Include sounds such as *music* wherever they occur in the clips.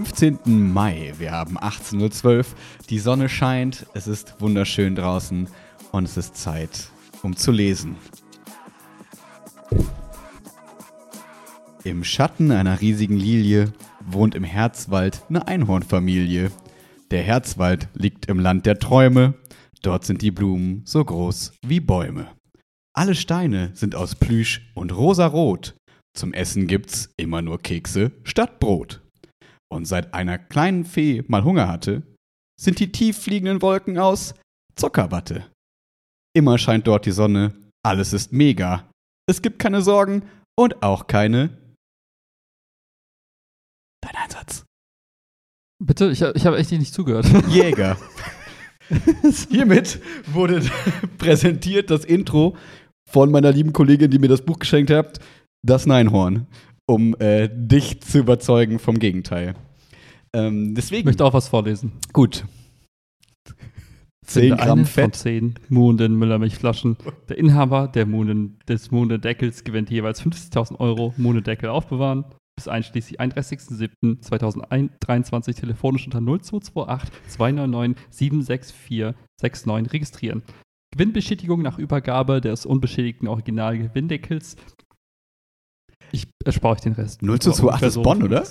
Wir haben den 15. Mai, wir haben 18.12 Uhr, die Sonne scheint, es ist wunderschön draußen und es ist Zeit, um zu lesen. Im Schatten einer riesigen Lilie wohnt im Herzwald eine Einhornfamilie. Der Herzwald liegt im Land der Träume, dort sind die Blumen so groß wie Bäume. Alle Steine sind aus Plüsch und rosarot. Zum Essen gibt's immer nur Kekse statt Brot. Und seit einer kleinen Fee mal Hunger hatte, sind die tief fliegenden Wolken aus Zuckerwatte. Immer scheint dort die Sonne, alles ist mega. Es gibt keine Sorgen und auch keine. Dein Einsatz. Bitte, ich, ich habe echt nicht zugehört. *laughs* *laughs* Jäger. Hiermit wurde *laughs* präsentiert das Intro von meiner lieben Kollegin, die mir das Buch geschenkt hat, das Neinhorn, um äh, dich zu überzeugen vom Gegenteil. Ähm, Ich deswegen. möchte auch was vorlesen. Gut. 10 Finde Gramm Fett. Von 10 Munden Müllermilchflaschen. Der Inhaber der Munden, des Mundedeckels gewinnt jeweils 50.000 Euro Mundedeckel aufbewahren. Bis einschließlich 31.07.2023 telefonisch unter 0228 299 76469 registrieren. Gewinnbestätigung nach Übergabe des unbeschädigten Original-Gewinndeckels. Ich erspare euch den Rest. 0228 ist Bonn, oder?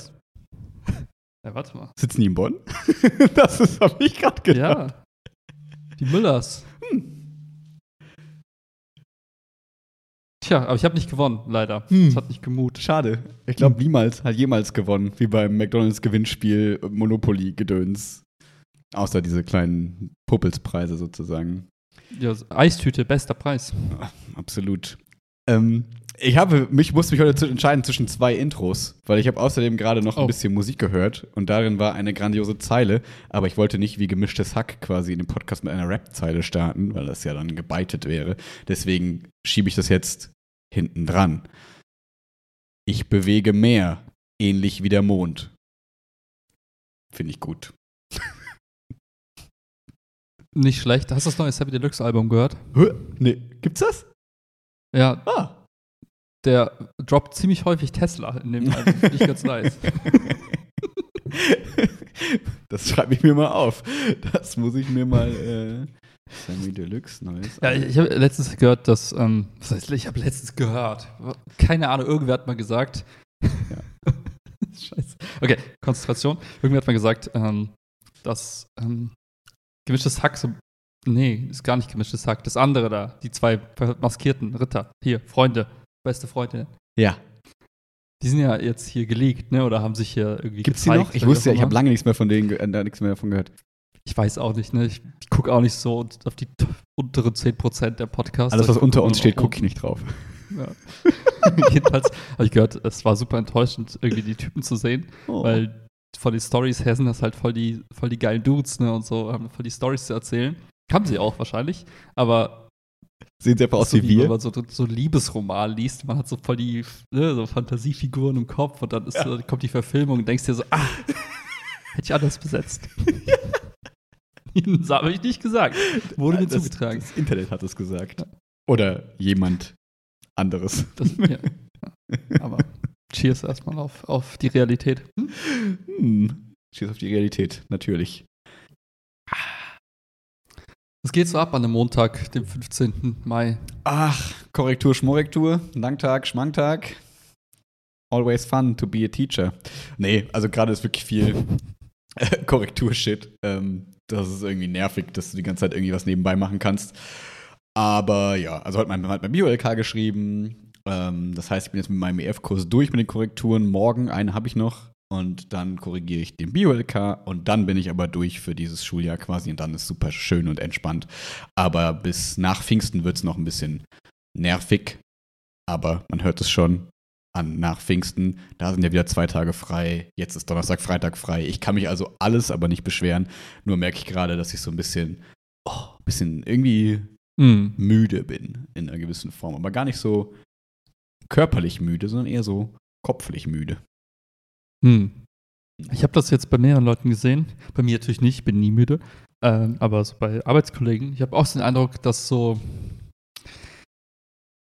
Ja, warte mal. Sitzen die in Bonn? *laughs* das ist, habe ich gerade gedacht. Ja. Die Müllers. Tja, aber ich habe nicht gewonnen, leider. Hm. Es hat nicht gemut. Schade. Ich glaube, niemals hat jemals gewonnen, wie beim McDonalds Gewinnspiel Monopoly Gedöns. Außer diese kleinen Puppelspreise sozusagen. Ja, Eistüte, bester Preis. Absolut. Ähm, ich habe mich musste mich heute zu- entscheiden zwischen zwei Intros, weil ich habe außerdem gerade noch ein Oh. bisschen Musik gehört und darin war eine grandiose Zeile, aber ich wollte nicht wie gemischtes Hack quasi in dem Podcast mit einer Rap-Zeile starten, weil das ja dann gebeitet wäre. Deswegen schiebe ich das jetzt hinten dran. Ich bewege mehr, ähnlich wie der Mond. Finde ich gut. Nicht schlecht. Hast du das neue Happy Deluxe Album gehört? Nee, gibt's das? Ja, Ah. Der droppt ziemlich häufig Tesla in dem Album. Finde ich ganz nice. *laughs* Das schreibe ich mir mal auf. Das muss ich mir mal. Äh, Sammy Deluxe, neues. Ja, ich habe letztens gehört, dass, ähm, was heißt, ich habe letztens gehört, keine Ahnung, irgendwer hat mal gesagt, *laughs* Scheiße. Okay, Konzentration. Irgendwer hat mal gesagt, ähm, dass ähm, gemischtes Hack so, nee, ist gar nicht gemischtes Hack, das andere da, die zwei maskierten Ritter, hier, Freunde, beste Freunde, ja. die sind ja jetzt hier geleakt, ne, oder haben sich hier irgendwie Gibt's die gezeigt, noch? Ich wusste ja, ich habe immer. lange nichts mehr von denen, äh, nichts mehr davon gehört. Ich weiß auch nicht, ne, ich, ich gucke auch nicht so auf die unteren 10% der Podcasts. Alles, was unter uns steht, gucke ich nicht drauf. Ja. *laughs* Jedenfalls habe ich gehört, es war super enttäuschend, irgendwie die Typen zu sehen, Oh. weil von den Stories her sind das halt voll die, voll die geilen Dudes, ne, und so, haben voll die Stories zu erzählen. Haben sie auch wahrscheinlich, aber Sehen sie einfach aus so wie wenn wir. man so, so Liebesroman liest, man hat so voll die ne, so Fantasiefiguren im Kopf und dann ist, so, kommt die Verfilmung und denkst dir so, ah, hätte ich anders besetzt. Das habe ich nicht gesagt. Wurde mir das, zugetragen. Das Internet hat es gesagt. Oder jemand anderes. Das, ja. Aber cheers erstmal auf, auf die Realität. Hm? Hm. Schieß auf die Realität, natürlich. Es geht so ab an dem Montag, dem 15. Mai. Ach, Korrektur, Schmorrektur, Langtag, Schmanktag. Always fun to be a teacher. Nee, also gerade ist wirklich viel *laughs* Korrektur-Shit. Ähm, das ist irgendwie nervig, dass du die ganze Zeit irgendwie was nebenbei machen kannst. Aber ja, also heute mein, hat mein Bio-LK geschrieben. Ähm, das heißt, ich bin jetzt mit meinem EF-Kurs durch mit den Korrekturen. Morgen einen habe ich noch. Und dann korrigiere ich den Bio-LK. Und dann bin ich aber durch für dieses Schuljahr quasi. Und dann ist super schön und entspannt. Aber bis nach Pfingsten wird es noch ein bisschen nervig. Aber man hört es schon an nach Pfingsten. Da sind ja wieder zwei Tage frei. Jetzt ist Donnerstag, Freitag frei. Ich kann mich also alles aber nicht beschweren. Nur merke ich gerade, dass ich so ein bisschen, oh, ein bisschen irgendwie Hm. müde bin in einer gewissen Form. Aber gar nicht so körperlich müde, sondern eher so kopflich müde. Hm. Ich habe das jetzt bei mehreren Leuten gesehen. Bei mir natürlich nicht, ich bin nie müde. Ähm, aber so bei Arbeitskollegen, ich habe auch so den Eindruck, dass so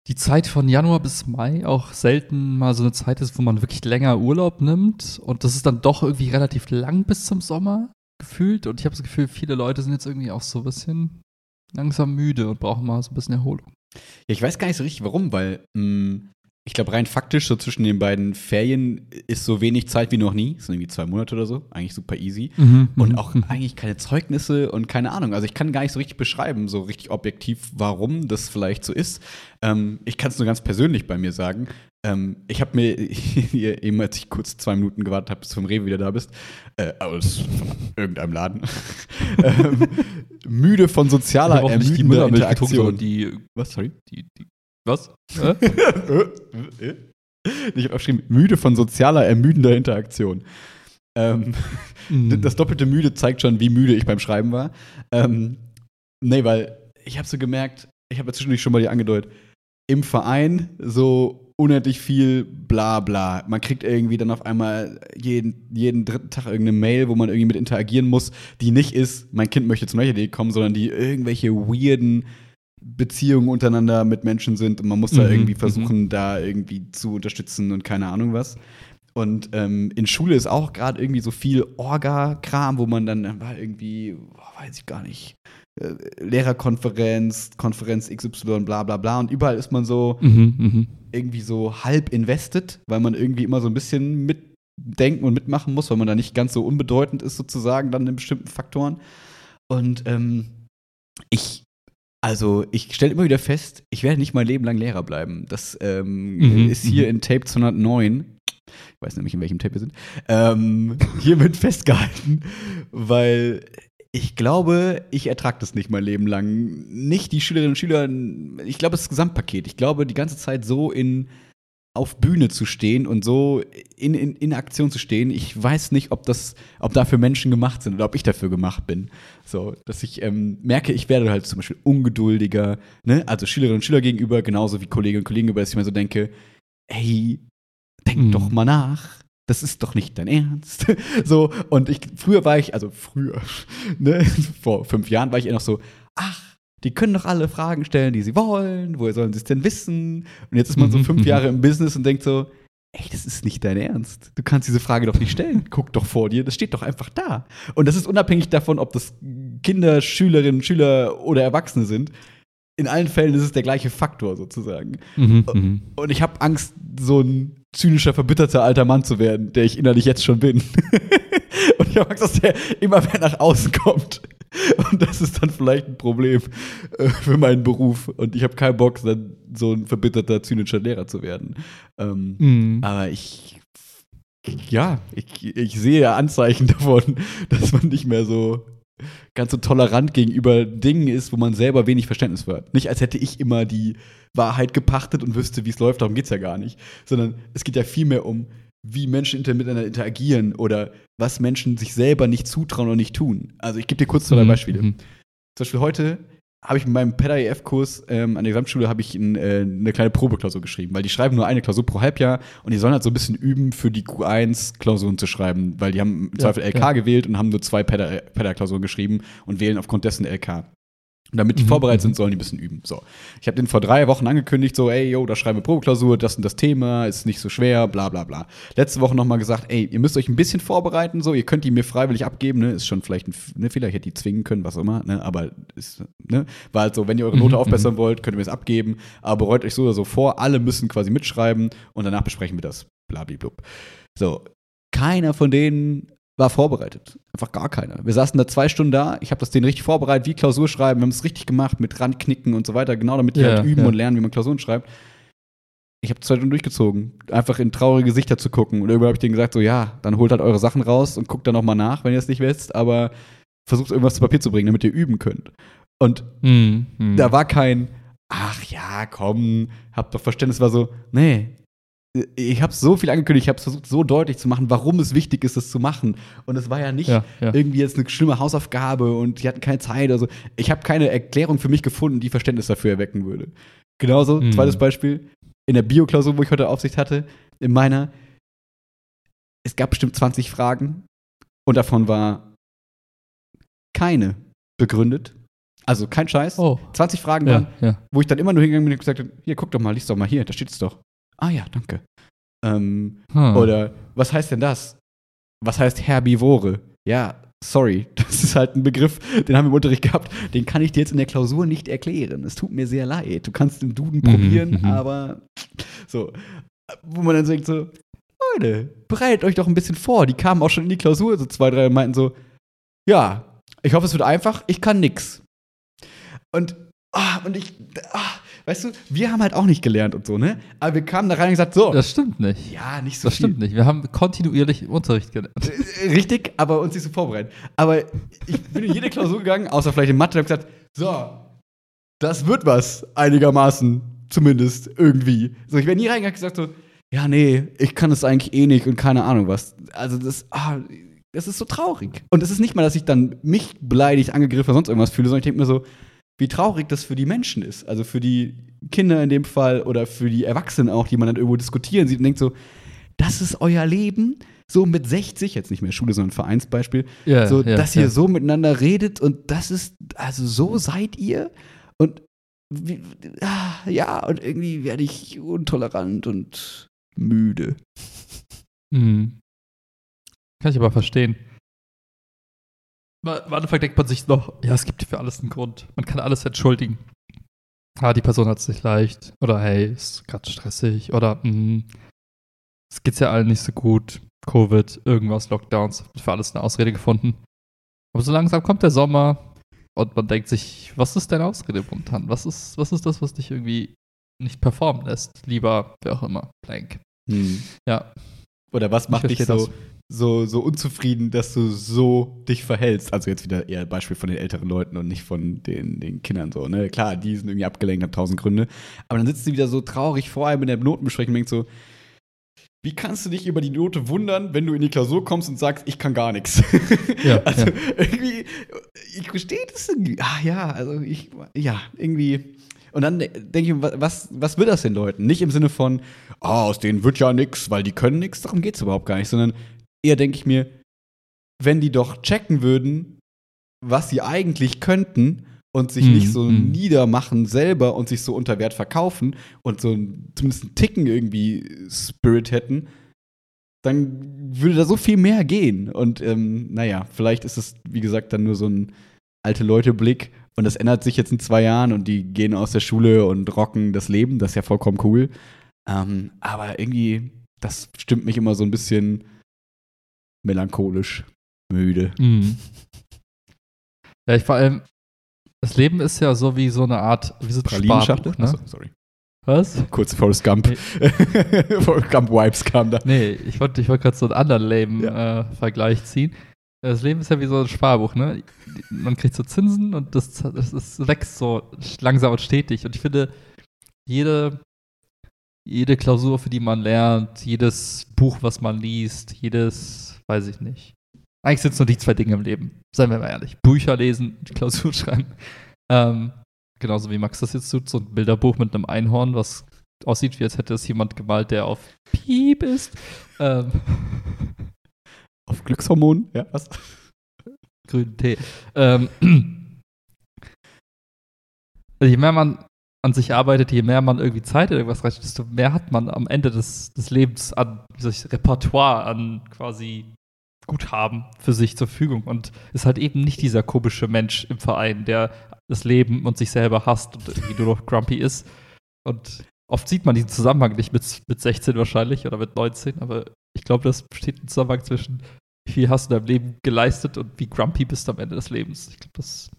die Zeit von Januar bis Mai auch selten mal so eine Zeit ist, wo man wirklich länger Urlaub nimmt. Und das ist dann doch irgendwie relativ lang bis zum Sommer gefühlt. Und ich habe das Gefühl, viele Leute sind jetzt irgendwie auch so ein bisschen langsam müde und brauchen mal so ein bisschen Erholung. Ja, ich weiß gar nicht so richtig warum, weil mh, ich glaube, rein faktisch, so zwischen den beiden Ferien ist so wenig Zeit wie noch nie. Das sind irgendwie zwei Monate oder so. Eigentlich super easy. Mhm, und mhm, auch mhm. eigentlich keine Zeugnisse und keine Ahnung. Also ich kann gar nicht so richtig beschreiben, so richtig objektiv, warum das vielleicht so ist. Ähm, ich kann es nur ganz persönlich bei mir sagen. Ähm, ich habe mir *laughs* hier eben, als ich kurz zwei Minuten gewartet habe, bis du vom Rewe wieder da bist, äh, aus irgendeinem Laden, *laughs* ähm, müde von sozialer, ermüdender Interaktion. die, Was, sorry? die, die was? Äh? *laughs* ich habe aufgeschrieben, müde von sozialer, ermüdender Interaktion. Ähm, Mhm. das doppelte müde zeigt schon, wie müde ich beim Schreiben war. Ähm, nee, weil ich habe so gemerkt, ich habe ja zwischendurch schon mal dir angedeutet, im Verein so unendlich viel bla bla. Man kriegt irgendwie dann auf einmal jeden, jeden dritten Tag irgendeine Mail, wo man irgendwie mit interagieren muss, die nicht ist, mein Kind möchte zum Lächeln kommen, sondern die irgendwelche weirden Beziehungen untereinander mit Menschen sind und man muss da Mhm, irgendwie mhm. versuchen, da irgendwie zu unterstützen und keine Ahnung was. Und ähm, in Schule ist auch gerade irgendwie so viel Orga-Kram, wo man dann dann war irgendwie, oh, weiß ich gar nicht, äh, Lehrerkonferenz, Konferenz XY, bla bla bla. Und überall ist man so Mhm, mhm. irgendwie so halb invested, weil man irgendwie immer so ein bisschen mitdenken und mitmachen muss, weil man da nicht ganz so unbedeutend ist, sozusagen, dann in bestimmten Faktoren. Und ähm, ich, also ich stelle immer wieder fest, ich werde nicht mein Leben lang Lehrer bleiben. Das ähm, Mhm, ist hier in Tape 209. Ich weiß nämlich, in welchem Tape wir sind. Ähm, hiermit festgehalten, weil ich glaube, ich ertrage das nicht mein Leben lang. Nicht die Schülerinnen und Schüler, ich glaube, das Gesamtpaket. Ich glaube, die ganze Zeit so in auf Bühne zu stehen und so in, in, in Aktion zu stehen, ich weiß nicht, ob das, ob dafür Menschen gemacht sind oder ob ich dafür gemacht bin. So, dass ich ähm, merke, ich werde halt zum Beispiel ungeduldiger, ne? Also Schülerinnen und Schüler gegenüber, genauso wie Kolleginnen und Kollegen gegenüber, dass ich mir so denke, hey, denk Mhm. doch mal nach. Das ist doch nicht dein Ernst. *laughs* so, und ich, früher war ich, also früher, *laughs* ne, vor fünf Jahren war ich eher noch so, ach, die können doch alle Fragen stellen, die sie wollen, woher sollen sie es denn wissen? Und jetzt ist man so *laughs* fünf. Jahre im Business und denkt so, ey, das ist nicht dein Ernst. Du kannst diese Frage doch nicht stellen. *laughs* Guck doch vor dir, das steht doch einfach da. Und das ist unabhängig davon, ob das Kinder, Schülerinnen, Schüler oder Erwachsene sind. In allen Fällen ist es der gleiche Faktor sozusagen. Mhm, mhm. Und ich habe Angst, so ein zynischer, verbitterter alter Mann zu werden, der ich innerlich jetzt schon bin. *laughs* Und ich habe Angst, dass der immer mehr nach außen kommt. *laughs* Und das ist dann vielleicht ein Problem äh, für meinen Beruf. Und ich habe keinen Bock, dann so ein verbitterter, zynischer Lehrer zu werden. Ähm, Mhm. aber ich, ja, ich, ich sehe Anzeichen *laughs* davon, dass man nicht mehr so ganz so tolerant gegenüber Dingen ist, wo man selber wenig Verständnis für hat. Nicht, als hätte ich immer die Wahrheit gepachtet und wüsste, wie es läuft, darum geht es ja gar nicht. Sondern es geht ja vielmehr um, wie Menschen miteinander interagieren oder was Menschen sich selber nicht zutrauen oder nicht tun. Also ich gebe dir kurz zwei Mhm, Beispiele. mhm. Zum Beispiel heute habe ich mit meinem PEDA-EF-Kurs ähm, an der Gesamtschule habe ich ein, äh, eine kleine Probeklausur geschrieben, weil die schreiben nur eine Klausur pro Halbjahr und die sollen halt so ein bisschen üben, für die Q1-Klausuren zu schreiben, weil die haben im Ja, Zweifel LK ja. gewählt und haben nur zwei PEDA- PEDA-Klausuren geschrieben und wählen aufgrund dessen LK. Und damit die Mhm, vorbereitet mhm. sind, sollen die ein bisschen üben. So. Ich habe den vor drei Wochen angekündigt, so, ey, yo, da schreiben wir Probeklausur, das und das Thema, ist nicht so schwer, bla bla bla. Letzte Woche nochmal gesagt, ey, ihr müsst euch ein bisschen vorbereiten, so, ihr könnt die mir freiwillig abgeben, ne, ist schon vielleicht ein ne, Fehler, ich hätte die zwingen können, was auch immer, ne, aber ist, ne, war halt so, wenn ihr eure Note Mhm, aufbessern wollt, könnt ihr mir es abgeben, aber bereut euch so oder so vor, alle müssen quasi mitschreiben und danach besprechen wir das, blablablub. So, keiner von denen war vorbereitet. Einfach gar keiner. Wir saßen da zwei Stunden da, ich habe das denen richtig vorbereitet, wie Klausur schreiben, wir haben es richtig gemacht mit Randknicken und so weiter, genau damit die Ja, halt üben ja. und lernen, wie man Klausuren schreibt. Ich habe zwei Stunden durchgezogen, einfach in traurige Gesichter zu gucken. Und irgendwann habe ich denen gesagt, so ja, dann holt halt eure Sachen raus und guckt dann nochmal nach, wenn ihr es nicht wisst, aber versucht irgendwas zu Papier zu bringen, damit ihr üben könnt. Und Mhm, mhm. da war kein, ach ja, komm, habt doch Verständnis, war so, nee. Ich habe so viel angekündigt, ich habe es versucht, so deutlich zu machen, warum es wichtig ist, das zu machen. Und es war ja nicht ja, ja. irgendwie jetzt eine schlimme Hausaufgabe und die hatten keine Zeit oder so. Ich habe keine Erklärung für mich gefunden, die Verständnis dafür erwecken würde. Genauso, Mhm. zweites Beispiel, in der Bioklausur, wo ich heute Aufsicht hatte, in meiner, es gab bestimmt 20 Fragen und davon war keine begründet. Also kein Scheiß. Oh. 20 Fragen Ja, waren, wo ich dann immer nur hingegangen bin und gesagt habe, hier, guck doch mal, lies doch mal hier, da steht's doch. Ah ja, danke. Ähm, Hm. Oder was heißt denn das? Was heißt Herbivore? Ja, sorry, *laughs* das ist halt ein Begriff, den haben wir im Unterricht gehabt, den kann ich dir jetzt in der Klausur nicht erklären. Es tut mir sehr leid. Du kannst im Duden probieren, mhm. aber so, wo man dann denkt so, Leute, bereitet euch doch ein bisschen vor. Die kamen auch schon in die Klausur, so zwei, drei und meinten so, ja, ich hoffe, es wird einfach, ich kann nix. Und, ah, und ich, ah, weißt du, wir haben halt auch nicht gelernt und so, ne? Aber wir kamen da rein und gesagt, so, Das stimmt nicht. ja, nicht so Das viel. stimmt nicht. Wir haben kontinuierlich Unterricht gelernt. Äh, Richtig, aber uns nicht so vorbereitet. Aber ich bin in jede Klausur gegangen, außer vielleicht in Mathe, und habe gesagt, so, das wird was, einigermaßen, zumindest, irgendwie. So, ich wäre nie reingegangen und gesagt so, ja, nee, ich kann das eigentlich eh nicht und keine Ahnung was. Also das, ah, das ist so traurig. Und es ist nicht mal, dass ich dann mich beleidigt, angegriffen oder sonst irgendwas fühle, sondern ich denke mir so, wie traurig das für die Menschen ist. Also für die Kinder in dem Fall oder für die Erwachsenen auch, die man dann irgendwo diskutieren sieht und denkt so, das ist euer Leben, so mit 60, jetzt nicht mehr Schule, sondern Vereinsbeispiel, Ja, so, ja, dass ihr ja. so miteinander redet und das ist, also so seid ihr und wie, ah, ja, und irgendwie werde ich untolerant und müde. Mhm. Kann ich aber verstehen. Im Endeffekt denkt man sich noch, ja, es gibt für alles einen Grund. Man kann alles entschuldigen. Ah, die Person hat es nicht leicht. Oder hey, ist gerade stressig. Oder mh, es geht's ja allen nicht so gut. Covid, irgendwas, Lockdowns. Für alles eine Ausrede gefunden. Aber so langsam kommt der Sommer und man denkt sich, was ist deine Ausrede momentan? Was ist, was ist das, was dich irgendwie nicht performen lässt? Lieber, wer auch immer, blank. Ja, Oder was macht dich so, so, so unzufrieden, dass du so dich verhältst? Also jetzt wieder eher Beispiel von den älteren Leuten und nicht von den, den Kindern so, ne? Klar, die sind irgendwie abgelenkt, haben tausend Gründe. Aber dann sitzt du wieder so traurig vor einem in der Notenbesprechung und denkst so, wie kannst du dich über die Note wundern, wenn du in die Klausur kommst und sagst, ich kann gar nichts? Ja, *laughs* also ja. irgendwie, ich verstehe das irgendwie. Ah ja, also ich, ja, irgendwie. Und dann denke ich, wa- was, was will das den Leuten? Nicht im Sinne von, ah, aus denen wird ja nix, weil die können nix, darum geht es überhaupt gar nicht, sondern eher denke ich mir, wenn die doch checken würden, was sie eigentlich könnten und sich Mhm, nicht so mhm. niedermachen selber und sich so unter Wert verkaufen und so zumindest einen Ticken irgendwie Spirit hätten, dann würde da so viel mehr gehen. Und ähm, naja, vielleicht ist es, wie gesagt, dann nur so ein alte Leute-Blick und das ändert sich jetzt in zwei Jahren und die gehen aus der Schule und rocken das Leben, das ist ja vollkommen cool. Ähm, aber irgendwie, das stimmt mich immer so ein bisschen melancholisch, müde. Mhm. Ja, ich vor allem, das Leben ist ja so wie so eine Art, wie so ein? Sparbuch, ne? Achso, sorry. Was? Kurz Forrest Gump. *laughs* Forrest Gump Vibes kam da. Nee, ich wollte ich wollt gerade so einen anderen Leben-Vergleich ziehen. Das Leben ist ja wie so ein Sparbuch, ne? Man kriegt so Zinsen und das, das, das wächst so langsam und stetig. Und ich finde, jede, jede Klausur, für die man lernt, jedes Buch, was man liest, jedes, weiß ich nicht. Eigentlich sind es nur die zwei Dinge im Leben. Seien wir mal ehrlich. Bücher lesen, Klausur *laughs* schreiben. Ähm, genauso wie Max das jetzt tut, so ein Bilderbuch mit einem Einhorn, was aussieht, wie als hätte es jemand gemalt, der auf Piep ist. Ähm, *laughs* Auf Glückshormonen? Ja, was? *laughs* grünen Tee. Ähm, *clears throat* also je mehr man an sich arbeitet, je mehr man irgendwie Zeit in irgendwas reicht, desto mehr hat man am Ende des, des Lebens an Repertoire, an quasi Guthaben für sich zur Verfügung und ist halt eben nicht dieser komische Mensch im Verein, der das Leben und sich selber hasst und irgendwie nur noch grumpy ist. Und oft sieht man diesen Zusammenhang nicht mit, mit 16 wahrscheinlich oder mit 19, aber ich glaube, das besteht ein Zusammenhang zwischen wie viel hast du in deinem Leben geleistet und wie grumpy bist du am Ende des Lebens. Ich glaube, das ist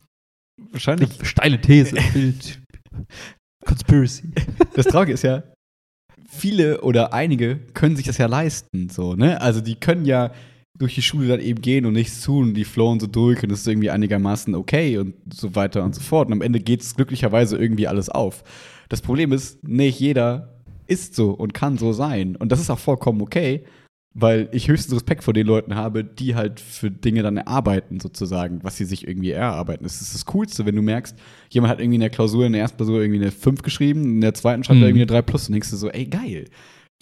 Wahrscheinlich. eine steile These. *laughs* Bild. Conspiracy. Das Traurige ist ja, viele oder einige können sich das ja leisten, so, ne? Also die können ja durch die Schule dann eben gehen und nichts tun, die flowen so durch und es ist irgendwie einigermaßen okay und so weiter und so fort. Und am Ende geht es glücklicherweise irgendwie alles auf. Das Problem ist, nicht jeder ist so und kann so sein. Und das ist auch vollkommen okay, weil ich höchsten Respekt vor den Leuten habe, die halt für Dinge dann erarbeiten, sozusagen, was sie sich irgendwie erarbeiten. Das ist das Coolste, wenn du merkst, jemand hat irgendwie in der Klausur, in der ersten Klausur irgendwie eine 5 geschrieben, in der zweiten schreibt er Mhm. irgendwie eine 3 plus und denkst du so, ey, geil.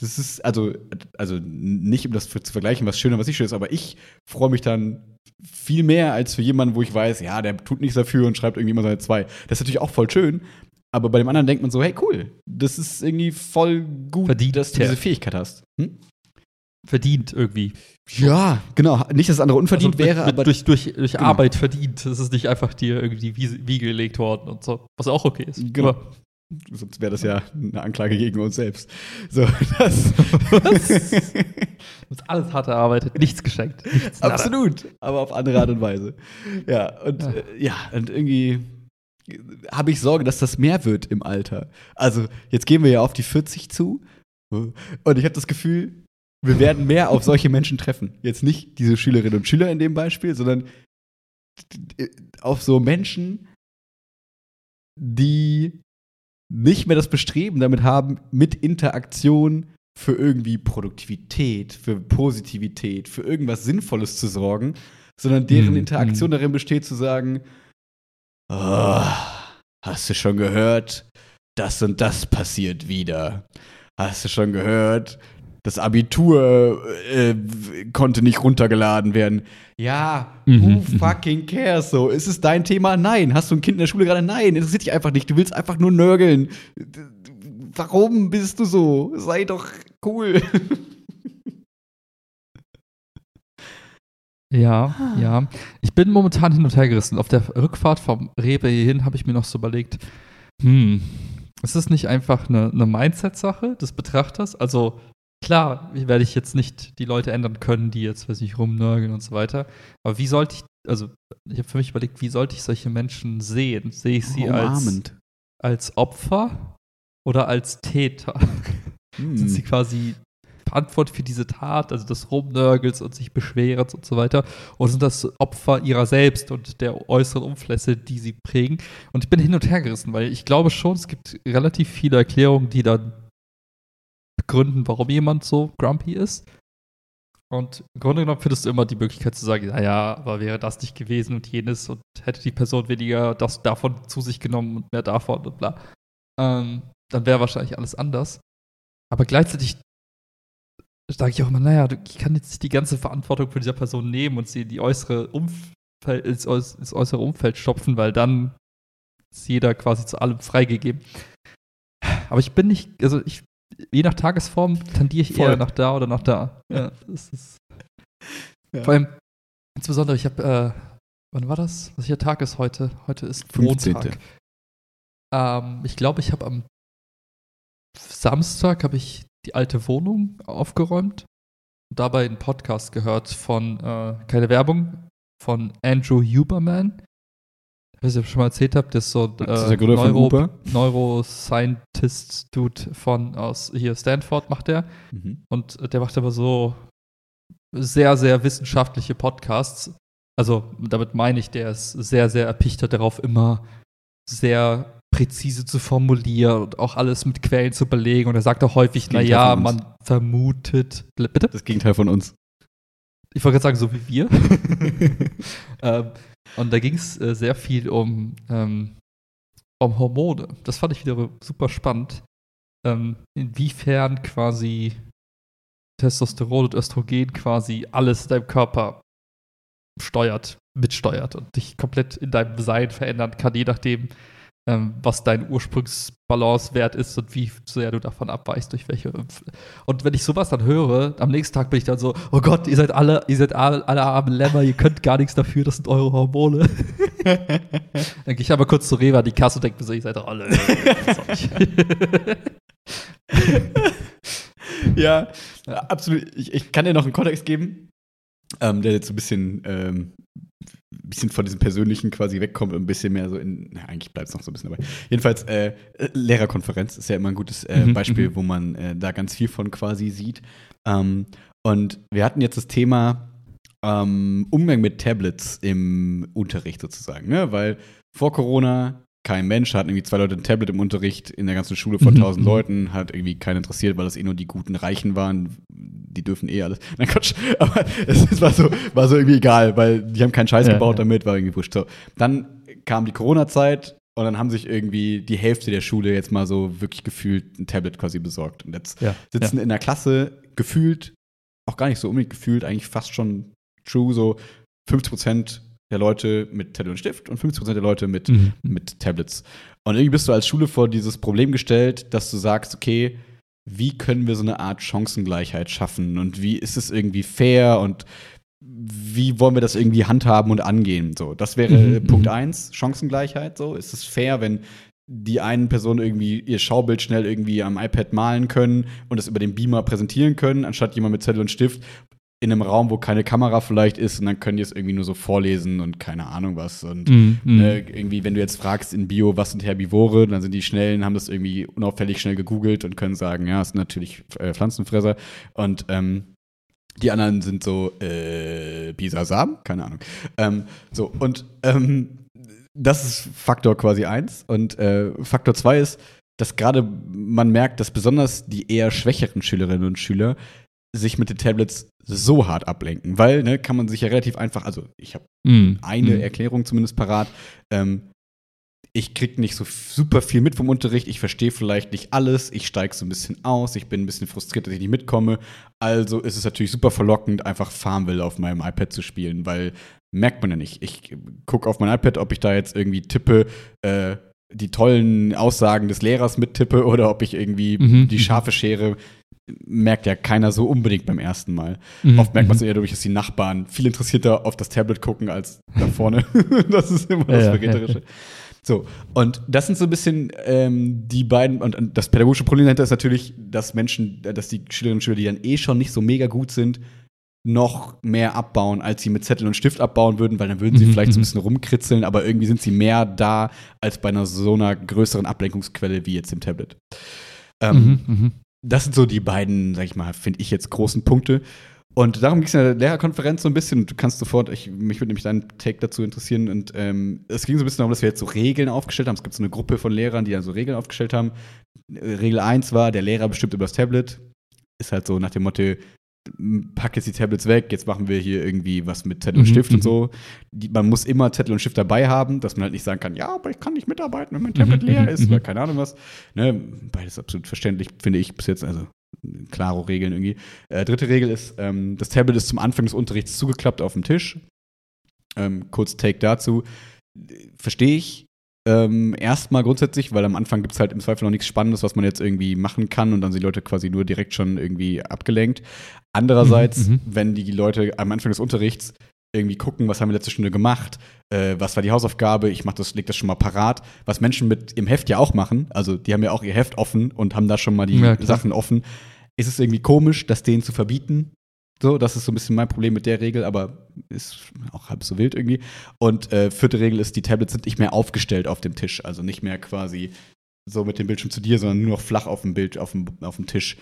Das ist, also, also nicht, um das zu vergleichen, was schön und was nicht schön ist, aber ich freue mich dann viel mehr als für jemanden, wo ich weiß, ja, der tut nichts dafür und schreibt irgendwie immer seine zwei. Das ist natürlich auch voll schön, aber bei dem anderen denkt man so, hey, cool, das ist irgendwie voll gut, Verdient, dass du ja. diese Fähigkeit hast. Hm? Verdient irgendwie. Ja, genau. Nicht, dass das andere unverdient Also mit- wäre, mit, aber durch, durch, durch Genau. Arbeit verdient. Das ist nicht einfach dir irgendwie die Wiege gelegt worden und so. Was auch okay ist. Genau. Aber sonst wäre das ja eine Anklage gegen uns selbst. So, das. uns alles hart erarbeitet, nichts geschenkt. Nichts, nada. Absolut, aber auf andere Art und Weise. Ja, und Ja. äh, ja, und irgendwie habe ich Sorge, dass das mehr wird im Alter. Also, jetzt gehen wir ja auf die 40 zu und ich habe das Gefühl, wir werden mehr auf solche Menschen treffen. Jetzt nicht diese Schülerinnen und Schüler in dem Beispiel, sondern auf so Menschen, die nicht mehr das Bestreben damit haben, mit Interaktion für irgendwie Produktivität, für Positivität, für irgendwas Sinnvolles zu sorgen, sondern deren Mhm, Interaktion darin besteht zu sagen, "Oh, hast du schon gehört, das und das passiert wieder. Hast du schon gehört, das Abitur äh, konnte nicht runtergeladen werden. Ja, who mhm. fucking cares so? Ist es dein Thema? Nein. Hast du ein Kind in der Schule gerade? Nein. Interessiert dich einfach nicht. Du willst einfach nur nörgeln. Warum bist du so? Sei doch cool. *laughs* Ja, Ah. ja. Ich bin momentan hin und her gerissen. Auf der Rückfahrt vom Rewe hierhin habe ich mir noch so überlegt, hm, ist das nicht einfach eine, eine Mindset-Sache des Betrachters? Also klar, werde ich jetzt nicht die Leute ändern können, die jetzt, weiß ich, rumnörgeln und so weiter. Aber wie sollte ich, also ich habe für mich überlegt, wie sollte ich solche Menschen sehen? Sehe ich sie als, Umarmend. als Opfer oder als Täter? *laughs* Hm. sind sie quasi verantwortlich für diese Tat, also des Rumnörgels und sich Beschwerens und so weiter? Oder sind das Opfer ihrer selbst und der äußeren Umflässe, die sie prägen? Und ich bin hin und her gerissen, weil ich glaube schon, es gibt relativ viele Erklärungen, die dann begründen, warum jemand so grumpy ist. Und im Grunde genommen findest du immer die Möglichkeit zu sagen, naja, aber wäre das nicht gewesen und jenes und hätte die Person weniger das davon zu sich genommen und mehr davon und bla. Ähm, dann wäre wahrscheinlich alles anders. Aber gleichzeitig sage ich auch immer, naja, ich kann jetzt nicht die ganze Verantwortung für dieser Person nehmen und sie in die äußere Umfeld, ins, ins äußere Umfeld stopfen, weil dann ist jeder quasi zu allem freigegeben. Aber ich bin nicht, also ich, je nach Tagesform tendiere ich Voll. eher nach da oder nach da. Ja, Ja. Vor allem, insbesondere, ich habe, äh, wann war das? Welcher Tag ist heute? Heute ist 15.. Montag. Ähm, ich glaube, ich habe am Samstag habe ich die alte Wohnung aufgeräumt und dabei einen Podcast gehört von, äh, keine Werbung, von Andrew Huberman. Weiß nicht, ob ich schon mal erzählt habe, das ist so ein Das ist der Gründer von Neuro Uber. Neuroscientist-Dude von aus hier Stanford macht der. Mhm. Und der macht aber so sehr, sehr wissenschaftliche Podcasts. Also damit meine ich, der ist sehr, sehr erpicht darauf, immer sehr präzise zu formulieren und auch alles mit Quellen zu belegen. Und er sagt auch häufig, naja, man vermutet. Bitte? Das Gegenteil von uns. Ich wollte gerade sagen, so wie wir. *laughs* ähm, und da ging es äh, sehr viel um, ähm, um Hormone. Das fand ich wieder super spannend. Ähm, inwiefern quasi Testosteron und Östrogen quasi alles in deinem Körper steuert, mitsteuert und dich komplett in deinem Sein verändern kann, je nachdem, ähm, was dein Ursprungsbalancewert ist und wie sehr du davon abweichst, durch welche. Und wenn ich sowas dann höre, am nächsten Tag bin ich dann so, oh Gott, ihr seid alle, ihr seid alle, alle armen Lämmer, ihr könnt gar nichts dafür, das sind eure Hormone. *laughs* dann gehe ich aber kurz zu Rewe an die Kasse und denke mir so, ihr seid doch alle. *laughs* ja, absolut. Ich, ich kann dir noch einen Kontext geben, ähm, der jetzt so ein bisschen, ähm, ein bisschen von diesem Persönlichen quasi wegkommt und ein bisschen mehr so in, na, eigentlich bleibt es noch so ein bisschen dabei. Jedenfalls, äh, Lehrerkonferenz ist ja immer ein gutes äh, Mhm, Beispiel, mhm. wo man äh, da ganz viel von quasi sieht. Ähm, und wir hatten jetzt das Thema ähm, Umgang mit Tablets im Unterricht sozusagen, ne? Weil vor Corona kein Mensch hat irgendwie zwei Leute ein Tablet im Unterricht in der ganzen Schule von Mhm, tausend mhm. Leuten, hat irgendwie keinen interessiert, weil das eh nur die guten Reichen waren. Die dürfen eh alles. Nein, Quatsch. *laughs* Aber es, war, so, war so irgendwie egal, weil die haben keinen Scheiß Ja, gebaut ja. damit, war irgendwie wurscht. So. Dann kam die Corona-Zeit, Und dann haben sich irgendwie die Hälfte der Schule jetzt mal so wirklich gefühlt ein Tablet quasi besorgt. Und jetzt Ja, sitzen in der Klasse gefühlt, auch gar nicht so unbedingt gefühlt, eigentlich fast schon true, so 50% der Leute mit Tablet und Stift und 50% der Leute mit, Mhm. mit Tablets. Und irgendwie bist du als Schule vor dieses Problem gestellt, dass du sagst, okay, wie können wir so eine Art Chancengleichheit schaffen und wie ist es irgendwie fair und wie wollen wir das irgendwie handhaben und angehen? So, das wäre Mhm, Punkt mhm. eins, Chancengleichheit. So, ist es fair, wenn die einen Personen irgendwie ihr Schaubild schnell irgendwie am iPad malen können und es über den Beamer präsentieren können, anstatt jemand mit Zettel und Stift in einem Raum, wo keine Kamera vielleicht ist und dann können die es irgendwie nur so vorlesen und keine Ahnung was. Und Mhm. Mhm. ne, irgendwie, wenn du jetzt fragst in Bio, was sind Herbivore, dann sind die schnellen, haben das irgendwie unauffällig schnell gegoogelt und können sagen, ja, es sind natürlich äh, Pflanzenfresser. Und ähm, die anderen sind so, äh, Bisasam? Keine Ahnung. Ähm, so, und ähm, das ist Faktor quasi eins. Und äh, Faktor zwei ist, dass gerade man merkt, dass besonders die eher schwächeren Schülerinnen und Schüler sich mit den Tablets so hart ablenken. Weil, ne, kann man sich ja relativ einfach, also ich habe Mhm. eine Mhm. Erklärung zumindest parat. Ähm, ich krieg nicht so super viel mit vom Unterricht, ich verstehe vielleicht nicht alles, ich steige so ein bisschen aus, ich bin ein bisschen frustriert, dass ich nicht mitkomme. Also ist es natürlich super verlockend, einfach Farmville auf meinem iPad zu spielen, weil merkt man ja nicht. Ich gucke auf mein iPad, ob ich da jetzt irgendwie tippe, äh, die tollen Aussagen des Lehrers mittippe *laughs* oder ob ich irgendwie Mhm. die scharfe Schere merkt ja keiner so unbedingt beim ersten Mal. Mhm. Oft merkt man es eher dadurch, dass die Nachbarn viel interessierter auf das Tablet gucken als da vorne. *laughs* das ist immer das Ja, ja, Verräterische. So, und das sind so ein bisschen ähm, die beiden, und, und das pädagogische Problem dahinter ist natürlich, dass Menschen, äh, dass die Schülerinnen und Schüler, die dann eh schon nicht so mega gut sind, noch mehr abbauen, als sie mit Zettel und Stift abbauen würden, weil dann würden sie Mhm, vielleicht so ein mhm. bisschen rumkritzeln, aber irgendwie sind sie mehr da als bei einer so einer größeren Ablenkungsquelle wie jetzt dem Tablet. Ähm, Mhm. Das sind so die beiden, sag ich mal, finde ich jetzt großen Punkte. Und darum ging es in der Lehrerkonferenz so ein bisschen. Du kannst sofort, ich, mich würde nämlich dein Take dazu interessieren. Und ähm, es ging so ein bisschen darum, dass wir jetzt so Regeln aufgestellt haben. Es gibt so eine Gruppe von Lehrern, die dann so Regeln aufgestellt haben. Regel 1 war, der Lehrer bestimmt über das Tablet. Ist halt so nach dem Motto, pack jetzt die Tablets weg, jetzt machen wir hier irgendwie was mit Zettel und Mhm, Stift mhm. und so. Die, man muss immer Zettel und Stift dabei haben, dass man halt nicht sagen kann, ja, aber ich kann nicht mitarbeiten, wenn mein Tablet Mhm, leer mhm, ist mhm. oder keine Ahnung was. Ne, beides absolut verständlich, finde ich bis jetzt. Also klare Regeln irgendwie. Äh, dritte Regel ist, ähm, das Tablet ist zum Anfang des Unterrichts zugeklappt auf dem Tisch. Ähm, kurz Take dazu. Verstehe ich. Ähm, erstmal grundsätzlich, weil am Anfang gibt es halt im Zweifel noch nichts Spannendes, was man jetzt irgendwie machen kann und dann sind die Leute quasi nur direkt schon irgendwie abgelenkt. Andererseits, Mhm, mhm. wenn die Leute am Anfang des Unterrichts irgendwie gucken, was haben wir letzte Stunde gemacht, äh, was war die Hausaufgabe, ich mach das, leg das schon mal parat, was Menschen mit im Heft ja auch machen, also die haben ja auch ihr Heft offen und haben da schon mal die Ja. Sachen offen, ist es irgendwie komisch, das denen zu verbieten. So, das ist so ein bisschen mein Problem mit der Regel, aber ist auch halb so wild irgendwie. Und äh, vierte Regel ist, die Tablets sind nicht mehr aufgestellt auf dem Tisch, also nicht mehr quasi so mit dem Bildschirm zu dir, sondern nur noch flach auf dem Bild, auf dem, auf dem Tisch.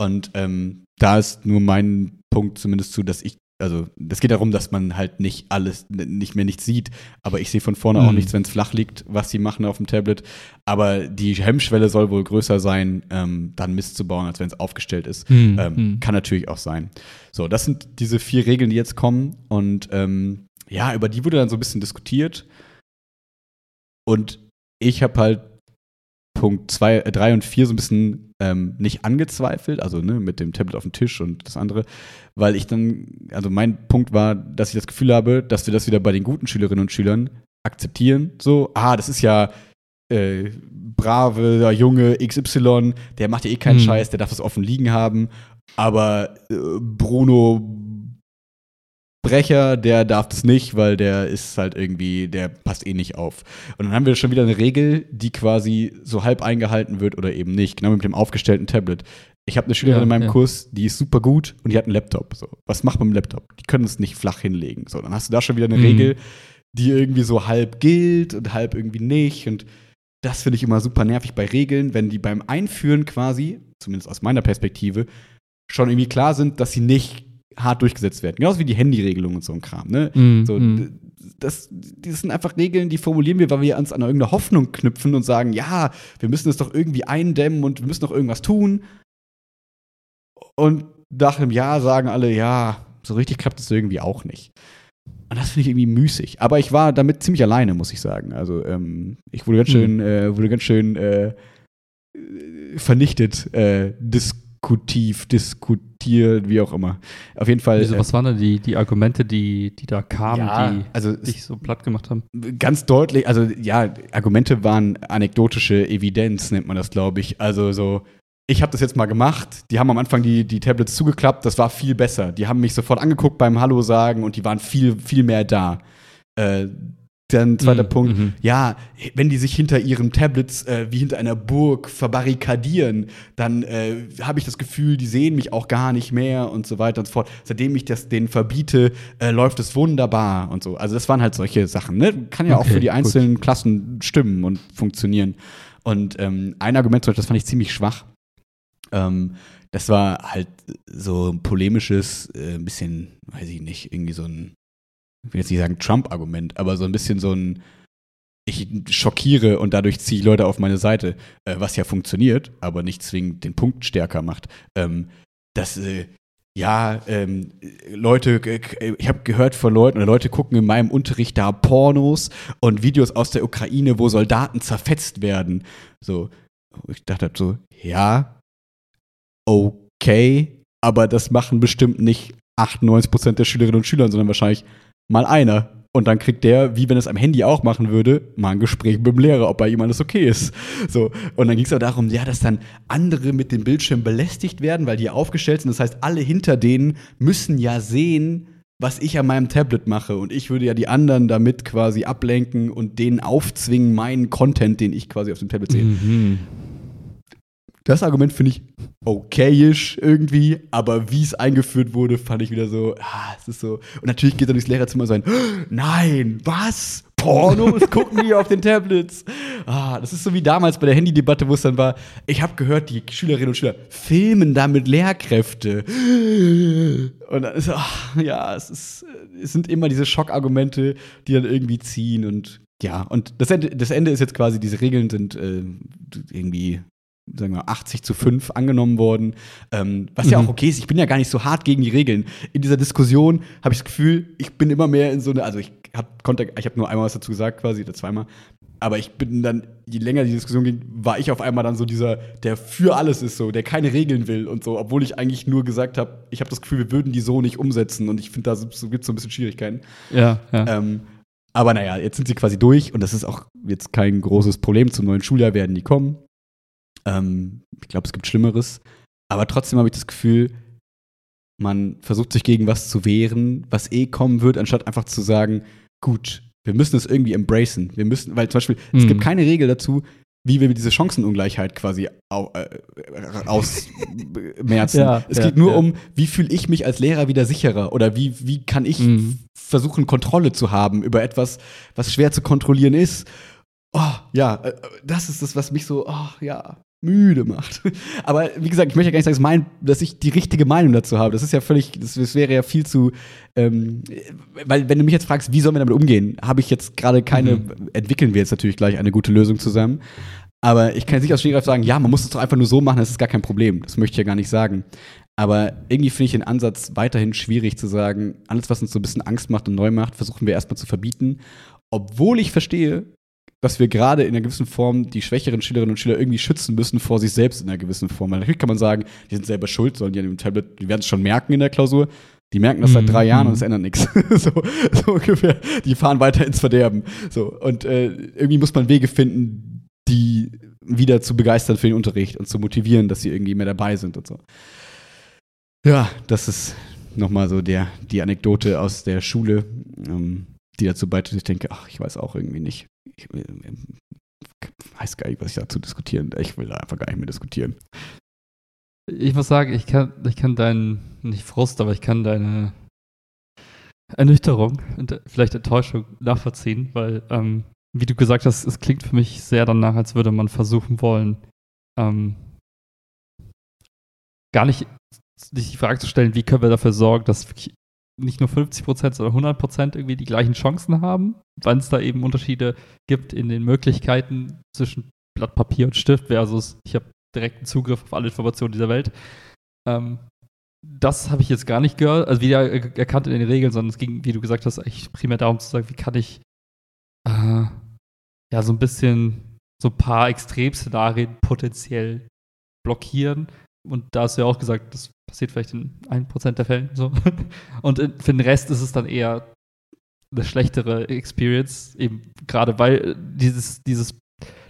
Und ähm, da ist nur mein Punkt zumindest zu, dass ich, also es geht darum, dass man halt nicht alles, nicht mehr nichts sieht, aber ich sehe von vorne auch Mhm. nichts, wenn es flach liegt, was sie machen auf dem Tablet. Aber die Hemmschwelle soll wohl größer sein, ähm, dann Mist zu bauen, als wenn es aufgestellt ist. Mhm. Ähm, Mhm. Kann natürlich auch sein. So, das sind diese vier Regeln, die jetzt kommen. Und ähm, ja, über die wurde dann so ein bisschen diskutiert. Und ich habe halt Punkt 2, 3 und 4 so ein bisschen ähm, nicht angezweifelt, also ne, mit dem Tablet auf dem Tisch und das andere, weil ich dann, also mein Punkt war, dass ich das Gefühl habe, dass wir das wieder bei den guten Schülerinnen und Schülern akzeptieren. So, ah, das ist ja äh, brave Junge XY, der macht ja eh keinen Hm. Scheiß, der darf das offen liegen haben. Aber äh, Bruno Brecher, der darf das nicht, weil der ist halt irgendwie, der passt eh nicht auf. Und dann haben wir schon wieder eine Regel, die quasi so halb eingehalten wird oder eben nicht. Genau mit dem aufgestellten Tablet. Ich habe eine Schülerin Ja, in meinem ja. Kurs, die ist super gut und die hat einen Laptop. So. Was macht man mit dem Laptop? Die können es nicht flach hinlegen. So, dann hast du da schon wieder eine Mhm. Regel, die irgendwie so halb gilt und halb irgendwie nicht. Und das finde ich immer super nervig bei Regeln, wenn die beim Einführen quasi, zumindest aus meiner Perspektive, schon irgendwie klar sind, dass sie nicht hart durchgesetzt werden. Genauso wie die Handyregelung und so ein Kram. Ne? Mhm. So, Mhm. d- das, das sind einfach Regeln, die formulieren wir, weil wir uns an irgendeine Hoffnung knüpfen und sagen, ja, wir müssen es doch irgendwie eindämmen und wir müssen doch irgendwas tun. Und nach einem Jahr sagen alle, ja, so richtig klappt es irgendwie auch nicht. und das finde ich irgendwie müßig. Aber ich war damit ziemlich alleine, muss ich sagen. Also ähm, ich wurde ganz schön, äh, wurde ganz schön äh, vernichtet, äh, diskutiv, diskutiert, wie auch immer. Auf jeden Fall. Wieso, was waren denn die, die Argumente, die, die da kamen, Ja, die also dich so platt gemacht haben? ganz deutlich, also ja, Argumente waren anekdotische Evidenz, nennt man das, glaube ich. Also so, ich habe das jetzt mal gemacht. Die haben am Anfang die, die Tablets zugeklappt, das war viel besser. Die haben mich sofort angeguckt beim Hallo sagen und die waren viel, viel mehr da. Äh, dann zweiter Mhm, Punkt, mhm. ja, wenn die sich hinter ihren Tablets äh, wie hinter einer Burg verbarrikadieren, dann äh, habe ich das Gefühl, die sehen mich auch gar nicht mehr und so weiter und so fort. Seitdem ich das denen verbiete, äh, läuft es wunderbar und so. Also das waren halt solche Sachen. Ne? Kann ja auch Okay, für die gut. einzelnen Klassen stimmen und funktionieren. Und ähm, ein Argument, das fand ich ziemlich schwach. Ähm, das war halt so ein polemisches, äh, ein bisschen, weiß ich nicht, irgendwie so ein, ich will jetzt nicht sagen Trump-Argument, aber so ein bisschen so ein, ich schockiere und dadurch ziehe ich Leute auf meine Seite, äh, was ja funktioniert, aber nicht zwingend den Punkt stärker macht. Ähm, dass, äh, ja, ähm, Leute, äh, ich habe gehört von Leuten, oder Leute gucken in meinem Unterricht da Pornos und Videos aus der Ukraine, wo Soldaten zerfetzt werden. So, ich dachte halt so, ja, okay, aber das machen bestimmt nicht 98% der Schülerinnen und Schüler, sondern wahrscheinlich mal einer. Und dann kriegt der, wie wenn es am Handy auch machen würde, mal ein Gespräch mit dem Lehrer, ob bei ihm alles okay ist. So. Und dann ging es auch darum, ja, dass dann andere mit dem Bildschirm belästigt werden, weil die aufgestellt sind. Das heißt, alle hinter denen müssen ja sehen, was ich an meinem Tablet mache. Und ich würde ja die anderen damit quasi ablenken und denen aufzwingen, meinen Content, den ich quasi auf dem Tablet sehe. Mhm. Das Argument finde ich okayisch irgendwie, aber wie es eingeführt wurde, fand ich wieder so, ah, es ist so. Und natürlich geht er durchs Lehrerzimmer so ein, nein, was? Pornos *laughs* gucken die auf den Tablets. Ah, das ist so wie damals bei der Handydebatte, wo es dann war, ich habe gehört, die Schülerinnen und Schüler filmen damit Lehrkräfte. Und dann ist ach, ja, es, ist, es sind immer diese Schockargumente, die dann irgendwie ziehen und ja, und das Ende, das Ende ist jetzt quasi, diese Regeln sind äh, irgendwie sagen wir, 80 zu 5 angenommen worden. Ähm, was ja Mhm. auch okay ist, ich bin ja gar nicht so hart gegen die Regeln. In dieser Diskussion habe ich das Gefühl, ich bin immer mehr in so eine, also ich habe ich habe nur einmal was dazu gesagt quasi, oder zweimal. Aber ich bin dann, je länger die Diskussion ging, war ich auf einmal dann so dieser, der für alles ist so, der keine Regeln will und so, obwohl ich eigentlich nur gesagt habe, ich habe das Gefühl, wir würden die so nicht umsetzen und ich finde, da so gibt es so ein bisschen Schwierigkeiten. Ja, ja. Ähm, aber naja, jetzt sind sie quasi durch und das ist auch jetzt kein großes Problem. Zum neuen Schuljahr werden die kommen. Ähm, ich glaube, es gibt Schlimmeres. Aber trotzdem habe ich das Gefühl, man versucht sich gegen was zu wehren, was eh kommen wird, anstatt einfach zu sagen, gut, wir müssen es irgendwie embracen. Wir müssen, weil zum Beispiel, es Mhm. gibt keine Regel dazu, wie wir diese Chancenungleichheit quasi au, äh, ausmerzen. *laughs* Ja, es ja, geht nur ja. um, wie fühle ich mich als Lehrer wieder sicherer oder wie, wie kann ich Mhm. versuchen, Kontrolle zu haben über etwas, was schwer zu kontrollieren ist. Oh, ja, äh, das ist das, was mich so, oh, ja, müde macht. *laughs* Aber wie gesagt, ich möchte ja gar nicht sagen, dass, mein, dass ich die richtige Meinung dazu habe. Das ist ja völlig, das, das wäre ja viel zu, ähm, weil wenn du mich jetzt fragst, wie sollen wir damit umgehen, habe ich jetzt gerade keine, Mhm. entwickeln wir jetzt natürlich gleich eine gute Lösung zusammen. Aber ich kann jetzt nicht aus Stegreif sagen, ja, man muss es doch einfach nur so machen, das ist gar kein Problem. Das möchte ich ja gar nicht sagen. Aber irgendwie finde ich den Ansatz weiterhin schwierig zu sagen, alles, was uns so ein bisschen Angst macht und neu macht, versuchen wir erstmal zu verbieten. Obwohl ich verstehe, dass wir gerade in einer gewissen Form die schwächeren Schülerinnen und Schüler irgendwie schützen müssen vor sich selbst in einer gewissen Form. Weil natürlich kann man sagen, die sind selber schuld, sollen die an dem Tablet, die werden es schon merken in der Klausur. Die merken das seit Mhm, drei Jahren und mhm. es ändert nichts. *laughs* so, so ungefähr. Die fahren weiter ins Verderben. So. Und äh, irgendwie muss man Wege finden, die wieder zu begeistern für den Unterricht und zu motivieren, dass sie irgendwie mehr dabei sind und so. Ja, das ist nochmal so der, die Anekdote aus der Schule, ähm, die dazu beiträgt, dass ich denke, ach, ich weiß auch irgendwie nicht. Ich äh, weiß gar nicht, was ich dazu diskutieren. Ich will da einfach gar nicht mehr diskutieren. Ich muss sagen, ich kann, ich kann deinen, nicht Frust, aber ich kann deine Ernüchterung und äh, vielleicht Enttäuschung nachvollziehen, weil, ähm, wie du gesagt hast, es klingt für mich sehr danach, als würde man versuchen wollen, ähm, gar nicht sich die Frage zu stellen, wie können wir dafür sorgen, dass wirklich nicht nur 50 Prozent, sondern 100 Prozent irgendwie die gleichen Chancen haben, wenn es da eben Unterschiede gibt in den Möglichkeiten zwischen Blatt Papier und Stift versus ich habe direkten Zugriff auf alle Informationen dieser Welt. Ähm, das habe ich jetzt gar nicht gehört, also wieder erkannt in den Regeln, sondern es ging, wie du gesagt hast, eigentlich primär darum zu sagen, wie kann ich äh, ja so ein bisschen so ein paar Extremszenarien potenziell blockieren. Und da hast du ja auch gesagt, das passiert vielleicht in 1% der Fällen so. *laughs* Und für den Rest ist es dann eher eine schlechtere Experience, eben gerade weil dieses, dieses,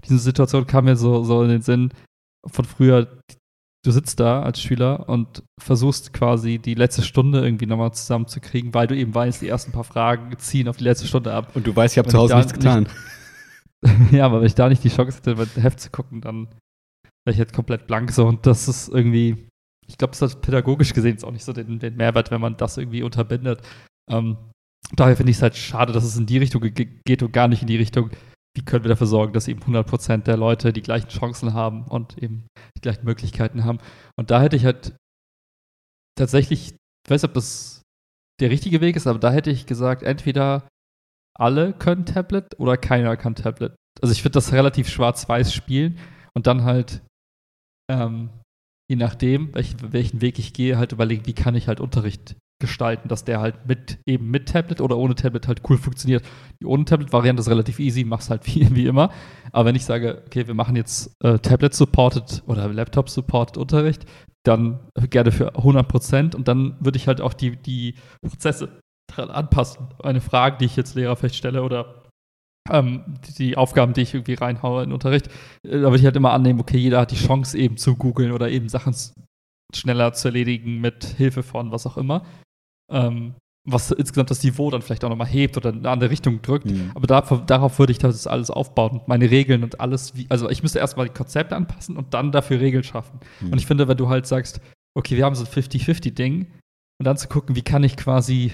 diese Situation kam mir so, so in den Sinn von früher, du sitzt da als Schüler und versuchst quasi die letzte Stunde irgendwie nochmal zusammenzukriegen, weil du eben weißt, die ersten paar Fragen ziehen auf die letzte Stunde ab. Und du weißt, ich habe zu Hause nichts getan. Nicht, *laughs* ja, aber wenn ich da nicht die Chance hätte, mit Heft zu gucken, dann wäre ich halt komplett blank so. Und das ist irgendwie, ich glaube, es hat pädagogisch gesehen jetzt auch nicht so den, den Mehrwert, wenn man das irgendwie unterbindet. Ähm, daher finde ich es halt schade, dass es in die Richtung geht und gar nicht in die Richtung, wie können wir dafür sorgen, dass eben 100% der Leute die gleichen Chancen haben und eben die gleichen Möglichkeiten haben. Und da hätte ich halt tatsächlich, ich weiß nicht, ob das der richtige Weg ist, aber da hätte ich gesagt, entweder alle können Tablet oder keiner kann Tablet. Also ich würde das relativ schwarz-weiß spielen und dann halt, ähm, je nachdem, welch, welchen Weg ich gehe, halt überlegen, wie kann ich halt Unterricht gestalten, dass der halt mit eben mit Tablet oder ohne Tablet halt cool funktioniert. Die ohne Tablet-Variante ist relativ easy, mach's halt *laughs* wie, wie immer. Aber wenn ich sage, okay, wir machen jetzt äh, Tablet-supported oder Laptop-supported Unterricht, dann gerne für 100% und dann würde ich halt auch die, die Prozesse anpassen. Eine Frage, die ich jetzt Lehrer vielleicht stelle oder ähm, die, Aufgaben, die ich irgendwie reinhaue in den Unterricht, äh, da würde ich halt immer annehmen, okay, jeder hat die Chance eben zu googeln oder eben Sachen schneller zu erledigen mit Hilfe von was auch immer ähm, was insgesamt das Niveau dann vielleicht auch nochmal hebt oder in eine andere Richtung drückt. Mhm. Aber da, darauf würde ich das alles aufbauen. Meine Regeln und alles, wie, also ich müsste erstmal die Konzepte anpassen und dann dafür Regeln schaffen. Mhm. Und ich finde, wenn du halt sagst, okay, wir haben so ein 50-50-Ding und dann zu gucken, wie kann ich quasi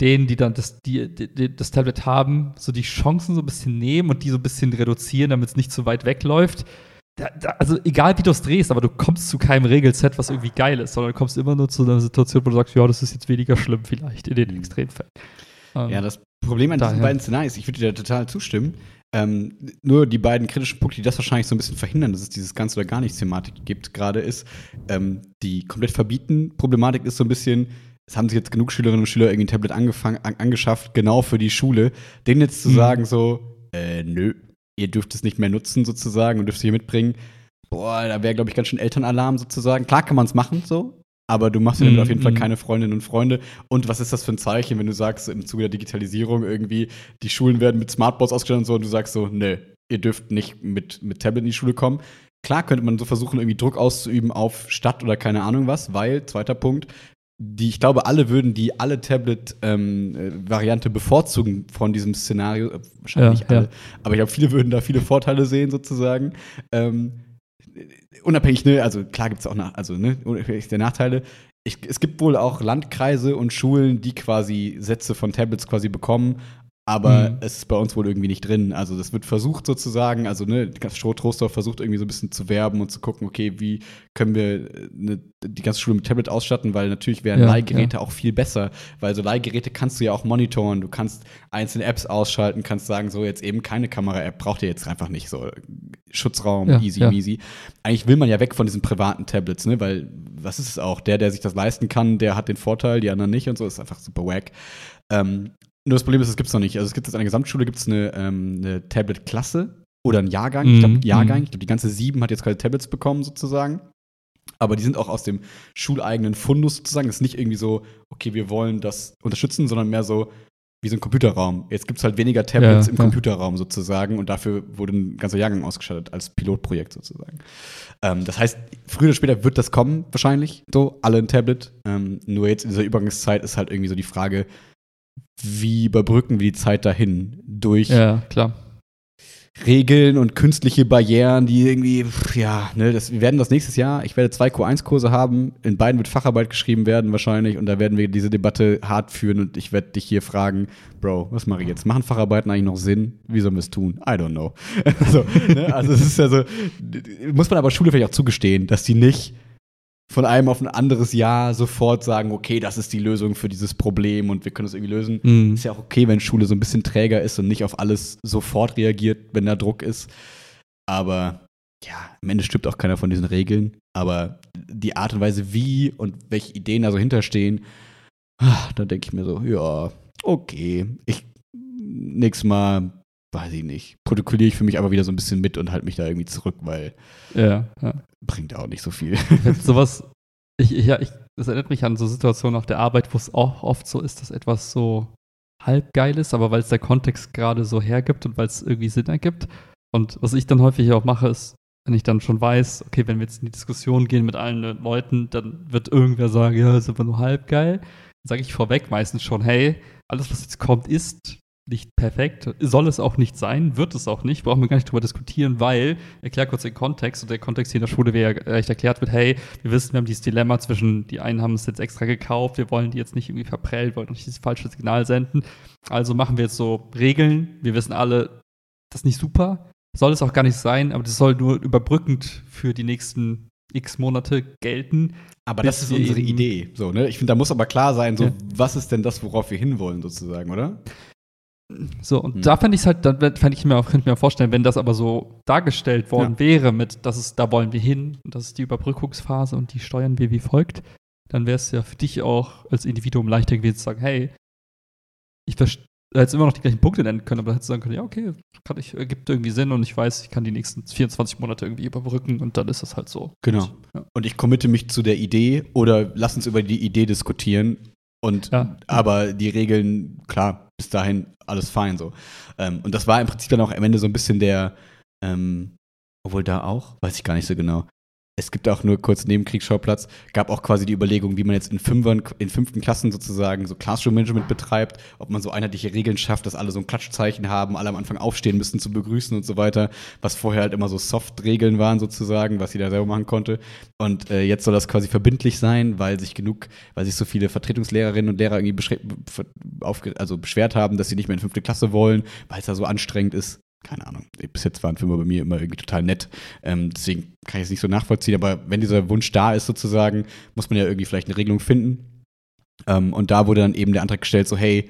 denen, die dann das, die, die, das Tablet haben, so die Chancen so ein bisschen nehmen und die so ein bisschen reduzieren, damit es nicht zu weit wegläuft da, da, also egal wie du es drehst, aber du kommst zu keinem Regelset, was irgendwie geil ist, sondern du kommst immer nur zu einer Situation, wo du sagst, ja, das ist jetzt weniger schlimm vielleicht in den mhm. Extremfällen. Ähm, ja, das Problem an diesen daher. beiden Szenarien ist, ich würde dir total zustimmen. Ähm, nur die beiden kritischen Punkte, die das wahrscheinlich so ein bisschen verhindern, dass es dieses ganz oder gar nichts Thematik gibt, gerade ist, ähm, die komplett verbieten Problematik ist so ein bisschen, es haben sich jetzt genug Schülerinnen und Schüler irgendwie ein Tablet angefangen, an, angeschafft, genau für die Schule, denen jetzt zu mhm. sagen so, äh, nö, ihr dürft es nicht mehr nutzen sozusagen und dürft es hier mitbringen. Boah, da wäre, glaube ich, ganz schön Elternalarm sozusagen. Klar kann man es machen so, aber du machst dir damit mm, auf jeden Fall mhm. keine Freundinnen und Freunde. Und was ist das für ein Zeichen, wenn du sagst, im Zuge der Digitalisierung irgendwie, die Schulen werden mit Smartboards ausgestattet und so, und du sagst so, ne, ihr dürft nicht mit, mit Tablet in die Schule kommen. Klar könnte man so versuchen, irgendwie Druck auszuüben auf Stadt oder keine Ahnung was, weil, zweiter Punkt, die, ich glaube, alle würden die alle Tablet-Variante ähm, bevorzugen von diesem Szenario. Äh, wahrscheinlich ja, alle. Ja. Aber ich glaube, viele würden da viele Vorteile sehen, sozusagen. Ähm, unabhängig, ne, also klar gibt es auch nach, also ne, unabhängig der Nachteile. Ich, es gibt wohl auch Landkreise und Schulen, die quasi Sätze von Tablets quasi bekommen, aber mhm. es ist bei uns wohl irgendwie nicht drin. Also das wird versucht sozusagen, also ne, Trostorf versucht irgendwie so ein bisschen zu werben und zu gucken, okay, wie können wir ne, die ganze Schule mit Tablet ausstatten, weil natürlich wären ja, Leihgeräte ja. auch viel besser, weil so Leihgeräte kannst du ja auch monitoren, du kannst einzelne Apps ausschalten, kannst sagen, so jetzt eben keine Kamera-App, braucht ihr jetzt einfach nicht so Schutzraum, ja, easy, easy. Eigentlich will man ja weg von diesen privaten Tablets, ne, weil was ist es auch, der, der sich das leisten kann, der hat den Vorteil, die anderen nicht und so, ist einfach super wack. Ähm, nur das Problem ist, es gibt es noch nicht. Also es gibt jetzt an der Gesamtschule gibt's eine, ähm, eine Tablet-Klasse oder einen Jahrgang. Mhm. Ich glaube, Jahrgang. Mhm. Ich glaube, die ganze sieben hat jetzt gerade Tablets bekommen, sozusagen. Aber die sind auch aus dem schuleigenen Fundus sozusagen. Es ist nicht irgendwie so, okay, wir wollen das unterstützen, sondern mehr so, wie so ein Computerraum. Jetzt gibt es halt weniger Tablets ja, im ja. Computerraum sozusagen und dafür wurde ein ganzer Jahrgang ausgestattet als Pilotprojekt sozusagen. Ähm, das heißt, früher oder später wird das kommen, wahrscheinlich, so, alle ein Tablet. Ähm, nur jetzt in dieser Übergangszeit ist halt irgendwie so die Frage, wie überbrücken wir die Zeit dahin? Durch ja, klar. Regeln und künstliche Barrieren, die irgendwie, ja, ne, das, wir werden das nächstes Jahr, ich werde zwei Q1-Kurse haben, in beiden wird Facharbeit geschrieben werden wahrscheinlich und da werden wir diese Debatte hart führen und ich werde dich hier fragen, Bro, was mache ich jetzt? Machen Facharbeiten eigentlich noch Sinn? Wie sollen wir es tun? I don't know. *laughs* also, ne, also es ist ja so, muss man aber Schule vielleicht auch zugestehen, dass die nicht von einem auf ein anderes Jahr sofort sagen, okay, das ist die Lösung für dieses Problem und wir können es irgendwie lösen. Mhm. Ist ja auch okay, wenn Schule so ein bisschen träger ist und nicht auf alles sofort reagiert, wenn da Druck ist. Aber ja, am Ende stimmt auch keiner von diesen Regeln, aber die Art und Weise, wie und welche Ideen da so hinterstehen, ah, da denke ich mir so, ja, okay, ich nächstes Mal, weiß ich nicht, protokolliere ich für mich aber wieder so ein bisschen mit und halte mich da irgendwie zurück, weil Ja, ja. bringt auch nicht so viel. sowas, ich, ich, ja, ich, das erinnert mich an so Situationen auf der Arbeit, wo es auch oft so ist, dass etwas so halb geil ist, aber weil es der Kontext gerade so hergibt und weil es irgendwie Sinn ergibt. Und was ich dann häufig auch mache, ist, wenn ich dann schon weiß, okay, wenn wir jetzt in die Diskussion gehen mit allen Leuten, dann wird irgendwer sagen, ja, ist aber nur halb geil. Dann sage ich vorweg meistens schon, hey, alles, was jetzt kommt, ist nicht perfekt, soll es auch nicht sein, wird es auch nicht, brauchen wir gar nicht drüber diskutieren, weil, erklär kurz den Kontext und der Kontext hier in der Schule wäre ja recht erklärt wird, hey, wir wissen, wir haben dieses Dilemma zwischen, die einen haben es jetzt extra gekauft, wir wollen die jetzt nicht irgendwie verprellen, wollen nicht dieses falsche Signal senden, also machen wir jetzt so Regeln, wir wissen alle, das ist nicht super, soll es auch gar nicht sein, aber das soll nur überbrückend für die nächsten x Monate gelten. Aber das ist unsere Idee. So, ne? Ich finde, da muss aber klar sein, so, Ja. was ist denn das, worauf wir hinwollen, sozusagen, oder? So, und Hm. da fände ich es halt, dann fände ich mir auch, könnte ich mir vorstellen, wenn das aber so dargestellt worden Ja. wäre, mit, das ist, da wollen wir hin, und das ist die Überbrückungsphase und die steuern wir wie folgt, dann wäre es ja für dich auch als Individuum leichter gewesen zu sagen, hey, ich verstehe, hättest immer noch die gleichen Punkte nennen können, aber hättest sagen können, ja, okay, kann ich, ergibt irgendwie Sinn und ich weiß, ich kann die nächsten 24 Monate irgendwie überbrücken und dann ist das halt so. Genau. Und, ja. Und ich committe mich zu der Idee oder lass uns über die Idee diskutieren. Und Ja. aber die Regeln, klar, bis dahin alles fein so. Ähm, und das war im Prinzip dann auch am Ende so ein bisschen der, ähm, obwohl da auch, weiß ich gar nicht so genau. Es gibt auch nur kurz Nebenkriegsschauplatz, gab auch quasi die Überlegung, wie man jetzt in Fünfern, in fünften Klassen sozusagen so Classroom-Management betreibt, ob man so einheitliche Regeln schafft, dass alle so ein Klatschzeichen haben, alle am Anfang aufstehen müssen zu begrüßen und so weiter, was vorher halt immer so Soft-Regeln waren sozusagen, was jeder selber machen konnte. Und äh, jetzt soll das quasi verbindlich sein, weil sich genug, weil sich so viele Vertretungslehrerinnen und Lehrer irgendwie aufge also beschwert haben, dass sie nicht mehr in fünfte Klasse wollen, weil es da so anstrengend ist. Keine Ahnung. Bis jetzt waren Filme bei mir immer irgendwie total nett. Ähm, deswegen kann ich es nicht so nachvollziehen. Aber wenn dieser Wunsch da ist, sozusagen, muss man ja irgendwie vielleicht eine Regelung finden. Ähm, und da wurde dann eben der Antrag gestellt, so, hey,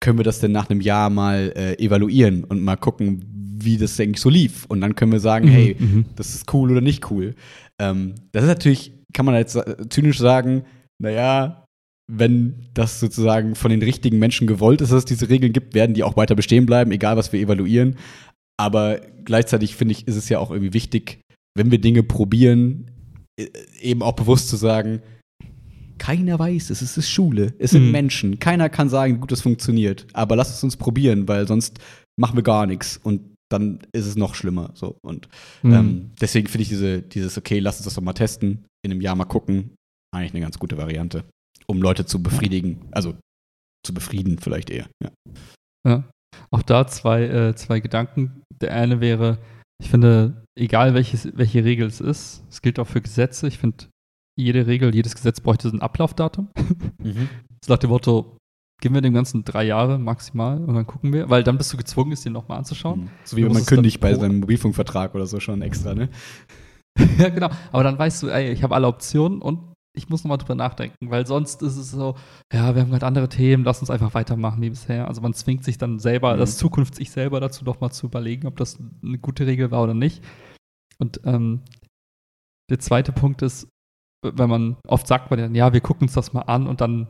können wir das denn nach einem Jahr mal äh, evaluieren und mal gucken, wie das eigentlich so lief? Und dann können wir sagen, hey, Mhm. das ist cool oder nicht cool. Ähm, das ist natürlich, kann man jetzt äh, zynisch sagen, naja, wenn das sozusagen von den richtigen Menschen gewollt ist, dass es diese Regeln gibt, werden die auch weiter bestehen bleiben, egal was wir evaluieren. Aber gleichzeitig finde ich, ist es ja auch irgendwie wichtig, wenn wir Dinge probieren, äh, eben auch bewusst zu sagen, keiner weiß es, es ist Schule, es sind Mhm. Menschen, keiner kann sagen, wie gut das funktioniert, aber lass es uns probieren, weil sonst machen wir gar nichts und dann ist es noch schlimmer. So. Und Mhm. ähm, deswegen finde ich diese, dieses, okay, lass uns das doch mal testen, in einem Jahr mal gucken, eigentlich eine ganz gute Variante, um Leute zu befriedigen, also zu befrieden vielleicht eher. Ja. Ja. Auch da zwei, äh, zwei Gedanken. Der eine wäre, ich finde, egal welches, welche Regel es ist, es gilt auch für Gesetze. Ich finde, jede Regel, jedes Gesetz bräuchte so ein Ablaufdatum. *laughs* Das nach dem Motto, geben wir dem Ganzen drei Jahre maximal und dann gucken wir, weil dann bist du gezwungen, es dir nochmal anzuschauen. Mhm. So wie man kündigt bei seinem Mobilfunkvertrag oder so schon extra, ne? *laughs* ja, genau. Aber dann weißt du, ey, ich habe alle Optionen und ich muss nochmal drüber nachdenken, weil sonst ist es so, ja, wir haben gerade andere Themen, lass uns einfach weitermachen wie bisher. Also man zwingt sich dann selber, Mhm. das Zukunft sich selber dazu nochmal zu überlegen, ob das eine gute Regel war oder nicht. Und ähm, der zweite Punkt ist, wenn man, oft sagt man dann, ja, wir gucken uns das mal an und dann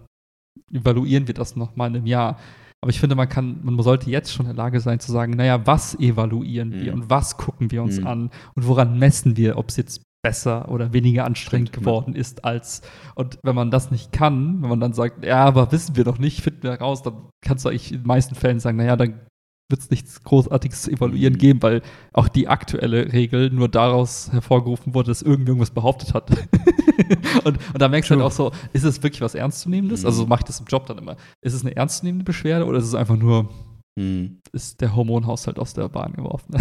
evaluieren wir das nochmal in einem Jahr. Aber ich finde, man kann, man sollte jetzt schon in der Lage sein zu sagen, naja, was evaluieren wir Mhm. und was gucken wir uns Mhm. an und woran messen wir, ob es jetzt besser oder weniger anstrengend Stimmt, geworden ist als. Und wenn man das nicht kann, wenn man dann sagt, ja, aber wissen wir doch nicht, finden wir raus, dann kannst du eigentlich in den meisten Fällen sagen, naja, dann wird es nichts Großartiges zu evaluieren Mhm. geben, weil auch die aktuelle Regel nur daraus hervorgerufen wurde, dass irgendwer irgendwas behauptet hat. *laughs* und, und da merkst du halt auch so, ist es wirklich was Ernstzunehmendes? Mhm. Also mache ich das im Job dann immer. Ist es eine ernstzunehmende Beschwerde oder ist es einfach nur, Mhm. ist der Hormonhaushalt aus der Bahn geworfen?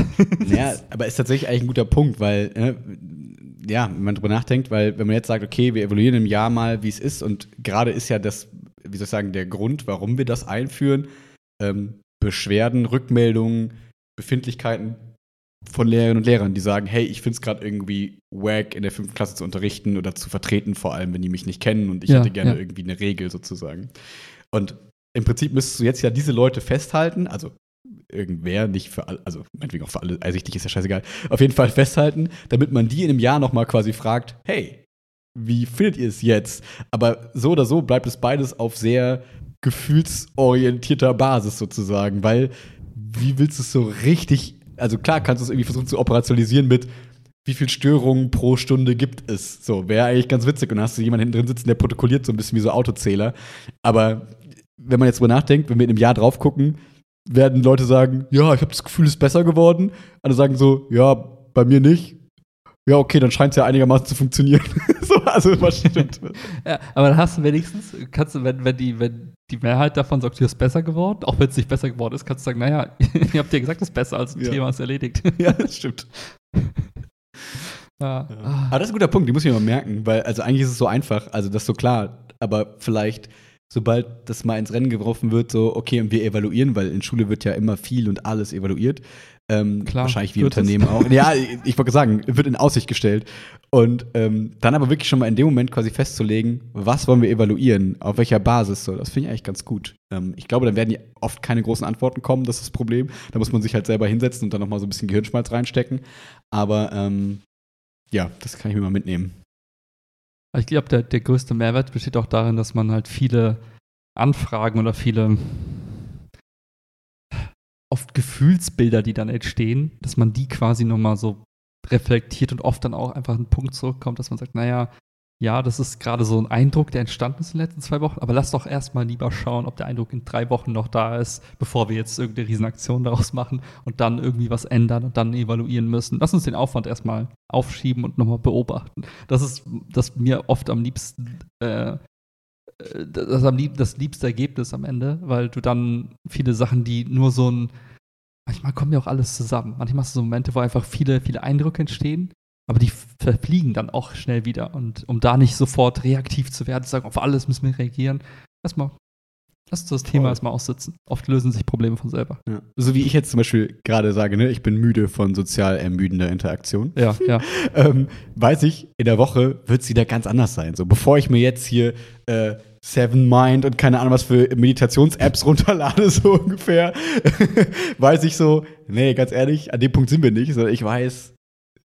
Ja, aber ist tatsächlich eigentlich ein guter Punkt, weil, äh, ja, wenn man drüber nachdenkt, weil wenn man jetzt sagt, okay, wir evaluieren im Jahr mal, wie es ist, und gerade ist ja das, wie soll ich sagen, der Grund, warum wir das einführen, ähm, Beschwerden, Rückmeldungen, Befindlichkeiten von Lehrerinnen und Lehrern, die sagen, hey, ich finde es gerade irgendwie wack, in der fünften Klasse zu unterrichten oder zu vertreten, vor allem, wenn die mich nicht kennen und ich Ja, hätte gerne ja. irgendwie eine Regel sozusagen. Und im Prinzip müsstest du jetzt ja diese Leute festhalten, also irgendwer, nicht für alle, also meinetwegen auch für alle einsichtig, ist ja scheißegal, auf jeden Fall festhalten, damit man die in einem Jahr nochmal quasi fragt, hey, wie findet ihr es jetzt? Aber so oder so bleibt es beides auf sehr gefühlsorientierter Basis sozusagen, weil wie willst du es so richtig, also klar kannst du es irgendwie versuchen zu operationalisieren mit, wie viel Störungen pro Stunde gibt es? So, wäre eigentlich ganz witzig. Und dann hast du jemanden hinten drin sitzen, der protokolliert so ein bisschen wie so Autozähler. Aber wenn man jetzt drüber nachdenkt, wenn wir in einem Jahr drauf gucken, werden Leute sagen, ja, ich habe das Gefühl, es ist besser geworden. Andere sagen so, ja, bei mir nicht. Ja, okay, dann scheint es ja einigermaßen zu funktionieren. *laughs* so, also was stimmt. *laughs* ja, aber dann hast du wenigstens, kannst du, wenn, wenn, die, wenn die Mehrheit davon sagt, hier ist besser geworden, auch wenn es nicht besser geworden ist, kannst du sagen, naja, ihr habt ja gesagt, es ist besser, als ein Ja. Thema ist erledigt. *laughs* ja, das stimmt. Ja. Aber das ist ein guter Punkt, die muss ich mir mal merken, weil also eigentlich ist es so einfach, also das ist so klar, aber vielleicht sobald das mal ins Rennen geworfen wird, so okay, und wir evaluieren, weil in Schule wird ja immer viel und alles evaluiert. Ähm, Klar, wahrscheinlich wie wird es. Unternehmen auch. Ja, ich wollte sagen, wird in Aussicht gestellt. Und ähm, dann aber wirklich schon mal in dem Moment quasi festzulegen, was wollen wir evaluieren, auf welcher Basis so, das finde ich eigentlich ganz gut. Ähm, ich glaube, dann werden die oft keine großen Antworten kommen, das ist das Problem. Da muss man sich halt selber hinsetzen und dann nochmal so ein bisschen Gehirnschmalz reinstecken. Aber ähm, ja, das kann ich mir mal mitnehmen. Ich glaube, der, der größte Mehrwert besteht auch darin, dass man halt viele Anfragen oder viele oft Gefühlsbilder, die dann entstehen, dass man die quasi nochmal so reflektiert und oft dann auch einfach einen Punkt zurückkommt, dass man sagt, naja, ja, das ist gerade so ein Eindruck, der entstanden ist in den letzten zwei Wochen, aber lass doch erstmal lieber schauen, ob der Eindruck in drei Wochen noch da ist, bevor wir jetzt irgendeine Riesenaktion daraus machen und dann irgendwie was ändern und dann evaluieren müssen. Lass uns den Aufwand erstmal aufschieben und nochmal beobachten. Das ist das mir oft am liebsten, äh, äh, das, am lieb, das liebste Ergebnis am Ende, weil du dann viele Sachen, die nur so ein, manchmal kommen ja auch alles zusammen. Manchmal hast du so Momente, wo einfach viele, viele Eindrücke entstehen, aber die verfliegen dann auch schnell wieder. Und um da nicht sofort reaktiv zu werden, zu sagen, auf alles müssen wir reagieren, erstmal, lass uns das Thema Voll. erstmal aussitzen. Oft lösen sich Probleme von selber. Ja. So wie ich jetzt zum Beispiel gerade sage, ne, ich bin müde von sozial ermüdender Interaktion. Ja, ja. *laughs* ähm, weiß ich, in der Woche wird es wieder ganz anders sein. So, bevor ich mir jetzt hier äh, Seven Mind und keine Ahnung was für Meditations-Apps *laughs* runterlade, so ungefähr, *laughs* weiß ich so, nee, ganz ehrlich, an dem Punkt sind wir nicht. So, ich weiß,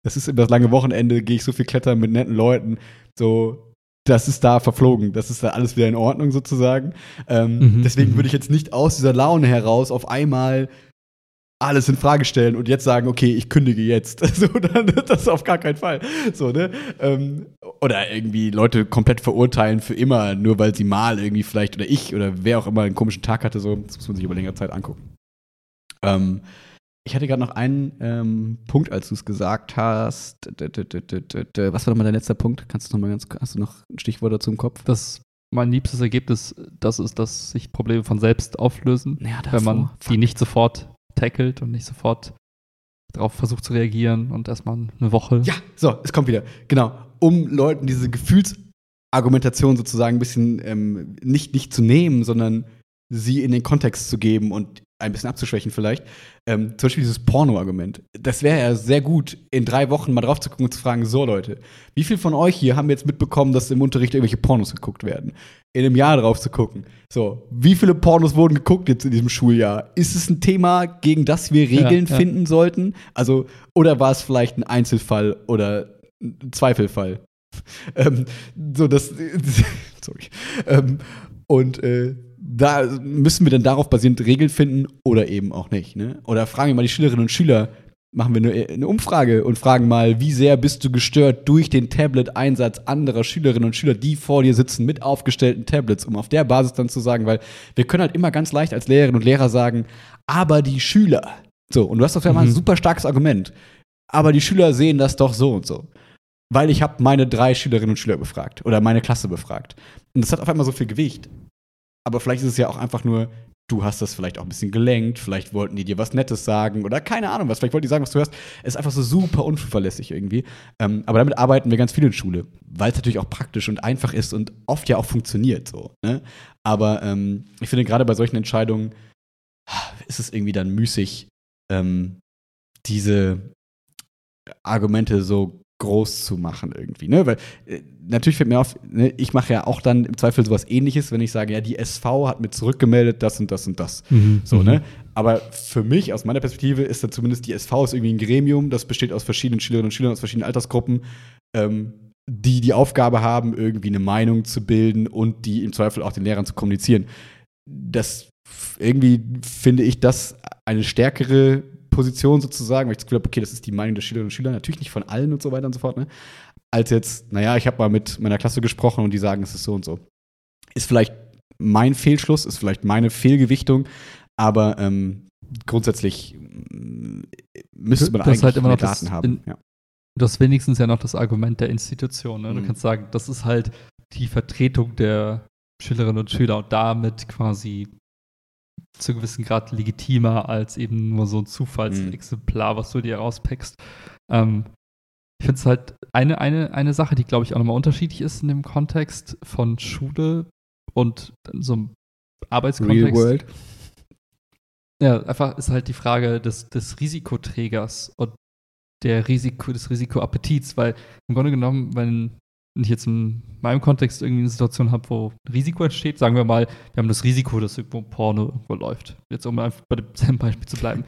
das ist über das lange Wochenende, gehe ich so viel klettern mit netten Leuten, so, das ist da verflogen, das ist da alles wieder in Ordnung sozusagen. Ähm, Mhm, deswegen mhm. würde ich jetzt nicht aus dieser Laune heraus auf einmal alles in Frage stellen und jetzt sagen, okay, ich kündige jetzt. *laughs* So, dann, das auf gar keinen Fall. So, ne? Ähm, oder irgendwie Leute komplett verurteilen für immer, nur weil sie mal irgendwie vielleicht oder ich oder wer auch immer einen komischen Tag hatte, so, das muss man sich über längere Zeit angucken. Ähm, ich hatte gerade noch einen ähm, Punkt, als du es gesagt hast. Was war nochmal dein letzter Punkt? Kannst du noch mal ganz, hast du noch ein Stichwort dazu im Kopf? Das mein liebstes Ergebnis, das ist, dass sich Probleme von selbst auflösen, Ja, wenn man davor. die nicht sofort tackelt und nicht sofort darauf versucht zu reagieren und erstmal eine Woche. Ja, so, es kommt wieder. Genau. Um Leuten diese Gefühlsargumentation sozusagen ein bisschen ähm, nicht, nicht zu nehmen, sondern sie in den Kontext zu geben und ein bisschen abzuschwächen vielleicht. Ähm, zum Beispiel dieses Porno-Argument. Das wäre ja sehr gut, in drei Wochen mal drauf zu gucken und zu fragen, so Leute, wie viel von euch hier haben jetzt mitbekommen, dass im Unterricht irgendwelche Pornos geguckt werden? In einem Jahr drauf zu gucken. So, wie viele Pornos wurden geguckt jetzt in diesem Schuljahr? Ist es ein Thema, gegen das wir Regeln Ja, ja. finden sollten? Also, oder war es vielleicht ein Einzelfall oder ein Zweifelfall? *laughs* ähm, so, das. *laughs* sorry. Ähm, und äh, da müssen wir dann darauf basierend Regeln finden oder eben auch nicht. Ne? Oder fragen wir mal die Schülerinnen und Schüler, machen wir eine, eine Umfrage und fragen mal, wie sehr bist du gestört durch den Tablet-Einsatz anderer Schülerinnen und Schüler, die vor dir sitzen mit aufgestellten Tablets, um auf der Basis dann zu sagen, weil wir können halt immer ganz leicht als Lehrerinnen und Lehrer sagen, aber die Schüler. So, und du hast auf einmal ein Mhm. super starkes Argument. Aber die Schüler sehen das doch so und so. Weil ich habe meine drei Schülerinnen und Schüler befragt oder meine Klasse befragt. Und das hat auf einmal so viel Gewicht. Aber vielleicht ist es ja auch einfach nur, du hast das vielleicht auch ein bisschen gelenkt, vielleicht wollten die dir was Nettes sagen oder keine Ahnung was, vielleicht wollten die sagen, was du hörst. Es ist einfach so super unzuverlässig irgendwie. Ähm, aber damit arbeiten wir ganz viel in Schule, weil es natürlich auch praktisch und einfach ist und oft ja auch funktioniert so. Ne? Aber ähm, ich finde gerade bei solchen Entscheidungen ist es irgendwie dann müßig, ähm, diese Argumente so groß zu machen irgendwie, ne? Weil äh, natürlich fällt mir auf, ne, ich mache ja auch dann im Zweifel sowas ähnliches, wenn ich sage, ja, die SV hat mir zurückgemeldet, das und das und das. Mhm. So, ne? Aber für mich, aus meiner Perspektive, ist dann zumindest die SV ist irgendwie ein Gremium, das besteht aus verschiedenen Schülerinnen und Schülern aus verschiedenen Altersgruppen, ähm, die die Aufgabe haben, irgendwie eine Meinung zu bilden und die im Zweifel auch den Lehrern zu kommunizieren. Das irgendwie finde ich das eine stärkere Position sozusagen, weil ich das Gefühl habe, okay, das ist die Meinung der Schülerinnen und Schüler, natürlich nicht von allen und so weiter und so fort, ne? Als jetzt, naja, ich habe mal mit meiner Klasse gesprochen und die sagen, es ist so und so. Ist vielleicht mein Fehlschluss, ist vielleicht meine Fehlgewichtung, aber ähm, grundsätzlich mm, müsste man Das ist eigentlich halt immer noch das Daten haben. in- Ja. Das ist wenigstens ja noch das Argument der Institution. Ne? Du Mhm. kannst sagen, das ist halt die Vertretung der Schülerinnen und Schüler und damit quasi zu gewissen Grad legitimer als eben nur so ein Zufallsexemplar, was du dir rauspickst. Ähm, ich finde es halt eine, eine, eine Sache, die, glaube ich, auch nochmal unterschiedlich ist in dem Kontext von Schule und so einem Arbeitskontext. Real World. Ja, einfach ist halt die Frage des, des Risikoträgers und der Risiko, des Risikoappetits, weil im Grunde genommen, wenn jetzt in meinem Kontext irgendwie eine Situation habe, wo ein Risiko entsteht, sagen wir mal, wir haben das Risiko, dass irgendwo Porno irgendwo läuft. Jetzt um einfach bei demselben Beispiel zu bleiben.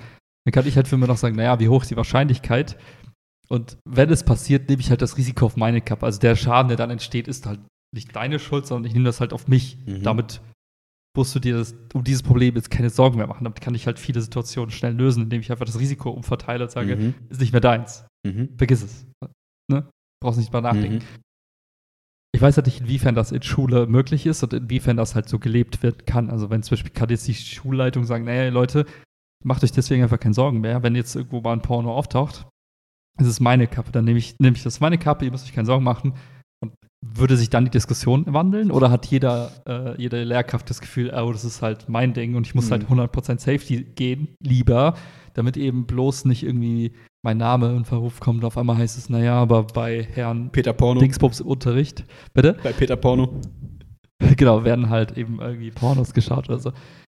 Dann kann ich halt für mich noch sagen, naja, wie hoch ist die Wahrscheinlichkeit? Und wenn es passiert, nehme ich halt das Risiko auf meine Kappe. Also der Schaden, der dann entsteht, ist halt nicht deine Schuld, sondern ich nehme das halt auf mich. Mhm. Damit musst du dir das, um dieses Problem jetzt keine Sorgen mehr machen. Damit kann ich halt viele Situationen schnell lösen, indem ich einfach das Risiko umverteile und sage, Mhm. ist nicht mehr deins. Mhm. Vergiss es. Ne? Brauchst nicht mal nachdenken. Ich weiß halt nicht, inwiefern das in Schule möglich ist und inwiefern das halt so gelebt werden kann. Also wenn zum Beispiel kann jetzt die Schulleitung sagen, naja, Leute, macht euch deswegen einfach keine Sorgen mehr. Wenn jetzt irgendwo mal ein Porno auftaucht, es ist meine Kappe, dann nehme ich, nehme ich das meine Kappe, ihr müsst euch keine Sorgen machen. Und würde sich dann die Diskussion wandeln? Oder hat jeder, äh, jede Lehrkraft das Gefühl, oh, das ist halt mein Ding und ich muss Mhm. halt 100% Safety gehen, lieber, damit eben bloß nicht irgendwie mein Name in Verruf kommt. Auf einmal heißt es, naja, aber bei Herrn Peter Porno. Dingsbums im Unterricht, bitte? Bei Peter Porno. *laughs* genau, werden halt eben irgendwie Pornos geschaut oder so.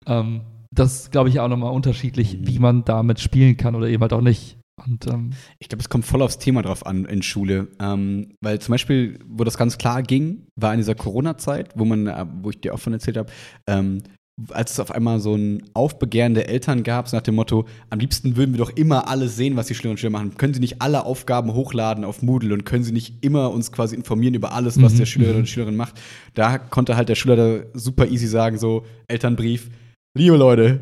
Ähm, das ist, glaube ich, auch nochmal unterschiedlich, Mhm. wie man damit spielen kann oder eben halt auch nicht. Und ähm, Ich glaube, es kommt voll aufs Thema drauf an in Schule. Ähm, weil zum Beispiel, wo das ganz klar ging, war in dieser Corona-Zeit, wo man, äh, wo ich dir auch von erzählt habe, ähm, als es auf einmal so ein Aufbegehren der Eltern gab, so nach dem Motto, am liebsten würden wir doch immer alles sehen, was die Schülerinnen und Schüler machen. Können sie nicht alle Aufgaben hochladen auf Moodle und können sie nicht immer uns quasi informieren über alles, was Mhm, der Schülerin mhm. und Schülerin macht? Da konnte halt der Schüler da super easy sagen, so, Elternbrief, liebe Leute,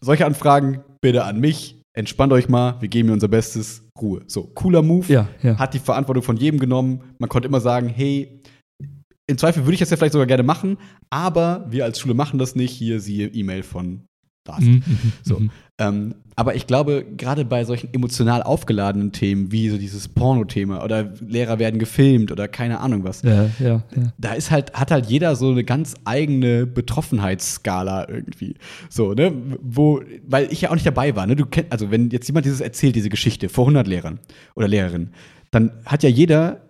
solche Anfragen bitte an mich, entspannt euch mal, wir geben mir unser Bestes, Ruhe. So, cooler Move ja, ja. hat die Verantwortung von jedem genommen. Man konnte immer sagen, hey, im Zweifel würde ich das ja vielleicht sogar gerne machen, aber wir als Schule machen das nicht. Hier siehe E-Mail von Lars. Mhm, mhm, So. mhm. Ähm, aber ich glaube, gerade bei solchen emotional aufgeladenen Themen, wie so dieses Porno-Thema oder Lehrer werden gefilmt oder keine Ahnung was, Ja, ja, ja. da ist halt, hat halt jeder so eine ganz eigene Betroffenheitsskala irgendwie. So, ne, wo, weil ich ja auch nicht dabei war, ne, du kennst, also wenn jetzt jemand dieses erzählt, diese Geschichte vor 100 Lehrern oder Lehrerinnen, dann hat ja jeder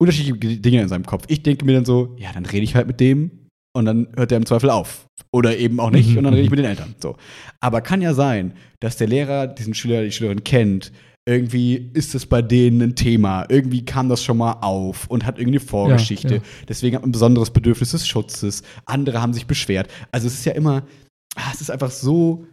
unterschiedliche Dinge in seinem Kopf. Ich denke mir dann so, ja, dann rede ich halt mit dem und dann hört er im Zweifel auf. Oder eben auch nicht Mhm, *laughs* und dann rede ich mit den Eltern. So. Aber kann ja sein, dass der Lehrer diesen Schüler, die Schülerin kennt, irgendwie ist es bei denen ein Thema, irgendwie kam das schon mal auf und hat irgendwie eine Vorgeschichte. ja. Deswegen hat man ein besonderes Bedürfnis des Schutzes. Andere haben sich beschwert. Also es ist ja immer, ah, es ist einfach so,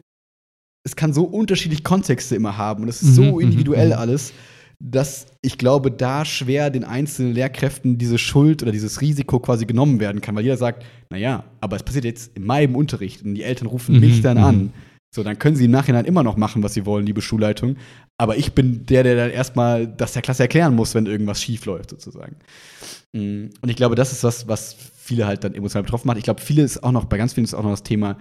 es kann so unterschiedlich Kontexte immer haben und es ist Mhm, so mhm, individuell mhm. alles, dass ich glaube, da schwer den einzelnen Lehrkräften diese Schuld oder dieses Risiko quasi genommen werden kann, weil jeder sagt, naja, aber es passiert jetzt in meinem Unterricht und die Eltern rufen Mhm, mich dann mhm. an. So, dann können sie im Nachhinein immer noch machen, was sie wollen, liebe Schulleitung. Aber ich bin der, der dann erstmal das der Klasse erklären muss, wenn irgendwas schief läuft, sozusagen. Mm, Und ich glaube, das ist was, was viele halt dann emotional betroffen macht. Ich glaube, viele ist auch noch, bei ganz vielen ist auch noch das Thema,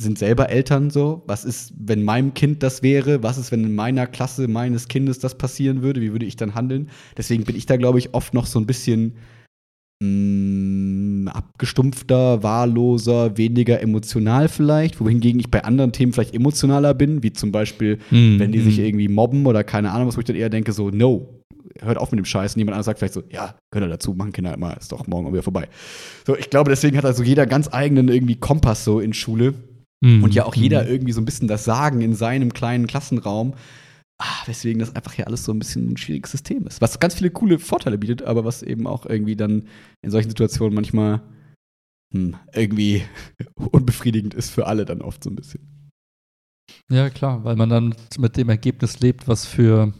sind selber Eltern so? Was ist, wenn meinem Kind das wäre? Was ist, wenn in meiner Klasse meines Kindes das passieren würde? Wie würde ich dann handeln? Deswegen bin ich da, glaube ich, oft noch so ein bisschen mh, abgestumpfter, wahlloser, weniger emotional vielleicht, wohingegen ich bei anderen Themen vielleicht emotionaler bin, wie zum Beispiel, Mhm, wenn die sich mhm. irgendwie mobben oder keine Ahnung was, wo ich dann eher denke, so, no, hört auf mit dem Scheiß. Und jemand anderes sagt vielleicht so, ja, gehört dazu, machen Kinder immer, ist doch morgen auch wieder vorbei. So, ich glaube, deswegen hat also jeder ganz eigenen irgendwie Kompass so in Schule. Mhm, Und ja auch jeder mhm. irgendwie so ein bisschen das Sagen in seinem kleinen Klassenraum. Ah, weswegen das einfach hier alles so ein bisschen ein schwieriges System ist. Was ganz viele coole Vorteile bietet, aber was eben auch irgendwie dann in solchen Situationen manchmal hm, irgendwie *laughs* unbefriedigend ist für alle dann oft so ein bisschen. Ja, klar, weil man dann mit dem Ergebnis lebt, was für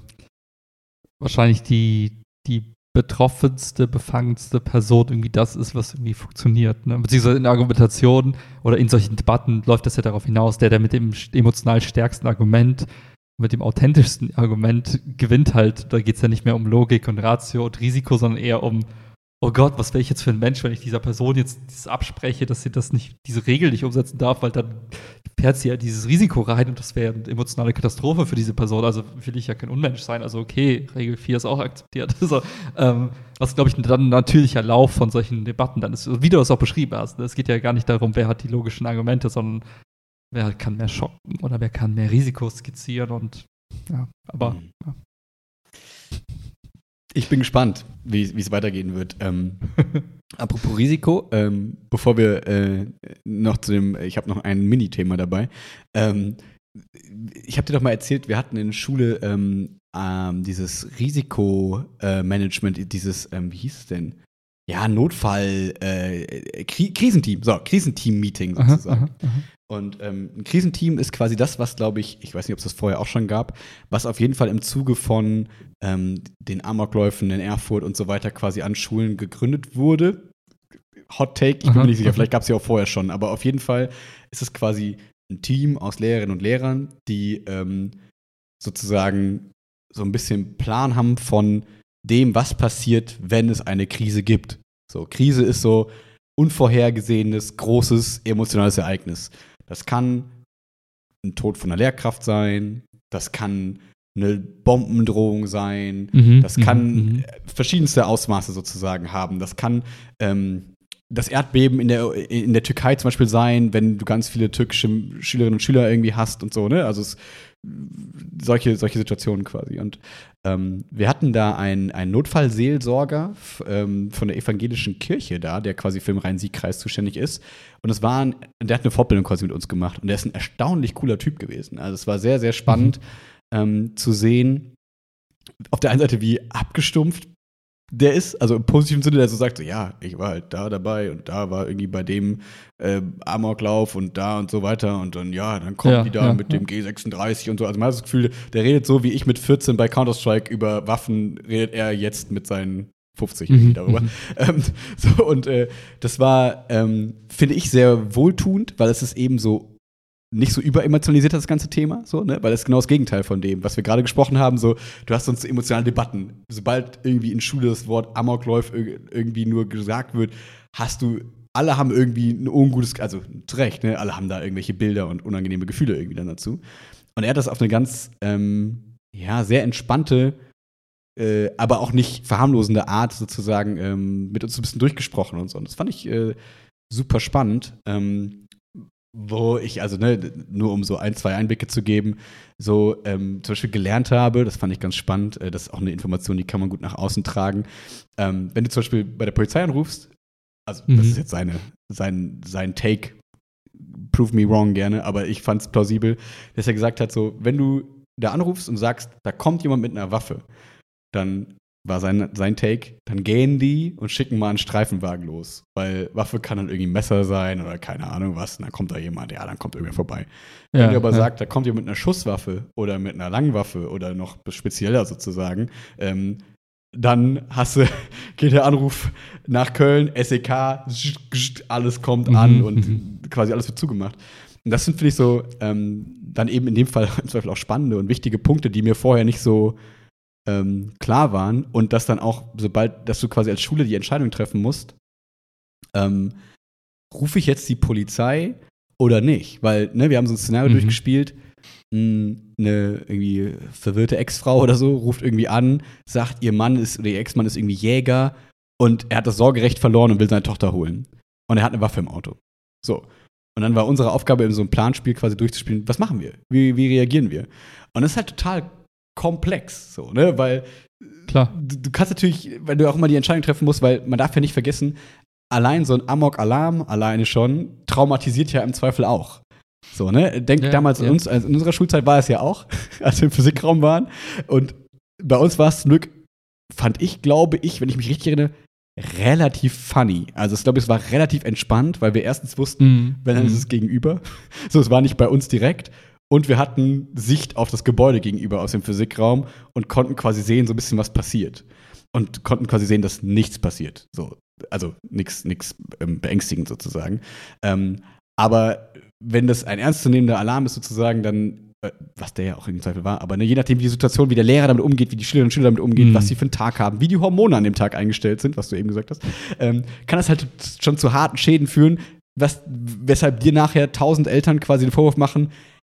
wahrscheinlich die, die betroffenste, befangenste Person irgendwie das ist, was irgendwie funktioniert. Ne? Beziehungsweise in Argumentationen oder in solchen Debatten läuft das ja darauf hinaus, der, der mit dem emotional stärksten Argument, mit dem authentischsten Argument gewinnt halt. Da geht es ja nicht mehr um Logik und Ratio und Risiko, sondern eher um oh Gott, was wäre ich jetzt für ein Mensch, wenn ich dieser Person jetzt abspreche, dass sie das nicht, diese Regel nicht umsetzen darf, weil dann fährt sie ja dieses Risiko rein und das wäre eine emotionale Katastrophe für diese Person. Also will ich ja kein Unmensch sein. Also okay, Regel 4 ist auch akzeptiert. *laughs* so, ähm, was, glaube ich, dann ein natürlicher Lauf von solchen Debatten dann ist, wie du es auch beschrieben hast. Ne? Es geht ja gar nicht darum, wer hat die logischen Argumente, sondern wer kann mehr schocken oder wer kann mehr Risiko skizzieren und ja, aber mhm. ja. Ich bin gespannt, wie es weitergehen wird. Ähm, *laughs* apropos Risiko, ähm, bevor wir äh, noch zu dem, ich habe noch ein Mini-Thema dabei. Ähm, ich habe dir doch mal erzählt, wir hatten in Schule ähm, ähm, dieses Risikomanagement, äh, dieses, ähm, wie hieß es denn? Ja, Notfall, äh, Kri Krisenteam, so, Krisenteam-Meeting sozusagen. Aha, aha, aha. Und ähm, ein Krisenteam ist quasi das, was, glaube ich, ich weiß nicht, ob es das vorher auch schon gab, was auf jeden Fall im Zuge von ähm, den Amokläufen in Erfurt und so weiter quasi an Schulen gegründet wurde. Hot Take, ich bin mir nicht sicher, vielleicht gab es ja auch vorher schon, aber auf jeden Fall ist es quasi ein Team aus Lehrerinnen und Lehrern, die ähm, sozusagen so ein bisschen Plan haben von dem, was passiert, wenn es eine Krise gibt. So, Krise ist so unvorhergesehenes, großes, emotionales Ereignis. Das kann ein Tod von einer Lehrkraft sein, das kann eine Bombendrohung sein, mhm, das kann mhm, mhm. verschiedenste Ausmaße sozusagen haben. Das kann ähm, das Erdbeben in der, in der Türkei zum Beispiel sein, wenn du ganz viele türkische Schülerinnen und Schüler irgendwie hast und so, ne? Also es, solche, solche Situationen quasi. Und ähm, wir hatten da einen, einen Notfallseelsorger ähm, von der evangelischen Kirche da, der quasi für den Rhein-Sieg-Kreis zuständig ist. Und es war ein, der hat eine Fortbildung quasi mit uns gemacht. Und der ist ein erstaunlich cooler Typ gewesen. Also es war sehr, sehr spannend mhm. ähm, zu sehen, auf der einen Seite, wie abgestumpft der ist, also im positiven Sinne, der so sagt, so, ja, ich war halt da dabei und da war irgendwie bei dem äh, Amoklauf und da und so weiter und dann, ja, dann kommen ja, die da ja, mit ja. dem G36 und so. Also man hat das Gefühl, der redet so, wie ich mit 14 bei Counter-Strike über Waffen, redet er jetzt mit seinen 50 mhm, darüber. Mhm. *laughs* Ähm, so, und äh, das war, ähm, finde ich, sehr wohltuend, weil es ist eben so nicht so überemotionalisiert das ganze Thema, so, ne? Weil das ist genau das Gegenteil von dem, was wir gerade gesprochen haben. So, du hast sonst so emotionale Debatten. Sobald irgendwie in Schule das Wort Amokläuf irgendwie nur gesagt wird, hast du, alle haben irgendwie ein ungutes, also zu Recht, ne? Alle haben da irgendwelche Bilder und unangenehme Gefühle irgendwie dann dazu. Und er hat das auf eine ganz, ähm, ja, sehr entspannte, äh, aber auch nicht verharmlosende Art sozusagen ähm, mit uns ein bisschen durchgesprochen und so. Und das fand ich äh, super spannend. Ähm, wo ich, also ne, nur um so ein, zwei Einblicke zu geben, so ähm, zum Beispiel gelernt habe, das fand ich ganz spannend, äh, das ist auch eine Information, die kann man gut nach außen tragen. Ähm, wenn du zum Beispiel bei der Polizei anrufst, also mhm. das ist jetzt seine, sein, sein Take, prove me wrong gerne, aber ich fand es plausibel, dass er gesagt hat, so, wenn du da anrufst und sagst, da kommt jemand mit einer Waffe, dann war sein, sein Take, dann gehen die und schicken mal einen Streifenwagen los. Weil Waffe kann dann irgendwie ein Messer sein oder keine Ahnung was. Und dann kommt da jemand, ja, dann kommt irgendwer vorbei. Ja, Wenn du aber ja. sagt, da kommt jemand mit einer Schusswaffe oder mit einer Langwaffe oder noch spezieller sozusagen, ähm, dann hast du, *laughs* geht der Anruf nach Köln, SEK, alles kommt an mhm. und quasi alles wird zugemacht. Und das sind, finde ich, so ähm, dann eben in dem Fall *laughs* im Zweifel auch spannende und wichtige Punkte, die mir vorher nicht so ähm, klar waren und dass dann auch, sobald, dass du quasi als Schule die Entscheidung treffen musst, ähm, rufe ich jetzt die Polizei oder nicht? Weil, ne, wir haben so ein Szenario mhm. durchgespielt, mh, hm, eine irgendwie verwirrte Ex-Frau oder so ruft irgendwie an, sagt, ihr Mann ist oder ihr Ex-Mann ist irgendwie Jäger und er hat das Sorgerecht verloren und will seine Tochter holen. Und er hat eine Waffe im Auto. So. Und dann war unsere Aufgabe, in so einem Planspiel quasi durchzuspielen, was machen wir? Wie, wie reagieren wir? Und das ist halt total komplex, so, ne? Weil Klar. Du, du, kannst natürlich, wenn du auch immer die Entscheidung treffen musst, weil man darf ja nicht vergessen, allein so ein Amok-Alarm alleine schon traumatisiert ja im Zweifel auch. So, ne? Denk ja, damals ja. in uns, also in unserer Schulzeit war es ja auch, *laughs* als wir im Physikraum waren. Und bei uns war es zum Glück, fand ich, glaube ich, wenn ich mich richtig erinnere, relativ funny. Also ich glaube, es war relativ entspannt, weil wir erstens wussten, mhm. wenn dann ist mhm. es gegenüber. *laughs* So, es war nicht bei uns direkt. Und wir hatten Sicht auf das Gebäude gegenüber aus dem Physikraum und konnten quasi sehen, so ein bisschen was passiert. Und konnten quasi sehen, dass nichts passiert. So, also nichts ähm, beängstigend sozusagen. Ähm, aber wenn das ein ernstzunehmender Alarm ist sozusagen, dann äh, was der ja auch im Zweifel war, aber ne, je nachdem, wie die Situation, wie der Lehrer damit umgeht, wie die Schülerinnen und Schüler damit umgehen, mhm. was sie für einen Tag haben, wie die Hormone an dem Tag eingestellt sind, was du eben gesagt hast, ähm, kann das halt schon zu harten Schäden führen, was, weshalb dir nachher tausend Eltern quasi den Vorwurf machen,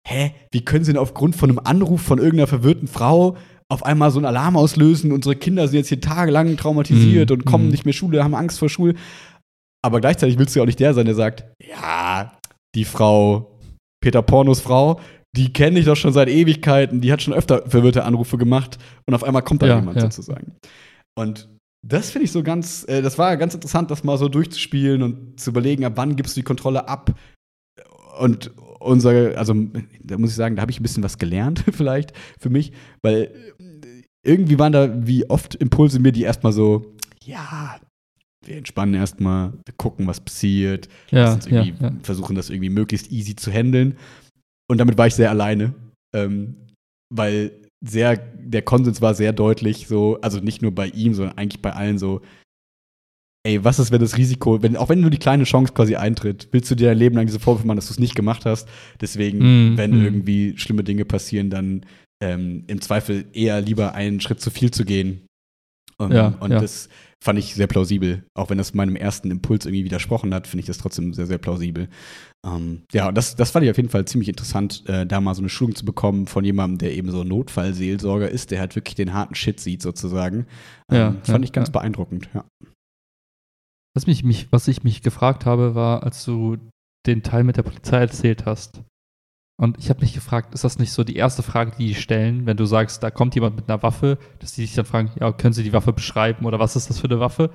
hä, wie können sie denn aufgrund von einem Anruf von irgendeiner verwirrten Frau auf einmal so einen Alarm auslösen, unsere Kinder sind jetzt hier tagelang traumatisiert mm, und kommen mm. nicht mehr Schule, haben Angst vor Schule. Aber gleichzeitig willst du ja auch nicht der sein, der sagt, ja, die Frau, Peter Pornos Frau, die kenne ich doch schon seit Ewigkeiten, die hat schon öfter verwirrte Anrufe gemacht und auf einmal kommt da ja, jemand ja. sozusagen. Und das finde ich so ganz, äh, das war ganz interessant, das mal so durchzuspielen und zu überlegen, ab wann gibst du die Kontrolle ab. Und unser, also da muss ich sagen, da habe ich ein bisschen was gelernt, *laughs* vielleicht für mich, weil irgendwie waren da wie oft Impulse mir, die erstmal so, ja, wir entspannen erstmal, wir gucken, was passiert, ja, ja, ja. versuchen das irgendwie möglichst easy zu handeln. Und damit war ich sehr alleine, ähm, weil sehr, der Konsens war sehr deutlich, so, also nicht nur bei ihm, sondern eigentlich bei allen so, ey, was ist, wenn das Risiko, wenn, auch wenn nur die kleine Chance quasi eintritt, willst du dir dein Leben lang diese Vorwürfe machen, dass du es nicht gemacht hast? Deswegen, mm, wenn mm. irgendwie schlimme Dinge passieren, dann ähm, im Zweifel eher lieber einen Schritt zu viel zu gehen. Um, ja, und ja. das fand ich sehr plausibel. Auch wenn das meinem ersten Impuls irgendwie widersprochen hat, finde ich das trotzdem sehr, sehr plausibel. Ähm, ja, und das, das fand ich auf jeden Fall ziemlich interessant, äh, da mal so eine Schulung zu bekommen von jemandem, der eben so Notfallseelsorger ist, der halt wirklich den harten Shit sieht, sozusagen. Ähm, ja, fand ich ganz beeindruckend, ja. Was, mich, mich, was ich mich gefragt habe, war, als du den Teil mit der Polizei erzählt hast. Und ich habe mich gefragt, ist das nicht so die erste Frage, die die stellen, wenn du sagst, da kommt jemand mit einer Waffe, dass die sich dann fragen, ja, können Sie die Waffe beschreiben oder was ist das für eine Waffe?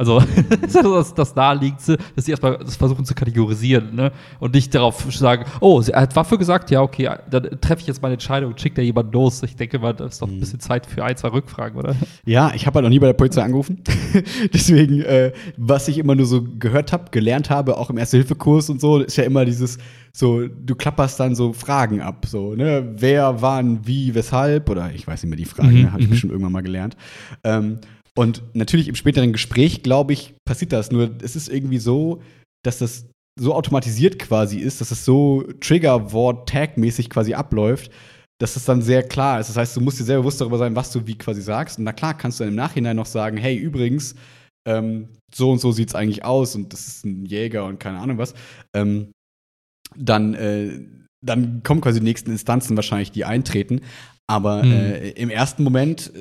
Also, *laughs* das, das Naheliegendste, dass sie erstmal das versuchen zu kategorisieren, ne? Und nicht darauf sagen, oh, er hat Waffe gesagt, ja, okay, dann treffe ich jetzt meine Entscheidung und schicke da jemand los. Ich denke mal, das ist doch ein mhm. bisschen Zeit für ein, zwei Rückfragen, oder? Ja, ich habe halt noch nie bei der Polizei angerufen. *laughs* Deswegen, äh, was ich immer nur so gehört habe, gelernt habe, auch im Erste-Hilfe-Kurs und so, ist ja immer dieses, so, du klapperst dann so Fragen ab, so, ne? Wer, wann, wie, weshalb, oder ich weiß nicht mehr die Fragen, mhm, ne? habe ich mhm. bestimmt irgendwann mal gelernt. Ähm, und natürlich im späteren Gespräch, glaube ich, passiert das. Nur es ist irgendwie so, dass das so automatisiert quasi ist, dass es so Trigger-Wort-Tag-mäßig quasi abläuft, dass es dann sehr klar ist. Das heißt, du musst dir sehr bewusst darüber sein, was du wie quasi sagst. Und na klar kannst du dann im Nachhinein noch sagen, hey, übrigens, ähm, so und so sieht es eigentlich aus und das ist ein Jäger und keine Ahnung was. Ähm, dann, äh, dann kommen quasi die nächsten Instanzen wahrscheinlich, die eintreten. Aber mhm. äh, im ersten Moment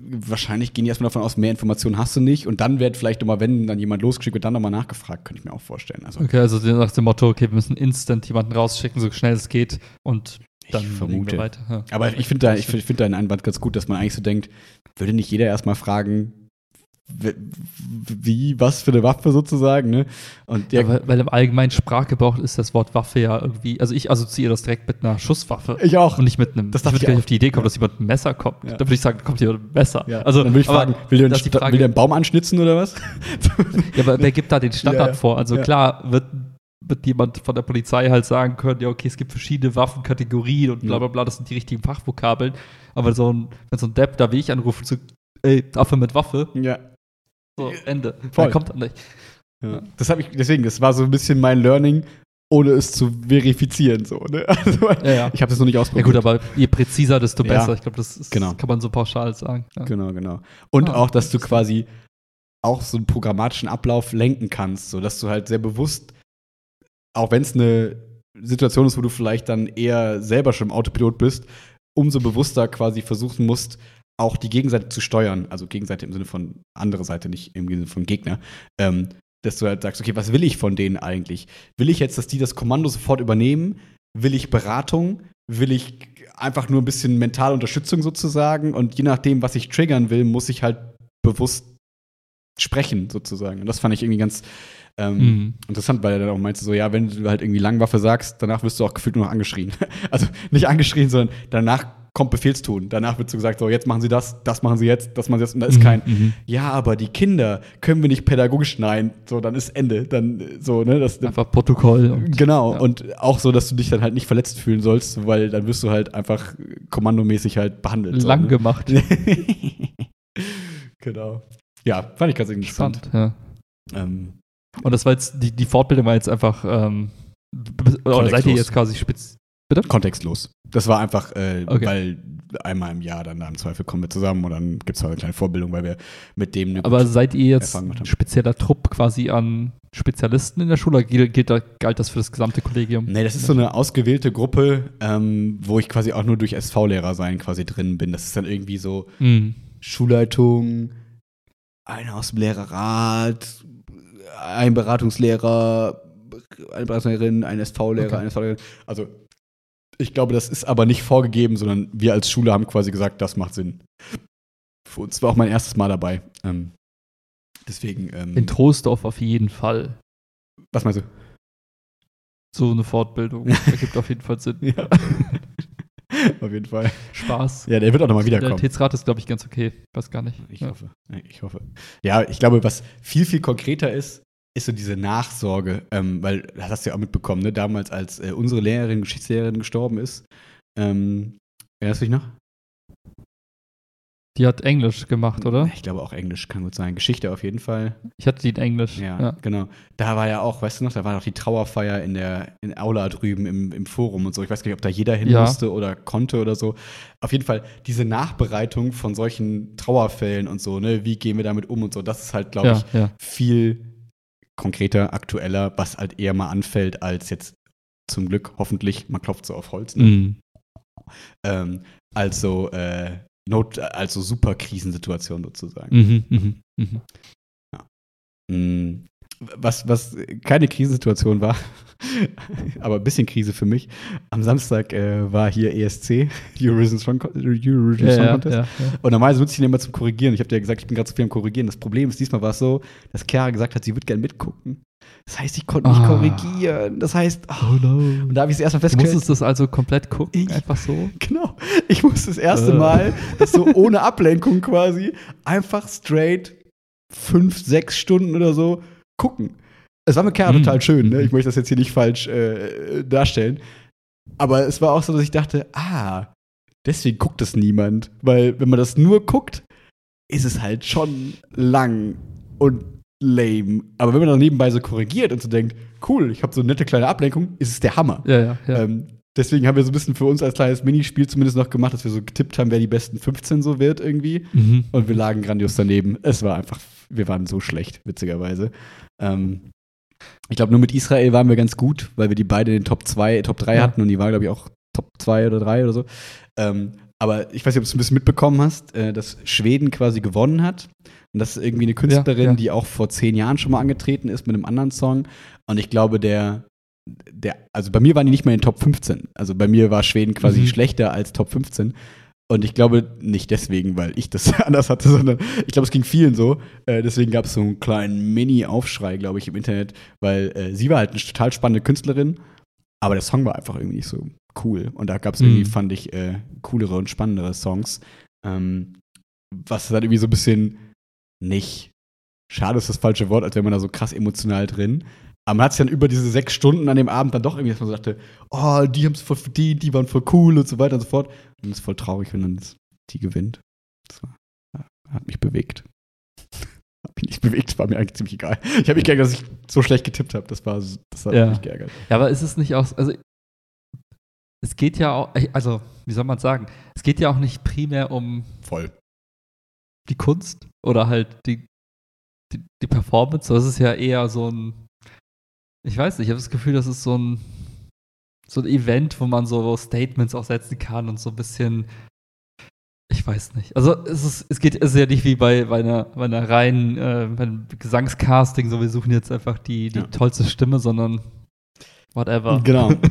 wahrscheinlich gehen die erstmal davon aus, mehr Informationen hast du nicht. Und dann wird vielleicht nochmal, wenn dann jemand losgeschickt wird, dann nochmal nachgefragt, könnte ich mir auch vorstellen. Also, okay, also nach dem Motto, okay, wir müssen instant jemanden rausschicken, so schnell es geht. Und dann ich vermute. wir weiter. Ja. Aber ich finde da, ich find deinen Einwand ganz gut, dass man eigentlich so denkt, würde nicht jeder erstmal fragen, wie, was für eine Waffe sozusagen, ne? Und ja, weil, weil, im allgemeinen Sprachgebrauch ist das Wort Waffe ja irgendwie, also ich assoziiere das direkt mit einer Schusswaffe. Ich auch. Und nicht mit einem, das darf ich, ich nicht auf die Idee kommen, dass jemand mit einem Messer kommt. Ja. Da würde ich sagen, kommt jemand mit einem Messer. Ja. Also, dann würde ich fragen, will der, einen, Frage, will der einen Baum anschnitzen oder was? *laughs* ja, aber wer gibt da den Standard vor? Also klar wird wird jemand von der Polizei halt sagen können, ja, okay, es gibt verschiedene Waffenkategorien und bla bla bla, das sind die richtigen Fachvokabeln. Aber so ein, wenn so ein Depp da wie ich anruft, so, ey, Waffe mit Waffe, ja. So, Ende. Voll. Kommt dann nicht. Ja. Das habe ich, deswegen, das war so ein bisschen mein Learning, ohne es zu verifizieren. So, ne? *laughs* also, ja, ja. Ich habe das noch nicht ausprobiert. Ja gut, aber je präziser, desto besser. Ich glaube, das ist, genau. kann man so pauschal sagen. Genau, genau. Und ah, auch, dass du quasi auch so einen programmatischen Ablauf lenken kannst, so dass du halt sehr bewusst, auch wenn es eine Situation ist, wo du vielleicht dann eher selber schon im Autopilot bist, umso bewusster quasi versuchen musst, auch die Gegenseite zu steuern, also Gegenseite im Sinne von andere Seite, nicht im Sinne von Gegner, ähm, dass du halt sagst, okay, was will ich von denen eigentlich? Will ich jetzt, dass die das Kommando sofort übernehmen? Will ich Beratung? Will ich einfach nur ein bisschen mentale Unterstützung sozusagen? Und je nachdem, was ich triggern will, muss ich halt bewusst sprechen sozusagen. Und das fand ich irgendwie ganz ähm, mhm. interessant, weil er dann auch meinte so, ja, wenn du halt irgendwie Langwaffe sagst, danach wirst du auch gefühlt nur noch angeschrien. *laughs* also nicht angeschrien, sondern danach kommt Befehlstun. Danach wird so gesagt, so jetzt machen Sie das, das machen Sie jetzt, das machen Sie jetzt. Und da ist Mhm, kein, mhm. ja, aber die Kinder können wir nicht pädagogisch, nein, so, dann ist Ende. Dann so, ne, das, Einfach Protokoll. Und, Genau, ja. und auch so, dass du dich dann halt nicht verletzt fühlen sollst, weil dann wirst du halt einfach kommandomäßig halt behandelt. lang so, ne? gemacht. *laughs* genau. Ja, fand ich ganz interessant. Spannend, ja. Ähm, Und das war jetzt, die, die Fortbildung war jetzt einfach, ähm, oder seid ihr jetzt quasi spitz? Kontextlos. Das war einfach, äh, Okay. weil einmal im Jahr dann da im Zweifel kommen wir zusammen und dann gibt es halt eine kleine Vorbildung, weil wir mit dem eine Aber seid ihr jetzt ein spezieller Trupp quasi an Spezialisten in der Schule oder gilt, gilt, galt das für das gesamte Kollegium? Nee, das ist so eine ausgewählte Gruppe, ähm, wo ich quasi auch nur durch SV-Lehrer sein quasi drin bin. Das ist dann irgendwie so Mhm. Schulleitung, einer aus dem Lehrerrat, ein Beratungslehrer, eine Beratungslehrerin, ein SV-Lehrer, Okay. eine SV-Lehrerin. Also ich glaube, das ist aber nicht vorgegeben, sondern wir als Schule haben quasi gesagt, das macht Sinn. Für uns war auch mein erstes Mal dabei. Ähm, deswegen, ähm, In Troisdorf auf jeden Fall. was meinst du? So eine Fortbildung *laughs* ergibt auf jeden Fall Sinn. Ja. *laughs* Auf jeden Fall. Spaß. Ja, der wird auch nochmal Der wiederkommen. Realitätsrat ist, glaube ich, ganz okay. Weiß gar nicht. Ich Ja. hoffe. Ich hoffe. Ja, ich glaube, was viel, viel konkreter ist, ist so diese Nachsorge, ähm, weil das hast du ja auch mitbekommen, ne? Damals, als äh, unsere Lehrerin, Geschichtslehrerin gestorben ist, ähm, erinnerst du dich noch? Die hat Englisch gemacht, oder? Ich glaube auch Englisch kann gut sein. Geschichte auf jeden Fall. Ich hatte die in Englisch. Ja, Ja. genau. Da war ja auch, weißt du noch, da war doch die Trauerfeier in der in Aula drüben im, im Forum und so. Ich weiß gar nicht, ob da jeder hin Ja. musste oder konnte oder so. Auf jeden Fall diese Nachbereitung von solchen Trauerfällen und so, ne, wie gehen wir damit um und so, das ist halt, glaube ich, Ja, ja. viel konkreter, aktueller, was halt eher mal anfällt, als jetzt zum Glück, hoffentlich, man klopft so auf Holz, ne? Mhm. ähm, als so, äh, Not, also super Krisensituation sozusagen. Mhm, mhm, mhm. Mm, Was, was keine Krisensituation war, *laughs* aber ein bisschen Krise für mich. Am Samstag äh, war hier ESC, Eurovision Song, Eurovision Song ja, Contest. ja, ja. Und normalerweise nutze ich ihn immer zum Korrigieren. Ich habe dir ja gesagt, ich bin gerade zu viel am Korrigieren. Das Problem ist, diesmal war es so, dass Chiara gesagt hat, sie würde gerne mitgucken. Das heißt, ich konnte nicht Ah. korrigieren. Das heißt, ah, Oh no. und da habe ich es erstmal Du festgestellt. musstest das also komplett gucken, Ich- einfach so. *laughs* Genau. Ich musste das erste Äh. Mal, das so ohne Ablenkung quasi, einfach straight fünf, sechs Stunden oder so gucken. Es war mit Chiara Mhm. total schön, ne? Ich möchte das jetzt hier nicht falsch äh, darstellen. Aber es war auch so, dass ich dachte, ah, deswegen guckt es niemand. Weil, wenn man das nur guckt, ist es halt schon lang und lame. Aber wenn man dann nebenbei so korrigiert und so denkt, cool, ich habe so eine nette kleine Ablenkung, ist es der Hammer. Ja, ja, ja. Ähm, deswegen haben wir so ein bisschen für uns als kleines Minispiel zumindest noch gemacht, dass wir so getippt haben, wer die besten 15 so wird irgendwie. mhm. Und wir lagen grandios daneben. Es war einfach, wir waren so schlecht, witzigerweise. Ähm, ich glaube, nur mit Israel waren wir ganz gut, weil wir die beide in den Top 2, Top 3 Ja. hatten und die waren, glaube ich, auch Top 2 oder 3 oder so. Ähm, aber ich weiß nicht, ob du es ein bisschen mitbekommen hast, äh, dass Schweden quasi gewonnen hat. Und das ist irgendwie eine Künstlerin, ja. die auch vor zehn Jahren schon mal angetreten ist mit einem anderen Song. Und ich glaube, der, der, also bei mir waren die nicht mal in den Top 15. Also bei mir war Schweden quasi Mhm. schlechter als Top 15. Und ich glaube nicht deswegen, weil ich das *laughs* anders hatte, sondern ich glaube, es ging vielen so. Äh, deswegen gab es so einen kleinen Mini-Aufschrei, glaube ich, im Internet, weil äh, sie war halt eine total spannende Künstlerin, aber der Song war einfach irgendwie nicht so cool. Und da gab es irgendwie, Mhm. fand ich, äh, coolere und spannendere Songs. Ähm, was dann irgendwie so ein bisschen nicht, schade ist das falsche Wort, als wäre man da so krass emotional drin. Aber man hat sich dann über diese sechs Stunden an dem Abend dann doch irgendwie, dass man so dachte, oh, die haben es voll verdient, die waren voll cool und so weiter und so fort. Und es ist voll traurig, wenn dann die gewinnt. Das war, hat mich bewegt. *laughs* hat mich nicht bewegt, war mir eigentlich ziemlich egal. Ich habe mich geärgert, dass ich so schlecht getippt habe. Das war, das hat Ja. mich geärgert. Ja, aber ist es nicht auch, also es geht ja auch, also wie soll man sagen, es geht ja auch nicht primär um Voll. die Kunst oder halt die, die, die Performance, das ist ja eher so ein, ich weiß nicht, ich habe das Gefühl, das ist so ein, so ein Event, wo man so Statements auch setzen kann und so ein bisschen, ich weiß nicht. Also es, ist, es geht es ist ja nicht wie bei, bei, einer, bei einer reinen äh, Gesangscasting, so wir suchen jetzt einfach die, die Ja. tollste Stimme, sondern whatever. Genau. *laughs*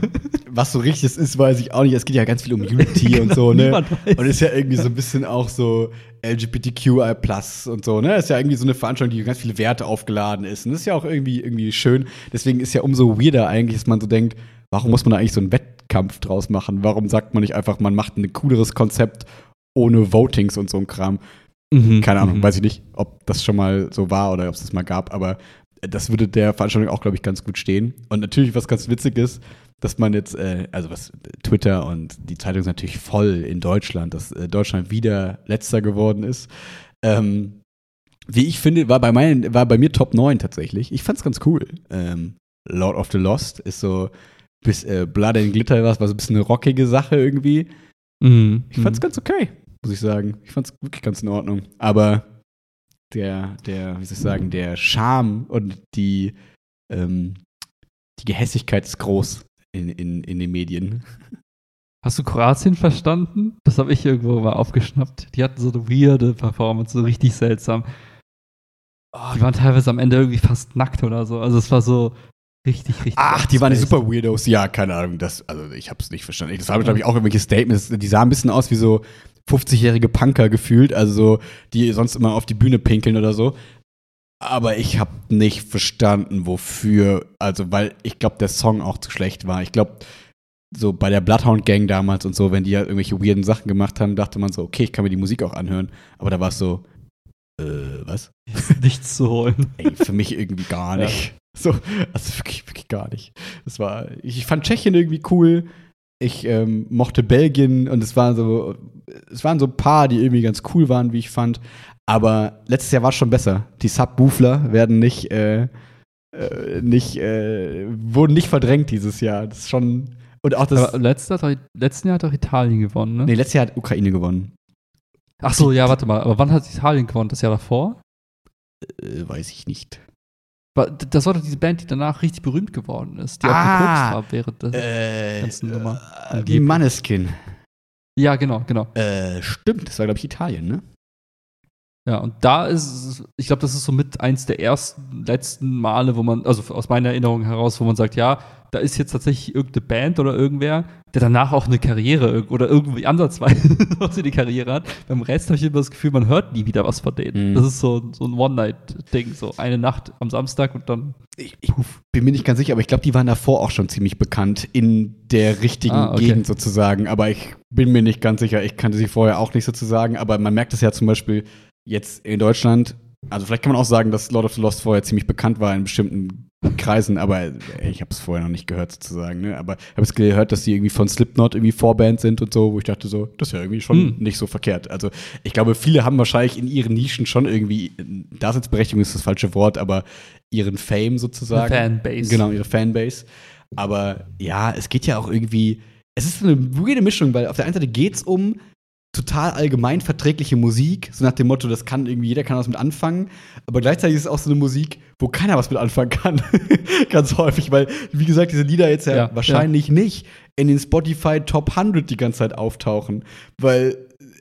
Was so richtig ist, weiß ich auch nicht. Es geht ja ganz viel um Unity und so, ne? Und ist ja irgendwie so ein bisschen auch so LGBTQI und so, ne? Ist ja irgendwie so eine Veranstaltung, die ganz viele Werte aufgeladen ist. Und das ist ja auch irgendwie, irgendwie schön. Deswegen ist ja umso weirder eigentlich, dass man so denkt, warum muss man da eigentlich so einen Wettkampf draus machen? Warum sagt man nicht einfach, man macht ein cooleres Konzept ohne Votings und so ein Kram? Mhm. Keine Ahnung, Mhm. weiß ich nicht, ob das schon mal so war oder ob es das mal gab, aber das würde der Veranstaltung auch, glaube ich, ganz gut stehen. Und natürlich, was ganz witzig ist, dass man jetzt, äh, also was Twitter und die Zeitung ist natürlich voll in Deutschland, dass äh, Deutschland wieder letzter geworden ist. Ähm, wie ich finde, war bei meinen, war bei mir Top 9 tatsächlich. Ich fand's ganz cool. Ähm, Lord of the Lost ist so bis äh, Blood and Glitter was, war so ein bisschen eine rockige Sache irgendwie. Mhm. Ich fand's ganz okay, muss ich sagen. Ich fand's wirklich ganz in Ordnung. Aber der, der, wie soll ich sagen, der Charme und die, ähm, die Gehässigkeit ist groß in, in, in den Medien. Hast du Kroatien verstanden? Das habe ich irgendwo mal aufgeschnappt. Die hatten so eine weirde Performance, so richtig seltsam. Die waren teilweise am Ende irgendwie fast nackt oder so. Also es war so richtig, richtig. Ach, die waren die super Weirdos. Ja, keine Ahnung. Das, also ich hab's nicht verstanden. Das haben, glaube ich, auch irgendwelche Statements. Die sahen ein bisschen aus wie so 50-jährige Punker gefühlt, also so, die sonst immer auf die Bühne pinkeln oder so. Aber ich habe nicht verstanden, wofür. Also, weil ich glaube, der Song auch zu schlecht war. Ich glaube, so bei der Bloodhound Gang damals und so, wenn die halt irgendwelche weirden Sachen gemacht haben, dachte man so, okay, ich kann mir die Musik auch anhören. Aber da war es so, äh, was? Nichts zu holen. Ey, für mich irgendwie gar nicht. So, also wirklich, wirklich gar nicht. Das war, ich, fand Tschechien irgendwie cool. Ich ähm, mochte Belgien und es waren so, es waren so ein paar, die irgendwie ganz cool waren, wie ich fand. Aber letztes Jahr war es schon besser. Die Subwoofler werden nicht, äh, äh, nicht, äh, wurden nicht verdrängt dieses Jahr. Das ist schon. Und auch das. Aber letzter, hat doch- letzten Jahr hat doch Italien gewonnen, ne? nee, letztes Jahr hat Ukraine gewonnen. Ach so, ja, warte mal. Aber wann hat Italien gewonnen? Das Jahr davor? Äh, weiß ich nicht. War- Das war doch diese Band, die danach richtig berühmt geworden ist, die Ah. auch gekokst haben während des. Äh, ganzen Nummer. äh, die. Manneskin. ja, genau, genau. Äh, stimmt, das war, glaube ich, Italien, ne? Ja, und da ist ich glaube, das ist so mit eins der ersten, letzten Male, wo man, also aus meiner Erinnerung heraus, wo man sagt, ja, da ist jetzt tatsächlich irgendeine Band oder irgendwer, der danach auch eine Karriere oder irgendwie ansatzweise *laughs* in die Karriere hat. Beim Rest habe ich immer das Gefühl, man hört nie wieder was von denen. Mhm. Das ist so, so ein One-Night-Ding, so eine Nacht am Samstag und dann Ich, ich bin mir nicht ganz sicher, aber ich glaube, die waren davor auch schon ziemlich bekannt in der richtigen Ah, okay. Gegend sozusagen. Aber ich bin mir nicht ganz sicher. Ich kannte sie vorher auch nicht sozusagen. Aber man merkt es ja zum Beispiel jetzt in Deutschland. Also vielleicht kann man auch sagen, dass Lord of the Lost vorher ziemlich bekannt war in bestimmten Kreisen, aber ich habe es vorher noch nicht gehört sozusagen. Ne? Aber ich habe es gehört, dass sie irgendwie von Slipknot irgendwie Vorband sind und so, wo ich dachte so, das ist ja irgendwie schon Hm. nicht so verkehrt. Also ich glaube, viele haben wahrscheinlich in ihren Nischen schon irgendwie, Daseinsberechtigung ist das falsche Wort, aber ihren Fame sozusagen. Fanbase. Genau, ihre Fanbase. Aber ja, es geht ja auch irgendwie. Es ist eine weirde Mischung, weil auf der einen Seite geht es um total allgemein verträgliche Musik, so nach dem Motto, das kann irgendwie, jeder kann was mit anfangen, aber gleichzeitig ist es auch so eine Musik, wo keiner was mit anfangen kann. *laughs* Ganz häufig, weil, wie gesagt, diese Lieder jetzt ja, Ja, wahrscheinlich nicht in den Spotify Top 100 die ganze Zeit auftauchen, weil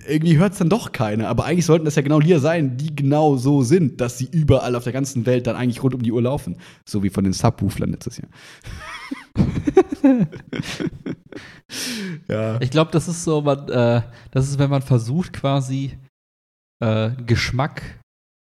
irgendwie hört es dann doch keiner. Aber eigentlich sollten das ja genau Lieder sein, die genau so sind, dass sie überall auf der ganzen Welt dann eigentlich rund um die Uhr laufen. So wie von den Subwooflern letztes Jahr. *laughs* *laughs* ja. Ich glaube, das ist so, man, äh, das ist, wenn man versucht, quasi äh, Geschmack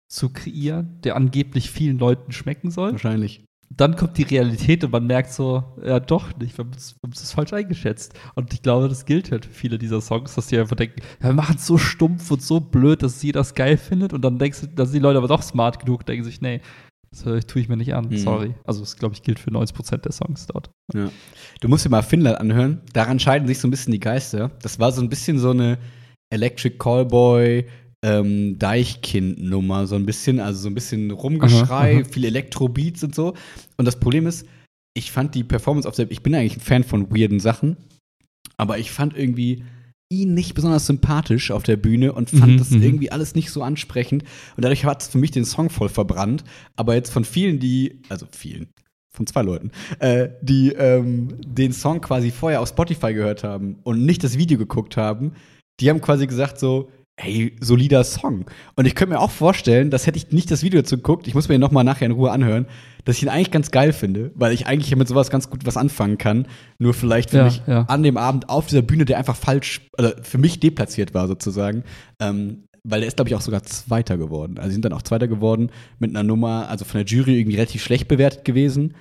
zu kreieren, der angeblich vielen Leuten schmecken soll. Wahrscheinlich. Dann kommt die Realität und man merkt so, ja doch nicht, wir haben es falsch eingeschätzt. Und ich glaube, das gilt halt für viele dieser Songs, dass die einfach denken, ja, wir machen es so stumpf und so blöd, dass jeder das geil findet. Und dann denkst du, dass die Leute aber doch smart genug denken sich, nee, das tue ich mir nicht an, Mhm. sorry. Also das, glaube ich, gilt für 90% der Songs dort. Ja. Du musst dir mal Finnland anhören. Daran scheiden sich so ein bisschen die Geister. Das war so ein bisschen so eine Electric Callboy, ähm, Deichkind-Nummer, so ein bisschen, also so ein bisschen Rumgeschrei, Aha, aha. viele Elektrobeats und so. Und das Problem ist, ich fand die Performance auf der, ich bin eigentlich ein Fan von weirden Sachen, aber ich fand irgendwie ihn nicht besonders sympathisch auf der Bühne und fand Mhm, das mhm. irgendwie alles nicht so ansprechend. Und dadurch hat es für mich den Song voll verbrannt. Aber jetzt von vielen, die, also vielen, von zwei Leuten, äh, die ähm, den Song quasi vorher auf Spotify gehört haben und nicht das Video geguckt haben, die haben quasi gesagt so, hey, solider Song. Und ich könnte mir auch vorstellen, dass hätte ich nicht das Video dazu geguckt, ich muss mir ihn nochmal nachher in Ruhe anhören, dass ich ihn eigentlich ganz geil finde, weil ich eigentlich mit sowas ganz gut was anfangen kann. Nur vielleicht für Ja, mich ja. an dem Abend auf dieser Bühne, der einfach falsch, also für mich deplatziert war sozusagen. Ähm, weil der ist, glaube ich, auch sogar Zweiter geworden. Also sie sind dann auch Zweiter geworden mit einer Nummer, also von der Jury irgendwie relativ schlecht bewertet gewesen,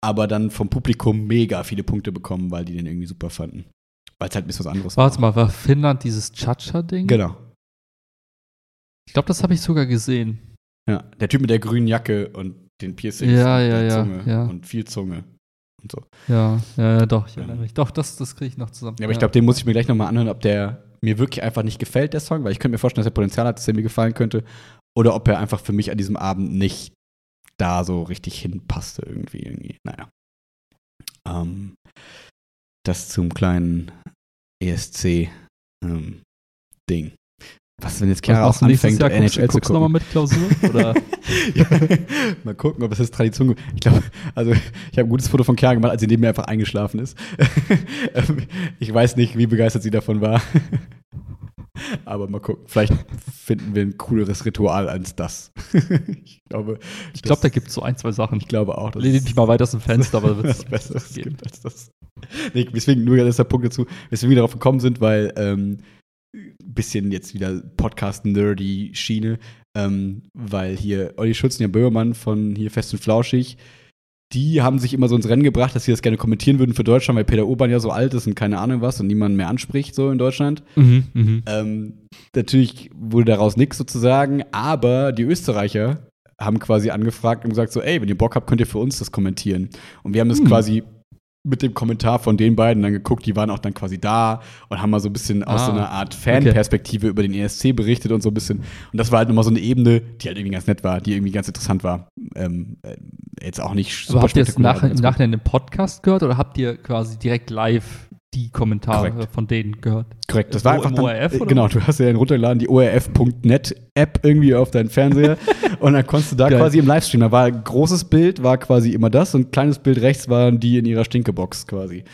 aber dann vom Publikum mega viele Punkte bekommen, weil die den irgendwie super fanden. Weil es halt ein bisschen was anderes Warte mal, war Finnland dieses Cha-Cha-Ding? Genau. Ich glaube, das habe ich sogar gesehen. Ja, der Typ mit der grünen Jacke und den Piercings Ja, und ja, der ja, Zunge ja. und viel Zunge und so. Ja, ja, ja doch, ich erinnere mich. Doch, das, das kriege ich noch zusammen. Ja, aber ich glaube, den muss ich mir gleich nochmal anhören, ob der mir wirklich einfach nicht gefällt, der Song, weil ich könnte mir vorstellen, dass er Potenzial hat, dass er mir gefallen könnte. Oder ob er einfach für mich an diesem Abend nicht da so richtig hinpasste irgendwie. irgendwie. Naja. Ähm, das zum kleinen ESC-Ding. Was, wenn jetzt Chiara auch anfängt, Jahr? Guckst, NHL zu guckst nochmal mit Klausur? Oder? *laughs* ja, mal gucken, ob es jetzt Tradition gibt. Ich glaube, also ich habe ein gutes Foto von Chiara gemacht, als sie neben mir einfach eingeschlafen ist. *laughs* Ähm, ich weiß nicht, wie begeistert sie davon war. Aber mal gucken. Vielleicht finden wir ein cooleres Ritual als das. *laughs* ich glaube, Ich glaube, da gibt es so ein, zwei Sachen. ich glaube auch, dass Lehne dich mal weiter aus dem Fenster, aber da wird es *laughs* Besseres geben. gibt als das. Nee, deswegen nur das ist der Punkt dazu, weswegen wir darauf gekommen sind, weil ähm, bisschen jetzt wieder Podcast-nerdy Schiene, ähm, weil hier Olli Schutz und Jan Böhmermann von hier Fest und Flauschig, die haben sich immer so ins Rennen gebracht, dass sie das gerne kommentieren würden für Deutschland, weil Peter Urban ja so alt ist und keine Ahnung was und niemand mehr anspricht so in Deutschland. Mhm, mhm. Ähm, natürlich wurde daraus nichts sozusagen, aber die Österreicher haben quasi angefragt und gesagt so, ey, wenn ihr Bock habt, könnt ihr für uns das kommentieren. Und wir haben das Hm. quasi mit dem Kommentar von den beiden dann geguckt, die waren auch dann quasi da und haben mal so ein bisschen aus Ah, so einer Art Fanperspektive über den ESC berichtet und so ein bisschen. Und das war halt nochmal so eine Ebene, die halt irgendwie ganz nett war, die irgendwie ganz interessant war. Ähm, äh, jetzt auch nicht Aber habt ihr spektakulär, nach, im. Nachhinein im Podcast gehört oder habt ihr quasi direkt live die Kommentare Korrekt. von denen gehört? Korrekt, das war Wo, einfach dann, ORF, äh, oder? Genau, du hast ja dann runtergeladen, die ORF.net-App irgendwie auf deinen Fernseher *laughs* und dann konntest du da Geil. quasi im Livestream, da war ein großes Bild, war quasi immer das und ein kleines Bild rechts waren die in ihrer Stinkebox quasi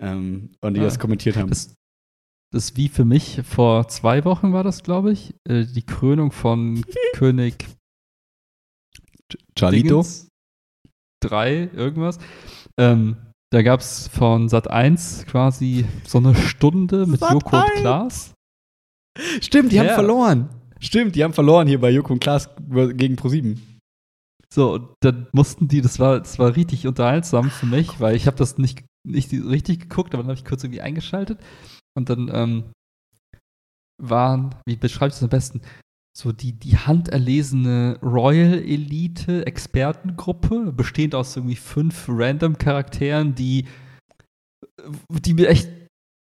ähm, und die Ah. das kommentiert haben. Das, das ist wie für mich vor zwei Wochen war das, glaube ich, äh, die Krönung von *laughs* König Charlito? 3, irgendwas. Ähm, da gab es von Sat 1 quasi so eine Stunde mit Sat. Joko und 1? Klaas. Stimmt, die haben Ja. verloren. Stimmt, die haben verloren hier bei Joko und Klaas gegen Pro7. So, und dann mussten die, das war, das war richtig unterhaltsam für mich, weil ich habe das nicht, nicht richtig geguckt, aber dann habe ich kurz irgendwie eingeschaltet und dann ähm, waren, wie beschreibe ich das am besten, so die, die handerlesene Royal Elite Expertengruppe, bestehend aus irgendwie fünf random Charakteren, die, die mir echt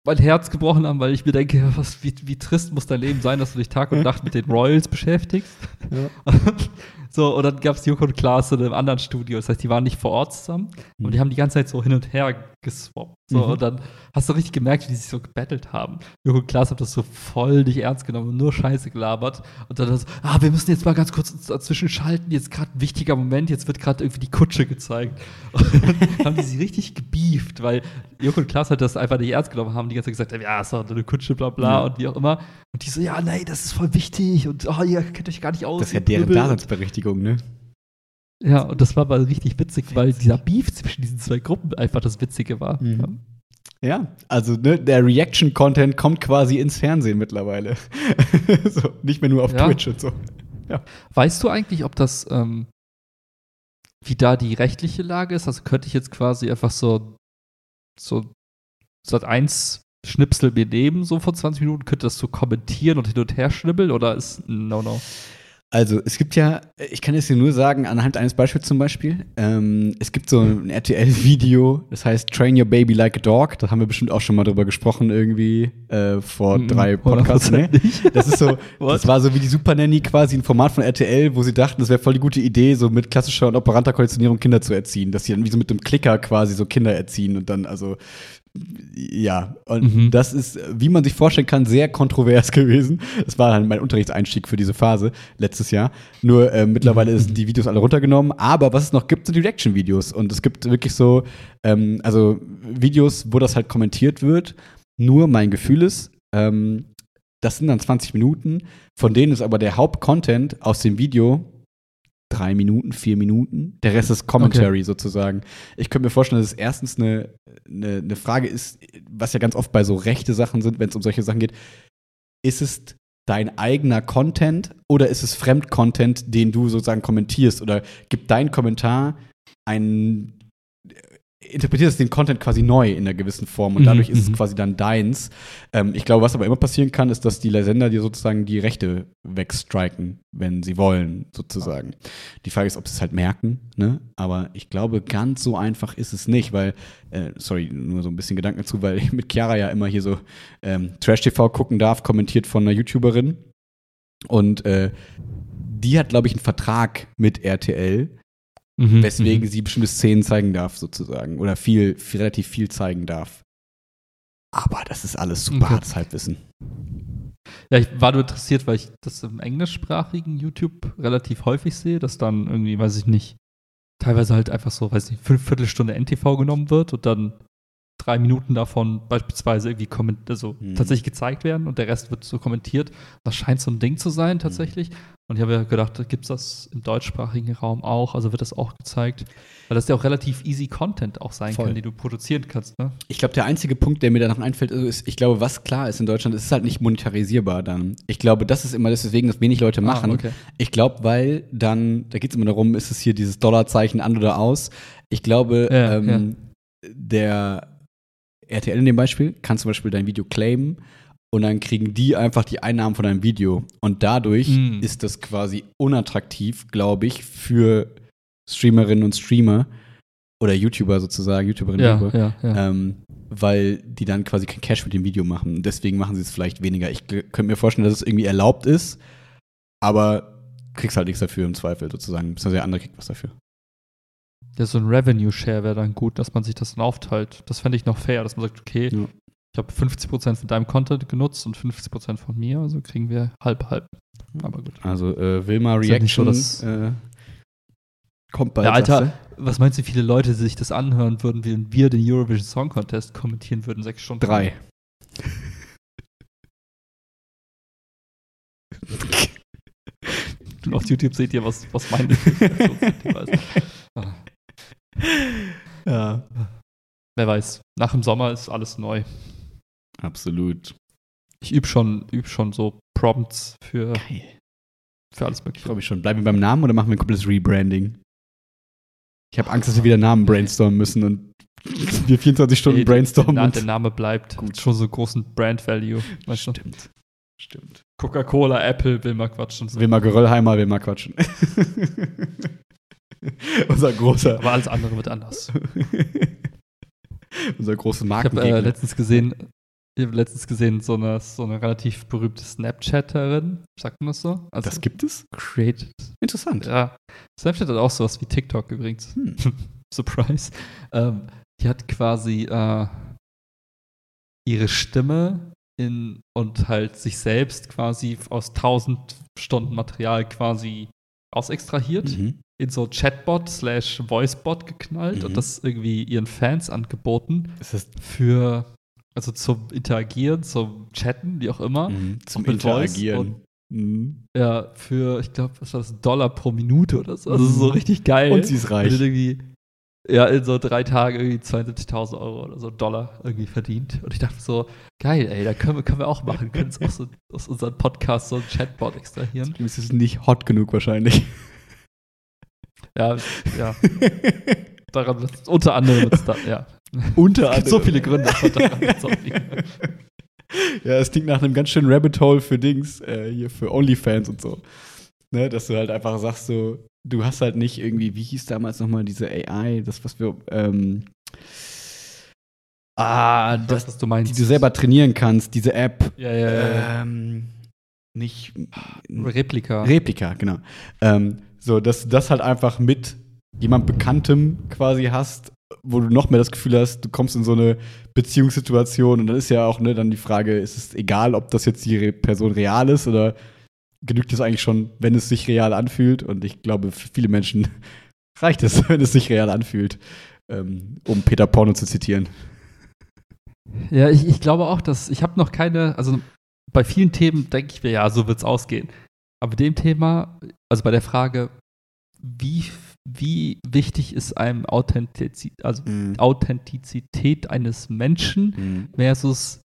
mein Herz gebrochen haben, weil ich mir denke, was, wie, wie trist muss dein Leben sein, dass du dich Tag und Nacht mit den Royals beschäftigst. *laughs* so, und dann gab es Joko und Klaas in einem anderen Studio. Das heißt, die waren nicht vor Ort zusammen, aber die haben die ganze Zeit so hin und her geswappt. So, Mhm. und dann hast du richtig gemerkt, wie die sich so gebettelt haben. Joko und Klaas hat das so voll nicht ernst genommen und nur Scheiße gelabert. Und dann so, ah, wir müssen jetzt mal ganz kurz dazwischen schalten. Jetzt gerade ein wichtiger Moment, jetzt wird gerade irgendwie die Kutsche gezeigt. *laughs* Und dann haben die sie richtig gebieft, weil Joko und Klaas halt das einfach nicht ernst genommen haben, die ganze Zeit gesagt haben, ja, ist doch eine Kutsche, bla bla Ja. und wie auch immer. Und die so, ja, nee, das ist voll wichtig und oh, ihr kennt euch gar nicht aus. Das ist ja deren Blödel. Daseinsberechtigung, ne? Ja, und das war mal richtig witzig, weil dieser Beef zwischen diesen zwei Gruppen einfach das Witzige war. Mhm. Ja, also ne, der Reaction-Content kommt quasi ins Fernsehen mittlerweile. *laughs* so, nicht mehr nur auf Ja. Twitch und so. Weißt du eigentlich, ob das, ähm, wie da die rechtliche Lage ist? Also könnte ich jetzt quasi einfach so, so Sat 1 Schnipsel mir nehmen, so vor 20 Minuten, könnte das so kommentieren und hin und her schnibbeln oder ist ein No-No? Also, es gibt ja, ich kann es dir nur sagen, anhand eines Beispiels zum Beispiel, ähm, es gibt so ein RTL-Video, das heißt Train Your Baby Like a Dog, da haben wir bestimmt auch schon mal drüber gesprochen irgendwie äh, vor Mhm, drei Podcasts, ne? 100% nicht. Das ist so, *laughs* das war so wie die Super Nanny quasi ein Format von RTL, wo sie dachten, das wäre voll die gute Idee, so mit klassischer und operanter Konditionierung Kinder zu erziehen, dass sie dann wie so mit dem Klicker quasi so Kinder erziehen und dann also ja, und Mhm. das ist, wie man sich vorstellen kann, sehr kontrovers *laughs* gewesen. Das war dann mein Unterrichtseinstieg für diese Phase letztes Jahr. Nur äh, mittlerweile Mhm. sind die Videos alle runtergenommen. Aber was es noch gibt, sind die Reaction-Videos. Und es gibt wirklich so, ähm, also Videos, wo das halt kommentiert wird. Nur mein Gefühl ist, ähm, das sind dann 20 Minuten, von denen ist aber der Hauptcontent aus dem Video drei Minuten, vier Minuten. Der Rest ist Commentary sozusagen. Ich könnte mir vorstellen, dass es erstens eine, eine, eine Frage ist, was ja ganz oft bei so rechte Sachen sind, wenn es um solche Sachen geht. Ist es dein eigener Content oder ist es Fremdcontent, den du sozusagen kommentierst? Oder gibt dein Kommentar einen interpretierst den Content quasi neu in einer gewissen Form und Mhm, dadurch ist es mhm. quasi dann deins. Ähm, ich glaube, was aber immer passieren kann, ist, dass die Sender dir sozusagen die Rechte wegstriken, wenn sie wollen, sozusagen. Die Frage ist, ob sie es halt merken, ne? Aber ich glaube, ganz so einfach ist es nicht, weil, äh, sorry, nur so ein bisschen Gedanken dazu, weil ich mit Chiara ja immer hier so ähm, Trash-TV gucken darf, kommentiert von einer YouTuberin. Und äh, die hat, glaube ich, einen Vertrag mit RTL, Mhm, weswegen mhm. sie bestimmte Szenen zeigen darf, sozusagen. Oder viel, viel relativ viel zeigen darf. Aber das ist alles super Okay. hartes Halbwissen. Ja, ich war nur interessiert, weil ich das im englischsprachigen YouTube relativ häufig sehe, dass dann irgendwie, weiß ich nicht, teilweise halt einfach so, weiß nicht, fünf Viertelstunde NTV genommen wird und dann drei Minuten davon beispielsweise irgendwie komment also Mhm. tatsächlich gezeigt werden und der Rest wird so kommentiert. Das scheint so ein Ding zu sein tatsächlich. Und ich habe ja gedacht, gibt es das im deutschsprachigen Raum auch? Also wird das auch gezeigt? Weil das ja auch relativ easy Content auch sein Voll. kann, den du produzieren kannst, ne? Ich glaube, der einzige Punkt, der mir da noch einfällt, ist, ich glaube, was klar ist in Deutschland, es ist halt nicht monetarisierbar dann. Ich glaube, das ist immer deswegen, dass wenig Leute machen. Ah, okay. Ich glaube, weil dann, da geht es immer darum, ist es hier dieses Dollarzeichen an oder aus. Ich glaube, Ja, ähm, der RTL in dem Beispiel kann zum Beispiel dein Video claimen und dann kriegen die einfach die Einnahmen von deinem Video. Und dadurch Mm. ist das quasi unattraktiv, glaube ich, für Streamerinnen und Streamer oder YouTuber sozusagen, YouTuberinnen und Ja, YouTuber. ja, ja. Ähm, weil die dann quasi kein Cash mit dem Video machen. Deswegen machen sie es vielleicht weniger. Ich könnte mir vorstellen, dass es irgendwie erlaubt ist, aber kriegst halt nichts dafür im Zweifel sozusagen. Beziehungsweise der andere kriegt was dafür. Ja, so ein Revenue Share wäre dann gut, dass man sich das dann aufteilt. Das fände ich noch fair, dass man sagt, okay, Ja. ich habe 50% von deinem Content genutzt und 50% von mir, also kriegen wir halb halb. Aber gut. Also äh, Wilma Ist ja so, Reaction dass- äh, kommt bald. Ja, Alter, sagst was meinst du, wie viele Leute sich das anhören würden, wenn wir den Eurovision Song Contest kommentieren würden, sechs Stunden? Drei. *laughs* Auf YouTube seht ihr, was, was mein Informationsthema *laughs* ist. Ja. Wer weiß, nach dem Sommer ist alles neu. Absolut. Ich übe schon, üb schon so Prompts für, Geil. für alles Ich Mögliche. freue mich schon. Bleiben wir beim Namen oder machen wir ein komplettes Rebranding? Ich habe Angst, dass wir wieder Namen brainstormen müssen und wir 24 Stunden Ey, brainstormen. Der, der Name bleibt. Gut. Schon so großen Brand Value. Weißt du? Stimmt. Stimmt. Coca-Cola, Apple, will mal quatschen. So. Will mal Geröllheimer, will mal quatschen. *laughs* *laughs* Unser großer, Aber alles andere wird anders. *laughs* unser großes Ich habe äh, letztens gesehen, ich habe letztens gesehen, so eine, so eine relativ berühmte Snapchatterin, sagt man das so? Also das gibt es? created. Interessant. Ja. Snapchat hat auch sowas wie TikTok übrigens. Hm. *laughs* Surprise. Ähm, die hat quasi äh, ihre Stimme in und halt sich selbst quasi aus 1000 Stunden Material quasi ausextrahiert, Mhm. In so Chatbot slash Voicebot geknallt Mhm. und das irgendwie ihren Fans angeboten Ist das für, also zum Interagieren, zum Chatten, wie auch immer. mhm. zum Und Interagieren? Mhm. Ja, für, ich glaube, was war das, Dollar pro Minute oder so. Also so richtig geil. Und sie ist Und reich. irgendwie, ja, in so drei Tagen irgendwie 72.000 Euro oder so Dollar irgendwie verdient. Und ich dachte so, geil, ey, da können wir, können wir auch machen. Können auch so aus unserem Podcast so ein Chatbot extrahieren. Es ist nicht hot genug wahrscheinlich. Ja, ja, *laughs* daran unter anderem da, ja. Unter gibt so viele Gründe. *laughs* Ja, es klingt nach einem ganz schönen Rabbit Hole für Dings, äh, hier für OnlyFans und so. Ne, dass du halt einfach sagst, so, du hast halt nicht irgendwie, wie hieß damals nochmal diese AI, das, was wir, ähm, ah, Das, das, was du meinst. die du selber trainieren kannst, diese App, Ja, ja, ja. ja. ähm, nicht, Replika. Replika, genau. Ähm, so, dass du das halt einfach mit jemand Bekanntem quasi hast, wo du noch mehr das Gefühl hast, du kommst in so eine Beziehungssituation und dann ist ja auch ne, dann die Frage, ist es egal, ob das jetzt die Person real ist oder genügt es eigentlich schon, wenn es sich real anfühlt? Und ich glaube, für viele Menschen *laughs* reicht es, wenn es sich real anfühlt, ähm, um Peter Porno zu zitieren. Ja, ich, ich glaube auch, dass ich habe noch keine, also bei vielen Themen denke ich mir, ja, so wird es ausgehen. Aber dem Thema, also bei der Frage, wie, wie wichtig ist einem Authentizität, also Mhm. Authentizität eines Menschen Mhm. versus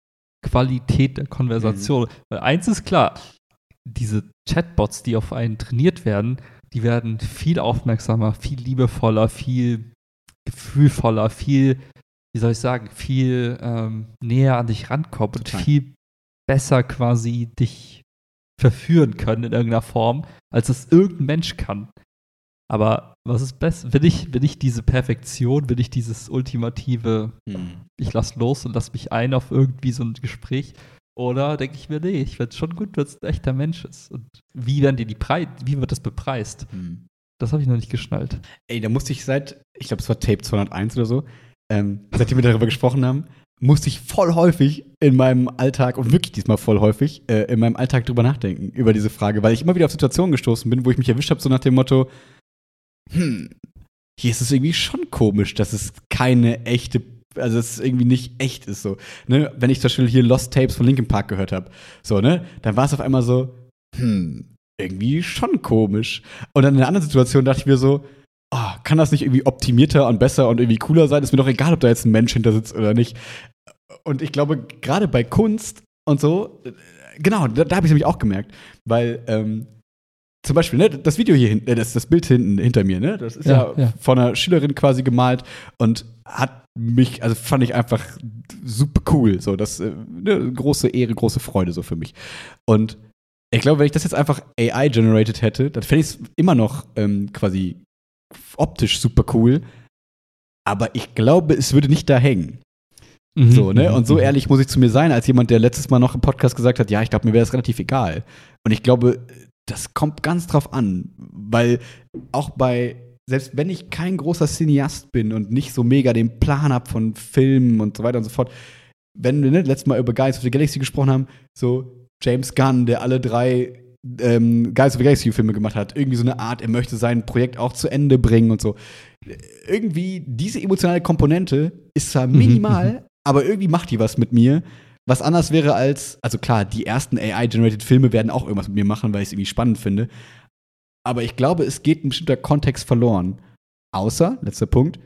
Qualität der Konversation. Weil eins ist klar, diese Chatbots, die auf einen trainiert werden, die werden viel aufmerksamer, viel liebevoller, viel gefühlvoller, viel, wie soll ich sagen, viel ähm, näher an dich rankommen und viel besser quasi dich verführen können in irgendeiner Form, als es irgendein Mensch kann. Aber was ist besser? Will ich, will ich diese Perfektion, will ich dieses ultimative Mhm. ich lass los und lass mich ein auf irgendwie so ein Gespräch. Oder denke ich mir, nee, ich find's schon gut, wenn es ein echter Mensch ist. Und wie werden dir die Preis, wie wird das bepreist? Mhm. Das habe ich noch nicht geschnallt. Ey, da musste ich seit, ich glaube, es war Tape 201 oder so, ähm, seitdem wir darüber gesprochen haben, musste ich voll häufig in meinem Alltag, und wirklich diesmal voll häufig, äh, in meinem Alltag drüber nachdenken, über diese Frage, weil ich immer wieder auf Situationen gestoßen bin, wo ich mich erwischt habe, so nach dem Motto, hm, hier ist es irgendwie schon komisch, dass es keine echte, also dass es irgendwie nicht echt ist, so. Ne? Wenn ich zum Beispiel hier Lost Tapes von Linkin Park gehört habe, so, ne, dann war es auf einmal so, hm, irgendwie schon komisch. Und dann in einer anderen Situation dachte ich mir so, oh, kann das nicht irgendwie optimierter und besser und irgendwie cooler sein? Ist mir doch egal, ob da jetzt ein Mensch hinter sitzt oder nicht. Und ich glaube, gerade bei Kunst und so, genau, da, da habe ich nämlich auch gemerkt, weil ähm, zum Beispiel, ne, das Video hier hinten, äh, das, das Bild hinten hinter mir, ne, das ist ja, Ja, ja. von einer Schülerin quasi gemalt und hat mich, also fand ich einfach super cool, so, das, äh, ne, große Ehre, große Freude so für mich. Und ich glaube, wenn ich das jetzt einfach AI-generated hätte, dann fände ich es immer noch ähm, quasi optisch super cool. Aber ich glaube, es würde nicht da hängen. Mhm. So, ne? Und so ehrlich muss ich zu mir sein, als jemand, der letztes Mal noch im Podcast gesagt hat, ja, ich glaube, mir wäre es relativ egal. Und ich glaube, das kommt ganz drauf an, weil auch bei, selbst wenn ich kein großer Cineast bin und nicht so mega den Plan habe von Filmen und so weiter und so fort, wenn wir ne, letztes Mal über Guys of the Galaxy gesprochen haben, so James Gunn, der alle drei ähm, Guys of the Galaxy Filme gemacht hat, irgendwie so eine Art, er möchte sein Projekt auch zu Ende bringen und so. Irgendwie diese emotionale Komponente ist zwar Mhm, minimal, aber irgendwie macht die was mit mir. Was anders wäre als, also klar, die ersten AI-generated Filme werden auch irgendwas mit mir machen, weil ich es irgendwie spannend finde. Aber ich glaube, es geht ein bestimmter Kontext verloren. Außer, letzter Punkt,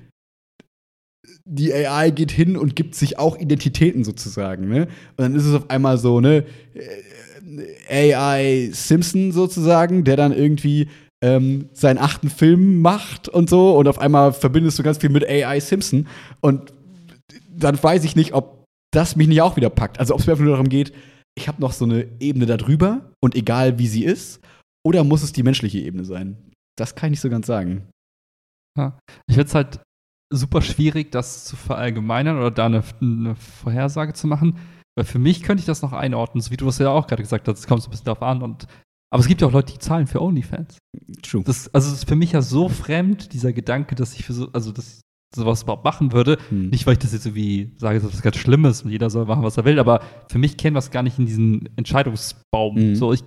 die AI geht hin und gibt sich auch Identitäten sozusagen, ne? Und dann ist es auf einmal so, ne, äh, AI Simpson sozusagen, der dann irgendwie ähm, seinen achten Film macht und so und auf einmal verbindest du ganz viel mit AI Simpson und dann weiß ich nicht, ob das mich nicht auch wieder packt. Also ob es mir einfach nur darum geht, ich habe noch so eine Ebene darüber und egal wie sie ist, oder muss es die menschliche Ebene sein? Das kann ich nicht so ganz sagen. Ich finde es halt super schwierig, das zu verallgemeinern oder da eine, eine Vorhersage zu machen. Weil für mich könnte ich das noch einordnen, so wie du es ja auch gerade gesagt hast, es kommt so ein bisschen darauf an. Und, aber es gibt ja auch Leute, die zahlen für OnlyFans. True. Das, also es ist für mich ja so fremd, dieser Gedanke, dass ich für so, also dass ich sowas überhaupt machen würde. Hm. Nicht, weil ich das jetzt irgendwie sage, dass das ganz schlimm ist und jeder soll machen, was er will, aber für mich käme das gar nicht in diesen Entscheidungsbaum. Mhm. So, ich,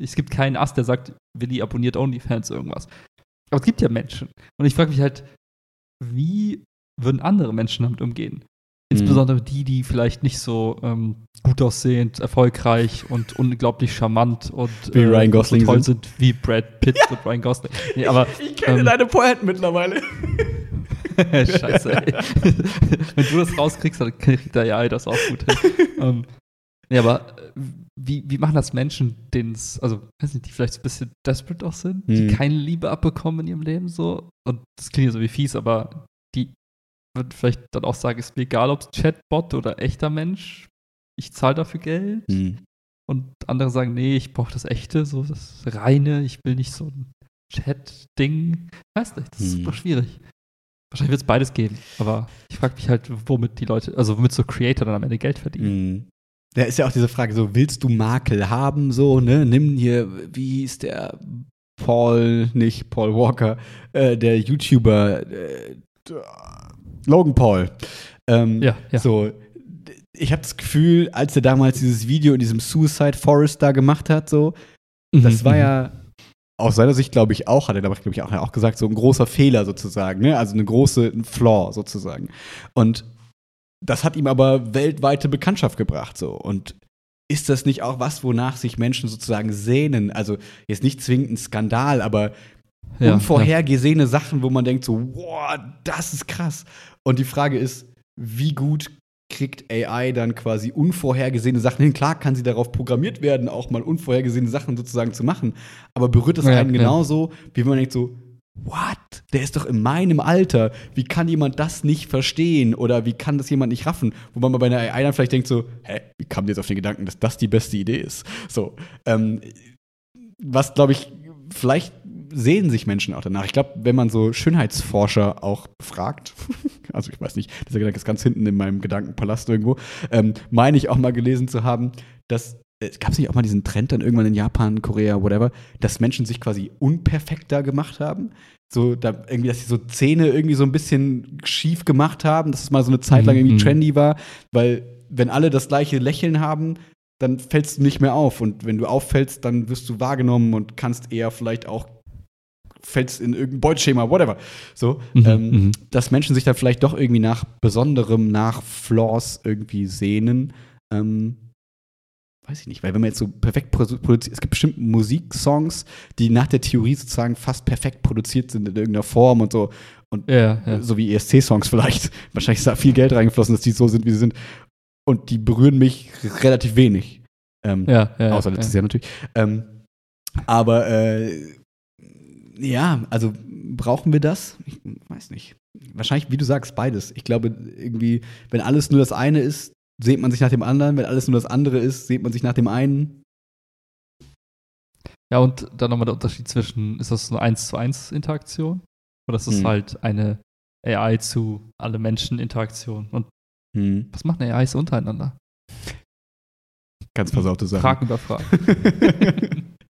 es gibt keinen Ast, der sagt, Willi abonniert OnlyFans irgendwas. Aber es gibt ja Menschen. Und ich frage mich halt, wie würden andere Menschen damit umgehen? Insbesondere die, die vielleicht nicht so ähm, gut aussehend, erfolgreich und unglaublich charmant und äh, Wie Ryan Gosling so toll sind. sind wie Brad Pitt und Ryan Gosling. Nee, aber ich kenne ähm, deine Poeten mittlerweile. *laughs* *laughs* Scheiße, ey. *laughs* Wenn du das rauskriegst, dann kriegt der ja das auch gut hin. *laughs* ähm, nee, aber äh, wie, wie machen das Menschen, denen es, also, weiß nicht, die vielleicht so ein bisschen desperate auch sind, die Hm. keine Liebe abbekommen in ihrem Leben so? Und das klingt ja so wie fies, aber die würden vielleicht dann auch sagen, ist mir egal, ob es Chatbot oder echter Mensch, ich zahle dafür Geld. Hm. Und andere sagen, nee, ich brauche das echte, so das reine, ich will nicht so ein Chat-Ding. Weiß nicht, das ist Hm. super schwierig. Wahrscheinlich wird es beides geben, aber ich frage mich halt, womit die Leute, also womit so Creator dann am Ende Geld verdienen. Mhm. Da ist ja auch diese Frage, so willst du Makel haben, so, ne? Nimm hier, wie hieß der Paul, nicht Paul Walker, äh, der YouTuber äh, Logan Paul. Ähm, Ja, ja. So, ich habe das Gefühl, als er damals dieses Video in diesem Suicide Forest da gemacht hat, so, das Mhm, war mhm. ja aus seiner Sicht, glaube ich, auch, hat er, glaube ich, auch, auch gesagt, so ein großer Fehler sozusagen, ne? Also eine große ein Flaw sozusagen. Und das hat ihm aber weltweite Bekanntschaft gebracht, so. Und ist das nicht auch was, wonach sich Menschen sozusagen sehnen? Also jetzt nicht zwingend ein Skandal, aber Ja, unvorhergesehene Sachen, wo man denkt so, wow, das ist krass. Und die Frage ist, wie gut kriegt AI dann quasi unvorhergesehene Sachen hin? Klar kann sie darauf programmiert werden, auch mal unvorhergesehene Sachen sozusagen zu machen, aber berührt das Ja, einen ja. genauso, wie wenn man denkt so, what? Der ist doch in meinem Alter. Wie kann jemand das nicht verstehen? Oder wie kann das jemand nicht raffen? Wo man bei einer AI dann vielleicht denkt so, hä, wie kam jetzt auf den Gedanken, dass das die beste Idee ist? So, ähm, was glaube ich, vielleicht sehen sich Menschen auch danach. Ich glaube, wenn man so Schönheitsforscher auch befragt, *laughs* also ich weiß nicht, dieser Gedanke ist ganz hinten in meinem Gedankenpalast irgendwo, ähm, meine ich auch mal gelesen zu haben, dass es gab nicht auch mal diesen Trend dann irgendwann in Japan, Korea, whatever, dass Menschen sich quasi unperfekter gemacht haben. So, da irgendwie, dass sie so Zähne irgendwie so ein bisschen schief gemacht haben, dass es mal so eine Zeit lang irgendwie Mhm. trendy war, weil wenn alle das gleiche Lächeln haben, dann fällst du nicht mehr auf. Und wenn du auffällst, dann wirst du wahrgenommen und kannst eher vielleicht auch fällst in irgendein Beuteschema, whatever. So, Mhm, ähm, mhm. dass Menschen sich dann vielleicht doch irgendwie nach Besonderem, nach Flaws irgendwie sehnen. Ähm, weiß ich nicht, weil wenn man jetzt so perfekt produ- produziert, es gibt bestimmt Musiksongs, die nach der Theorie sozusagen fast perfekt produziert sind in irgendeiner Form und so. Und Ja, ja. so wie ESC-Songs vielleicht. *laughs* Wahrscheinlich ist da viel Geld reingeflossen, dass die so sind, wie sie sind. Und die berühren mich relativ wenig. Ähm, ja, ja, Außer letztes Jahr natürlich. Ähm, aber äh, ja, also brauchen wir das? Ich weiß nicht. Wahrscheinlich, wie du sagst, beides. Ich glaube, irgendwie, wenn alles nur das eine ist, sehnt man sich nach dem anderen. Wenn alles nur das andere ist, sehnt man sich nach dem einen. Ja, und dann nochmal der Unterschied zwischen, ist das eine 1 zu 1 Interaktion? Oder ist das Hm. halt eine AI zu alle Menschen Interaktion? Und Hm. was machen AIs untereinander? Ganz versaute Sache. Fragen über Fragen. *laughs* *laughs*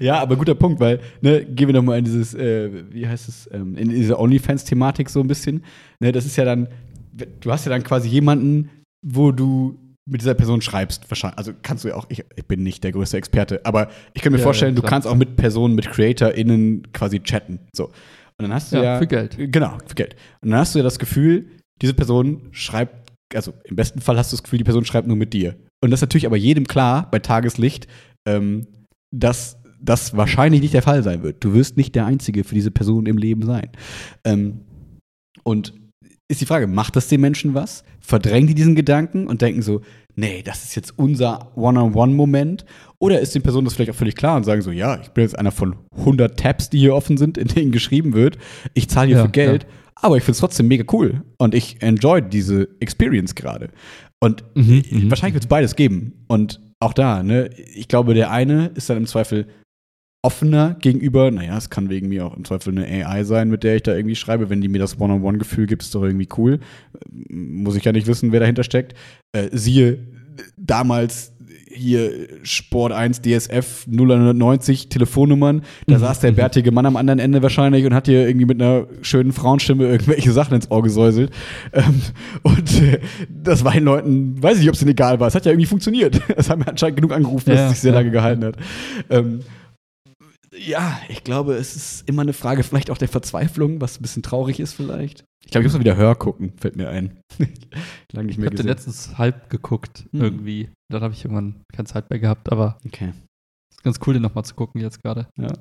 ja, aber guter Punkt, weil, ne, gehen wir noch mal in dieses, äh, wie heißt es, ähm, in diese OnlyFans-Thematik so ein bisschen. Ne, das ist ja dann, du hast ja dann quasi jemanden, wo du mit dieser Person schreibst, wahrscheinlich. Also kannst du ja auch, ich, ich bin nicht der größte Experte, aber ich kann mir Ja, vorstellen, ja, du kannst auch mit Personen, mit CreatorInnen quasi chatten. So. Und dann hast du ja. Ja, für Geld. Genau, für Geld. Und dann hast du ja das Gefühl, diese Person schreibt, also im besten Fall hast du das Gefühl, die Person schreibt nur mit dir. Und das ist natürlich aber jedem klar, bei Tageslicht, ähm, dass das wahrscheinlich nicht der Fall sein wird. Du wirst nicht der Einzige für diese Person im Leben sein. Ähm, und ist die Frage, macht das den Menschen was? Verdrängen die diesen Gedanken und denken so, nee, das ist jetzt unser One-on-One-Moment? Oder ist den Personen das vielleicht auch völlig klar und sagen so, ja, ich bin jetzt einer von 100 Tabs, die hier offen sind, in denen geschrieben wird. Ich zahle hier Ja, für Geld, aber ich finde es trotzdem mega cool und ich enjoy diese Experience gerade. Und Mhm, mhm. wahrscheinlich wird es beides geben. Und auch da, ne, ich glaube, der eine ist dann im Zweifel offener gegenüber, naja, es kann wegen mir auch im Zweifel eine AI sein, mit der ich da irgendwie schreibe. Wenn die mir das One-on-One-Gefühl gibt, ist doch irgendwie cool. Muss ich ja nicht wissen, wer dahinter steckt. Äh, siehe damals hier Sport 1 DSF 090 Telefonnummern. Da Mhm. saß der bärtige Mann am anderen Ende wahrscheinlich und hat hier irgendwie mit einer schönen Frauenstimme irgendwelche Sachen ins Ohr gesäuselt. Ähm, und äh, das war den Leuten, weiß ich nicht, ob es denen egal war. Es hat ja irgendwie funktioniert. *laughs* Es haben anscheinend genug angerufen, dass Ja, es sich sehr ja, lange gehalten hat. Ähm, ja, ich glaube, es ist immer eine Frage vielleicht auch der Verzweiflung, was ein bisschen traurig ist vielleicht. Ich glaube, ich muss mal wieder Hör gucken, fällt mir ein. *laughs* Lange nicht Ich mehr habe den letztens halb geguckt, Hm. irgendwie. Dann habe ich irgendwann keine Zeit mehr gehabt, aber Okay. ist ganz cool, den nochmal zu gucken jetzt gerade. Ja.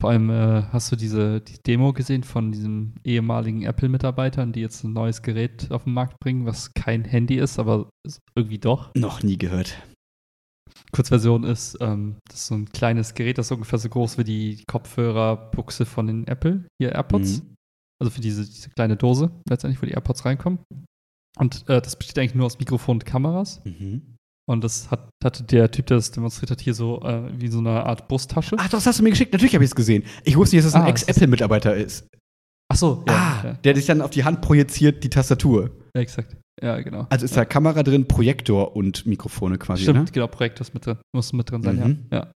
Vor allem äh, hast du diese die Demo gesehen von diesen ehemaligen Apple-Mitarbeitern, die jetzt ein neues Gerät auf den Markt bringen, was kein Handy ist, aber ist irgendwie doch. Noch nie gehört. Kurzversion ist, ähm, das ist so ein kleines Gerät, das ist ungefähr so groß wie die Kopfhörerbuchse von den Apple, hier AirPods. Mhm. Also für diese, diese kleine Dose, letztendlich, wo die AirPods reinkommen. Und äh, das besteht eigentlich nur aus Mikrofon und Kameras. Mhm. Und das hat, hatte der Typ, der das demonstriert hat, hier so äh, wie so eine Art Brusttasche. Ach, das hast du mir geschickt. Natürlich habe ich es gesehen. Ich wusste nicht, dass es ein Ah, ist- Ex-Apple-Mitarbeiter ist. Ach so, ah, ja, der sich dann auf die Hand projiziert, die Tastatur. ja, exakt. Ja, genau. Also ist ja. da Kamera drin, Projektor und Mikrofone quasi, Stimmt, ne? genau, Projekt ist mit drin. Muss mit drin sein, Mhm. ja. ja.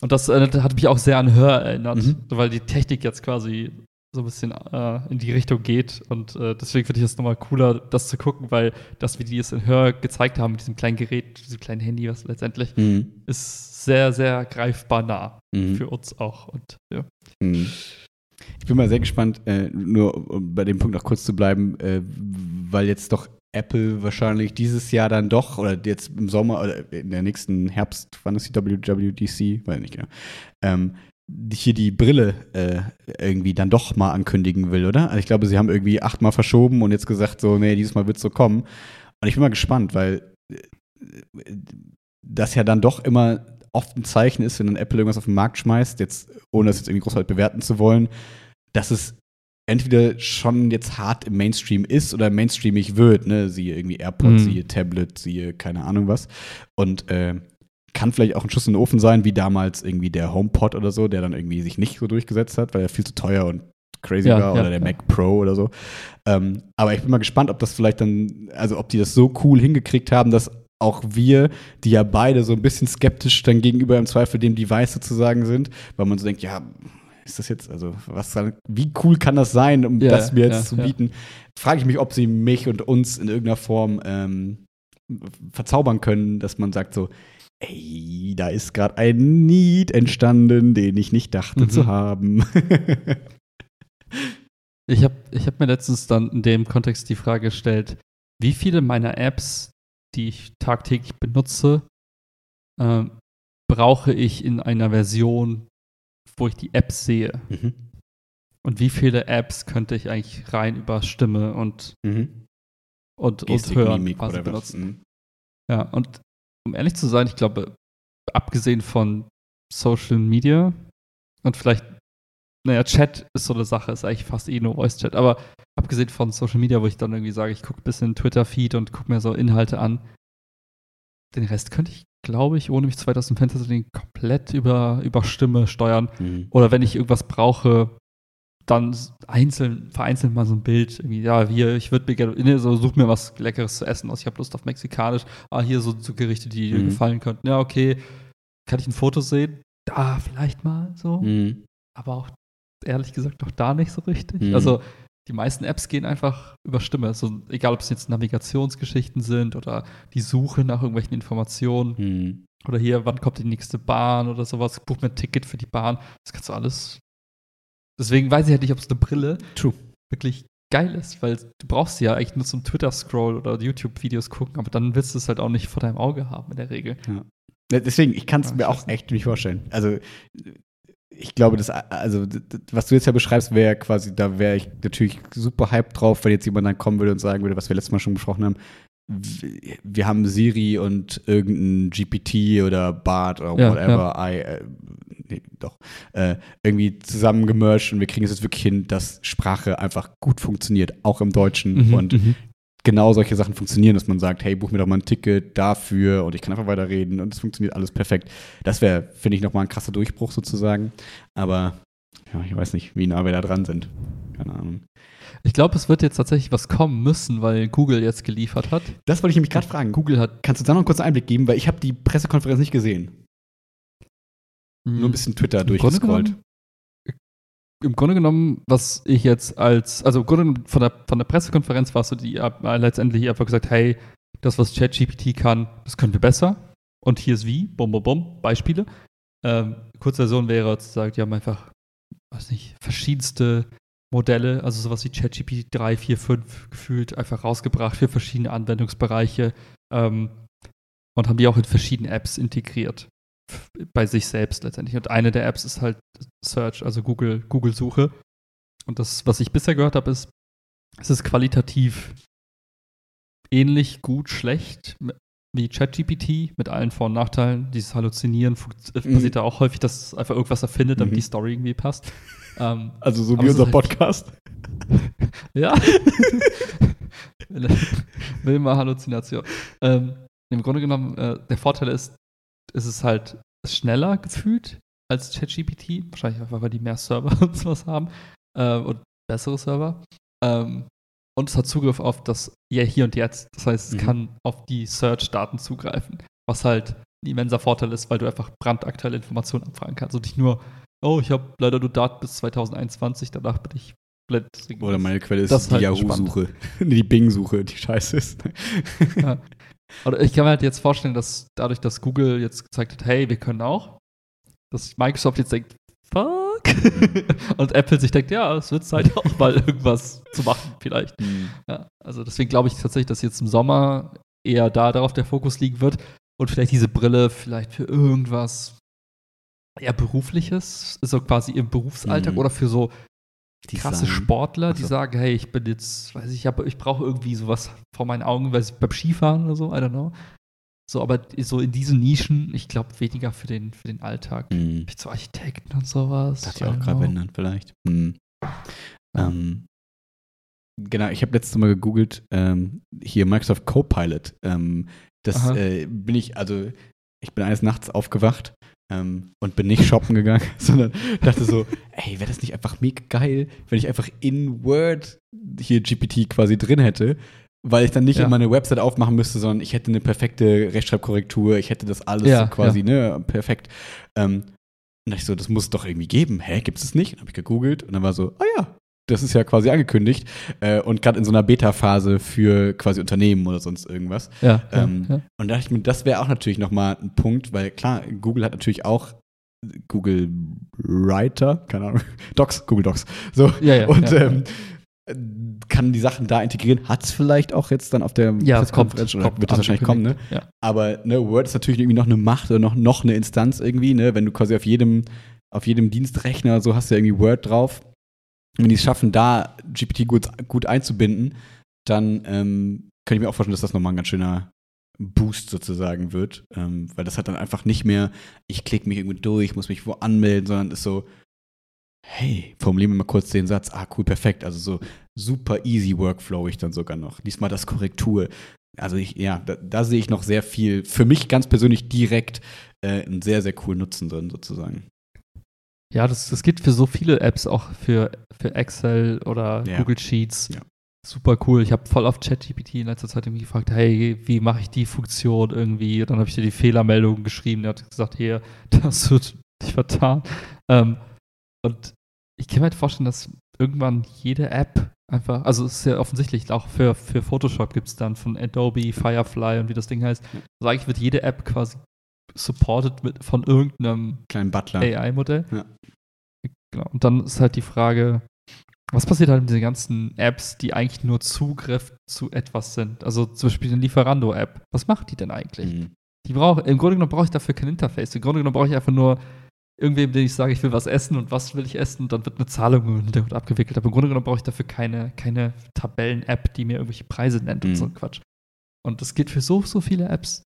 Und das äh, hat mich auch sehr an Hör erinnert, Mhm. weil die Technik jetzt quasi so ein bisschen äh, in die Richtung geht. Und äh, deswegen finde ich es nochmal cooler, das zu gucken, weil das, wie die es in Hör gezeigt haben, mit diesem kleinen Gerät, diesem kleinen Handy, was letztendlich, Mhm. ist sehr, sehr greifbar nah Mhm. für uns auch. Und ja. Mhm. Ich bin mal sehr gespannt, äh, nur um bei dem Punkt noch kurz zu bleiben, äh, weil jetzt doch Apple wahrscheinlich dieses Jahr dann doch, oder jetzt im Sommer oder in der nächsten Herbst, wann ist die WWDC? Weiß nicht genau. Ähm, hier die Brille äh, irgendwie dann doch mal ankündigen will, oder? Also ich glaube, sie haben irgendwie achtmal verschoben und jetzt gesagt, so, nee, dieses Mal wird es so kommen. Und ich bin mal gespannt, weil äh, das ja dann doch immer oft ein Zeichen ist, wenn dann Apple irgendwas auf den Markt schmeißt, jetzt ohne das jetzt irgendwie großartig bewerten zu wollen, dass es entweder schon jetzt hart im Mainstream ist oder mainstreamig wird, ne? Siehe irgendwie AirPods, Mhm. siehe Tablet, siehe keine Ahnung was. Und äh, kann vielleicht auch ein Schuss in den Ofen sein, wie damals irgendwie der HomePod oder so, der dann irgendwie sich nicht so durchgesetzt hat, weil er viel zu teuer und crazy Ja, war ja, oder der ja. Mac Pro oder so. Ähm, aber ich bin mal gespannt, ob das vielleicht dann, also ob die das so cool hingekriegt haben, dass auch wir, die ja beide so ein bisschen skeptisch dann gegenüber im Zweifel dem Device sozusagen sind, weil man so denkt, ja, ist das jetzt, also was, wie cool kann das sein, um Ja, das mir jetzt ja, zu ja. bieten? Frage ich mich, ob sie mich und uns in irgendeiner Form ähm, verzaubern können, dass man sagt so, ey, da ist gerade ein Need entstanden, den ich nicht dachte Mhm. zu haben. *laughs* Ich habe ich hab mir letztens dann in dem Kontext die Frage gestellt, wie viele meiner Apps, die ich tagtäglich benutze, ähm, brauche ich in einer Version, wo ich die App sehe? mhm. Und wie viele Apps könnte ich eigentlich rein über Stimme und, Mhm. und, und Hören Mimik quasi oder was. benutzen? Mhm. Ja, und um ehrlich zu sein, ich glaube, abgesehen von Social Media und vielleicht, naja, Chat ist so eine Sache, ist eigentlich fast eh nur Voice-Chat, aber abgesehen von Social Media, wo ich dann irgendwie sage, ich gucke ein bisschen Twitter-Feed und gucke mir so Inhalte an, den Rest könnte ich, glaube ich, ohne mich zu weit aus dem Fenster zu legen, komplett über, über Stimme steuern. Mhm. Oder wenn ich irgendwas brauche, dann einzeln, vereinzelt mal so ein Bild. Irgendwie, ja, hier, ich würde mir gerne, ne, so such mir was Leckeres zu essen aus. Ich habe Lust auf Mexikanisch. Ah, hier so, so Gerichte, die dir Mhm. gefallen könnten. Ja, okay. Kann ich ein Foto sehen? Da, vielleicht mal so. Mhm. Aber auch ehrlich gesagt auch da nicht so richtig. Mhm. Also die meisten Apps gehen einfach über Stimme. So, egal, ob es jetzt Navigationsgeschichten sind oder die Suche nach irgendwelchen Informationen. Mhm. Oder hier, wann kommt die nächste Bahn oder sowas, buch mir ein Ticket für die Bahn. Das kannst du alles. Deswegen weiß ich halt nicht, ob es eine Brille True. wirklich geil ist, weil du brauchst sie ja eigentlich nur zum Twitter-Scroll oder YouTube-Videos gucken, aber dann willst du es halt auch nicht vor deinem Auge haben in der Regel. Ja, Deswegen, ich kann es Ja, mir auch echt nicht vorstellen. Also, ich glaube, das, also, was du jetzt ja beschreibst, wäre quasi, da wäre ich natürlich super hyped drauf, wenn jetzt jemand dann kommen würde und sagen würde, was wir letztes Mal schon besprochen haben. Wir haben Siri und irgendein GPT oder Bart oder Ja, whatever, I, äh, nee, doch, äh, irgendwie zusammengemerged und wir kriegen es jetzt wirklich hin, dass Sprache einfach gut funktioniert, auch im Deutschen. Mhm, Und genau solche Sachen funktionieren, dass man sagt, hey, buch mir doch mal ein Ticket dafür und ich kann einfach weiterreden und es funktioniert alles perfekt. Das wäre, finde ich, nochmal ein krasser Durchbruch sozusagen. Aber ja, ich weiß nicht, wie nah wir da dran sind. Keine Ahnung. Ich glaube, es wird jetzt tatsächlich was kommen müssen, weil Google jetzt geliefert hat. Das wollte ich nämlich gerade fragen. Google hat Kannst du da noch einen kurzen Einblick geben? Weil ich habe die Pressekonferenz nicht gesehen. Nur ein bisschen Twitter durchgescrollt. Im Grunde genommen, was ich jetzt als, also im Grunde genommen von der, von der Pressekonferenz war es so, die äh, letztendlich einfach gesagt, hey, das, was ChatGPT kann, das können wir besser. Und hier ist wie, bum, bum, bum, Beispiele. Ähm, Kurzversion wäre zu die haben einfach, weiß nicht, verschiedenste Modelle, also sowas wie ChatGPT 3, 4, 5 gefühlt einfach rausgebracht für verschiedene Anwendungsbereiche ähm, und haben die auch in verschiedene Apps integriert bei sich selbst letztendlich. Und eine der Apps ist halt Search, also Google, Google-Suche. Und das, was ich bisher gehört habe, ist, es ist qualitativ ähnlich gut, schlecht wie ChatGPT mit allen Vor- und Nachteilen. Dieses Halluzinieren äh, Mhm. passiert da auch häufig, dass es einfach irgendwas erfindet, damit Mhm. die Story irgendwie passt. Ähm, Also so wie unser halt- Podcast. *laughs* ja. *laughs* Will mal Halluzination. Ähm, Im Grunde genommen, äh, der Vorteil ist, es ist halt schneller gefühlt als ChatGPT. Wahrscheinlich einfach, weil die mehr Server *laughs* und sowas haben. Äh, und bessere Server. Ähm, und es hat Zugriff auf das ja, Hier und Jetzt. Das heißt, es Mhm. kann auf die Search-Daten zugreifen. Was halt ein immenser Vorteil ist, weil du einfach brandaktuelle Informationen abfragen kannst und nicht nur, oh, ich habe leider nur Daten bis 2021, danach bin ich blöd. Oder meine Quelle ist die halt Yahoo-Suche. *laughs* Die Bing-Suche, die scheiße ist. Ja. *laughs* Oder ich kann mir halt jetzt vorstellen, dass dadurch, dass Google jetzt gezeigt hat, hey, wir können auch, dass Microsoft jetzt denkt, fuck? *laughs* und Apple sich denkt, ja, es wird Zeit auch mal irgendwas zu machen, vielleicht. Mhm. Ja, also deswegen glaube ich tatsächlich, dass jetzt im Sommer eher da darauf der Fokus liegen wird und vielleicht diese Brille vielleicht für irgendwas eher berufliches, so quasi im Berufsalltag Mhm. oder für so krasse Design. Sportler, die Ach so. sagen, hey, ich bin jetzt, weiß ich, aber ich brauche irgendwie sowas vor meinen Augen, weiß ich, beim Skifahren oder so, I don't know. So, aber so in diesen Nischen, ich glaube, weniger für den, für den Alltag. Mhm. Vielleicht so Architekten und sowas. Dachte ich auch gerade ändern, vielleicht. Hm. Ähm, genau, ich habe letztes Mal gegoogelt, ähm, hier Microsoft Copilot. Ähm, das äh, bin ich, also ich bin eines Nachts aufgewacht ähm, und bin nicht shoppen gegangen, *laughs* sondern dachte so, ey, wäre das nicht einfach mega geil, wenn ich einfach in Word hier GPT quasi drin hätte, weil ich dann nicht Ja. immer eine Website aufmachen müsste, sondern ich hätte eine perfekte Rechtschreibkorrektur, ich hätte das alles Ja, so quasi, ne, perfekt. Ähm, und dachte ich so, das muss es doch irgendwie geben. Hä, gibt es das nicht? Dann habe ich gegoogelt und dann war so, ah ja, das ist ja quasi angekündigt. Äh, und gerade in so einer Beta-Phase für quasi Unternehmen oder sonst irgendwas. Ja, Ähm, ja. Und da dachte ich mir, das wäre auch natürlich nochmal ein Punkt, weil klar, Google hat natürlich auch Google Writer, keine Ahnung, *laughs* Docs, Google Docs. So. Ja, ja, und ähm, kann die Sachen da integrieren. Hat es vielleicht auch jetzt dann auf der Ja, Pressekonferenz oder kommt wird das wahrscheinlich kommen, ne? Ja. Aber ne, Word ist natürlich irgendwie noch eine Macht oder noch, noch eine Instanz irgendwie, ne? Wenn du quasi auf jedem, auf jedem Dienstrechner so hast du ja irgendwie Word drauf. Wenn die es schaffen, da GPT gut, gut einzubinden, dann ähm, kann ich mir auch vorstellen, dass das nochmal ein ganz schöner Boost sozusagen wird. Ähm, weil das hat dann einfach nicht mehr, ich klicke mich irgendwie durch, muss mich wo anmelden, sondern ist so, hey, formulieren wir mal kurz den Satz, ah, cool, perfekt. Also so super easy Workflow ich dann sogar noch. Lies mal das Korrektur. Also ich, ja, da, da sehe ich noch sehr viel, für mich ganz persönlich direkt äh, einen sehr, sehr coolen Nutzen drin sozusagen. Ja, das, das geht für so viele Apps, auch für, für Excel oder Ja. Google Sheets. Ja. Super cool. Ich habe voll auf ChatGPT in letzter Zeit irgendwie gefragt, hey, wie mache ich die Funktion irgendwie? Und dann habe ich dir die Fehlermeldung geschrieben. Der hat gesagt, hier, *laughs* das wird dich vertan. Ähm, und ich kann mir halt vorstellen, dass irgendwann jede App einfach, also es ist ja offensichtlich, auch für, für Photoshop gibt es dann von Adobe, Firefly und wie das Ding heißt. Also eigentlich wird jede App quasi supported mit, von irgendeinem Kleinen Butler. AI-Modell. Ja. Genau. Und dann ist halt die Frage, was passiert halt mit diesen ganzen Apps, die eigentlich nur Zugriff zu etwas sind? Also zum Beispiel eine Lieferando-App. Was macht die denn eigentlich? Mhm. Die braucht, im Grunde genommen brauche ich dafür kein Interface. Im Grunde genommen brauche ich einfach nur irgendwem, den ich sage, ich will was essen und was will ich essen und dann wird eine Zahlung im Hintergrund abgewickelt. Aber im Grunde genommen brauche ich dafür keine, keine Tabellen-App, die mir irgendwelche Preise nennt und Mhm. so ein Quatsch. Und das geht für so, so viele Apps.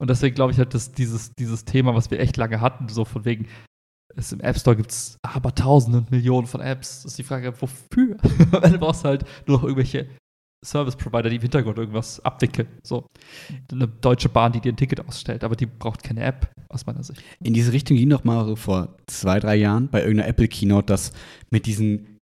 Und deswegen glaube ich halt, dass dieses, dieses Thema, was wir echt lange hatten, so von wegen, es im App Store gibt es aber tausende und Millionen von Apps. Ist die Frage, wofür? *laughs* Am Ende brauchst halt nur noch irgendwelche Service-Provider, die im Hintergrund irgendwas abwickeln. So eine deutsche Bahn, die dir ein Ticket ausstellt, aber die braucht keine App, aus meiner Sicht. In diese Richtung ging noch mal vor zwei, drei Jahren bei irgendeiner Apple Keynote, dass mit diesen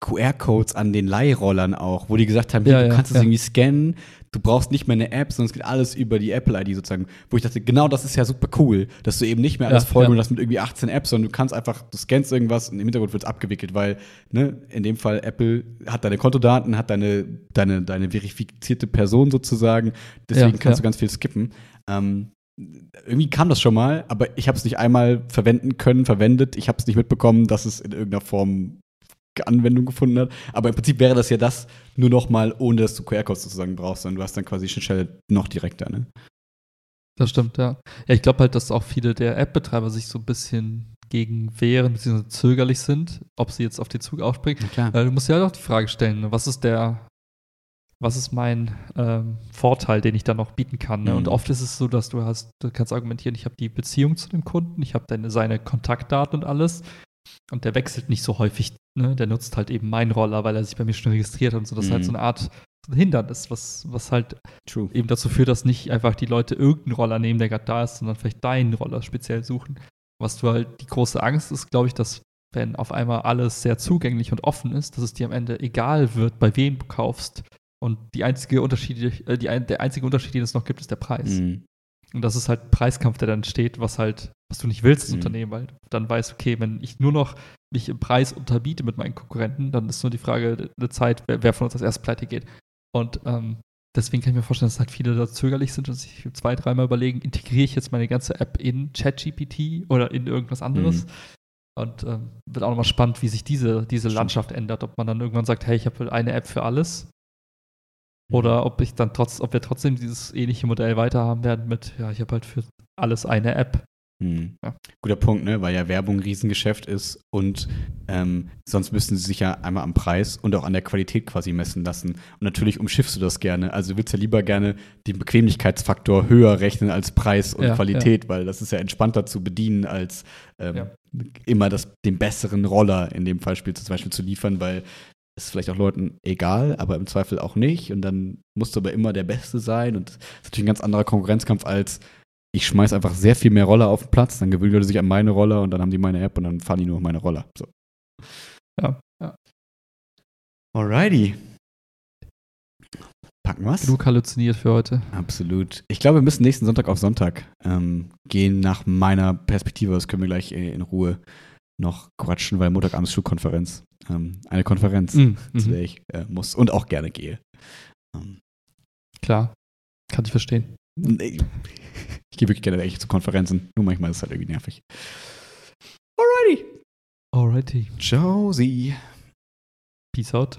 QR-Codes an den Leihrollern auch, wo die gesagt haben, Ja, du ja, kannst es ja. irgendwie scannen, du brauchst nicht mehr eine App, sondern es geht alles über die Apple-ID sozusagen. Wo ich dachte, genau das ist ja super cool, dass du eben nicht mehr alles Ja, folgen ja. hast mit irgendwie 18 Apps, sondern du kannst einfach, du scannst irgendwas und im Hintergrund wird es abgewickelt, weil, ne, in dem Fall Apple hat deine Kontodaten, hat deine, deine, deine verifizierte Person sozusagen, deswegen Ja, kannst du ganz viel skippen. Ähm, irgendwie kam das schon mal, aber ich habe es nicht einmal verwenden können, verwendet. Ich habe es nicht mitbekommen, dass es in irgendeiner Form Anwendung gefunden hat. Aber im Prinzip wäre das ja das nur noch mal, ohne dass du QR-Codes sozusagen brauchst, sondern du hast dann quasi Schnittstelle noch direkter. Ne? Das stimmt, ja. Ja, ich glaube halt, dass auch viele der App-Betreiber sich so ein bisschen gegen wehren, beziehungsweise zögerlich sind, ob sie jetzt auf den Zug aufspringen. Klar. Weil du musst ja halt auch die Frage stellen, ne, was ist der, was ist mein ähm, Vorteil, den ich da noch bieten kann? Ne? Mhm. Und oft ist es so, dass du hast, du kannst argumentieren, ich habe die Beziehung zu dem Kunden, ich habe deine seine Kontaktdaten und alles. Und der wechselt nicht so häufig, ne? Der nutzt halt eben meinen Roller, weil er sich bei mir schon registriert hat und so. Das ist halt Mhm. so eine Art Hindernis, was, was halt True. eben dazu führt, dass nicht einfach die Leute irgendeinen Roller nehmen, der gerade da ist, sondern vielleicht deinen Roller speziell suchen. Was du halt, die große Angst ist, glaube ich, dass wenn auf einmal alles sehr zugänglich und offen ist, dass es dir am Ende egal wird, bei wem du kaufst. Und die einzige Unterschied, äh, die, der einzige Unterschied, den es noch gibt, ist der Preis. Mhm. Und das ist halt ein Preiskampf, der dann steht, was halt, was du nicht willst als Mhm. Unternehmen, weil dann weißt, okay, wenn ich nur noch mich im Preis unterbiete mit meinen Konkurrenten, dann ist nur die Frage der Zeit, wer, wer von uns als erstes pleite geht. Und ähm, deswegen kann ich mir vorstellen, dass halt viele da zögerlich sind und sich zwei, dreimal überlegen, integriere ich jetzt meine ganze App in ChatGPT oder in irgendwas anderes. Mhm. Und ähm, wird auch nochmal spannend, wie sich diese, diese Landschaft ändert. Ob man dann irgendwann sagt, hey, ich habe eine App für alles. Oder ob ich dann trotz, ob wir trotzdem dieses ähnliche Modell weiterhaben werden mit, ja, ich habe halt für alles eine App. Hm. Ja. Guter Punkt, ne? Weil ja Werbung ein Riesengeschäft ist und ähm, sonst müssten sie sich ja einmal am Preis und auch an der Qualität quasi messen lassen. Und natürlich umschiffst du das gerne. Also du willst ja lieber gerne den Bequemlichkeitsfaktor höher rechnen als Preis und Ja, Qualität, weil das ist ja entspannter zu bedienen, als ähm, Ja. immer das, den besseren Roller in dem Fall zum Beispiel zu liefern, weil ist vielleicht auch Leuten egal, aber im Zweifel auch nicht. Und dann musst du aber immer der Beste sein. Und das ist natürlich ein ganz anderer Konkurrenzkampf als ich schmeiß einfach sehr viel mehr Roller auf den Platz, dann gewöhnen die Leute sich an meine Roller und dann haben die meine App und dann fahren die nur auf meine Roller. So. Ja, ja. Alrighty. Packen wir's? Genug halluziniert für heute. Absolut. Ich glaube, wir müssen nächsten Sonntag auf Sonntag ähm, gehen nach meiner Perspektive. Das können wir gleich äh, in Ruhe noch quatschen, weil Montagabend ist Schulkonferenz. Ähm, eine Konferenz, Mhm. zu der ich äh, muss und auch gerne gehe. Ähm, Klar. Kann ich verstehen. Nee. Ich gehe wirklich gerne echt zu Konferenzen. Nur manchmal ist es halt irgendwie nervig. Alrighty. Alrighty. Ciao, Sie. Peace out.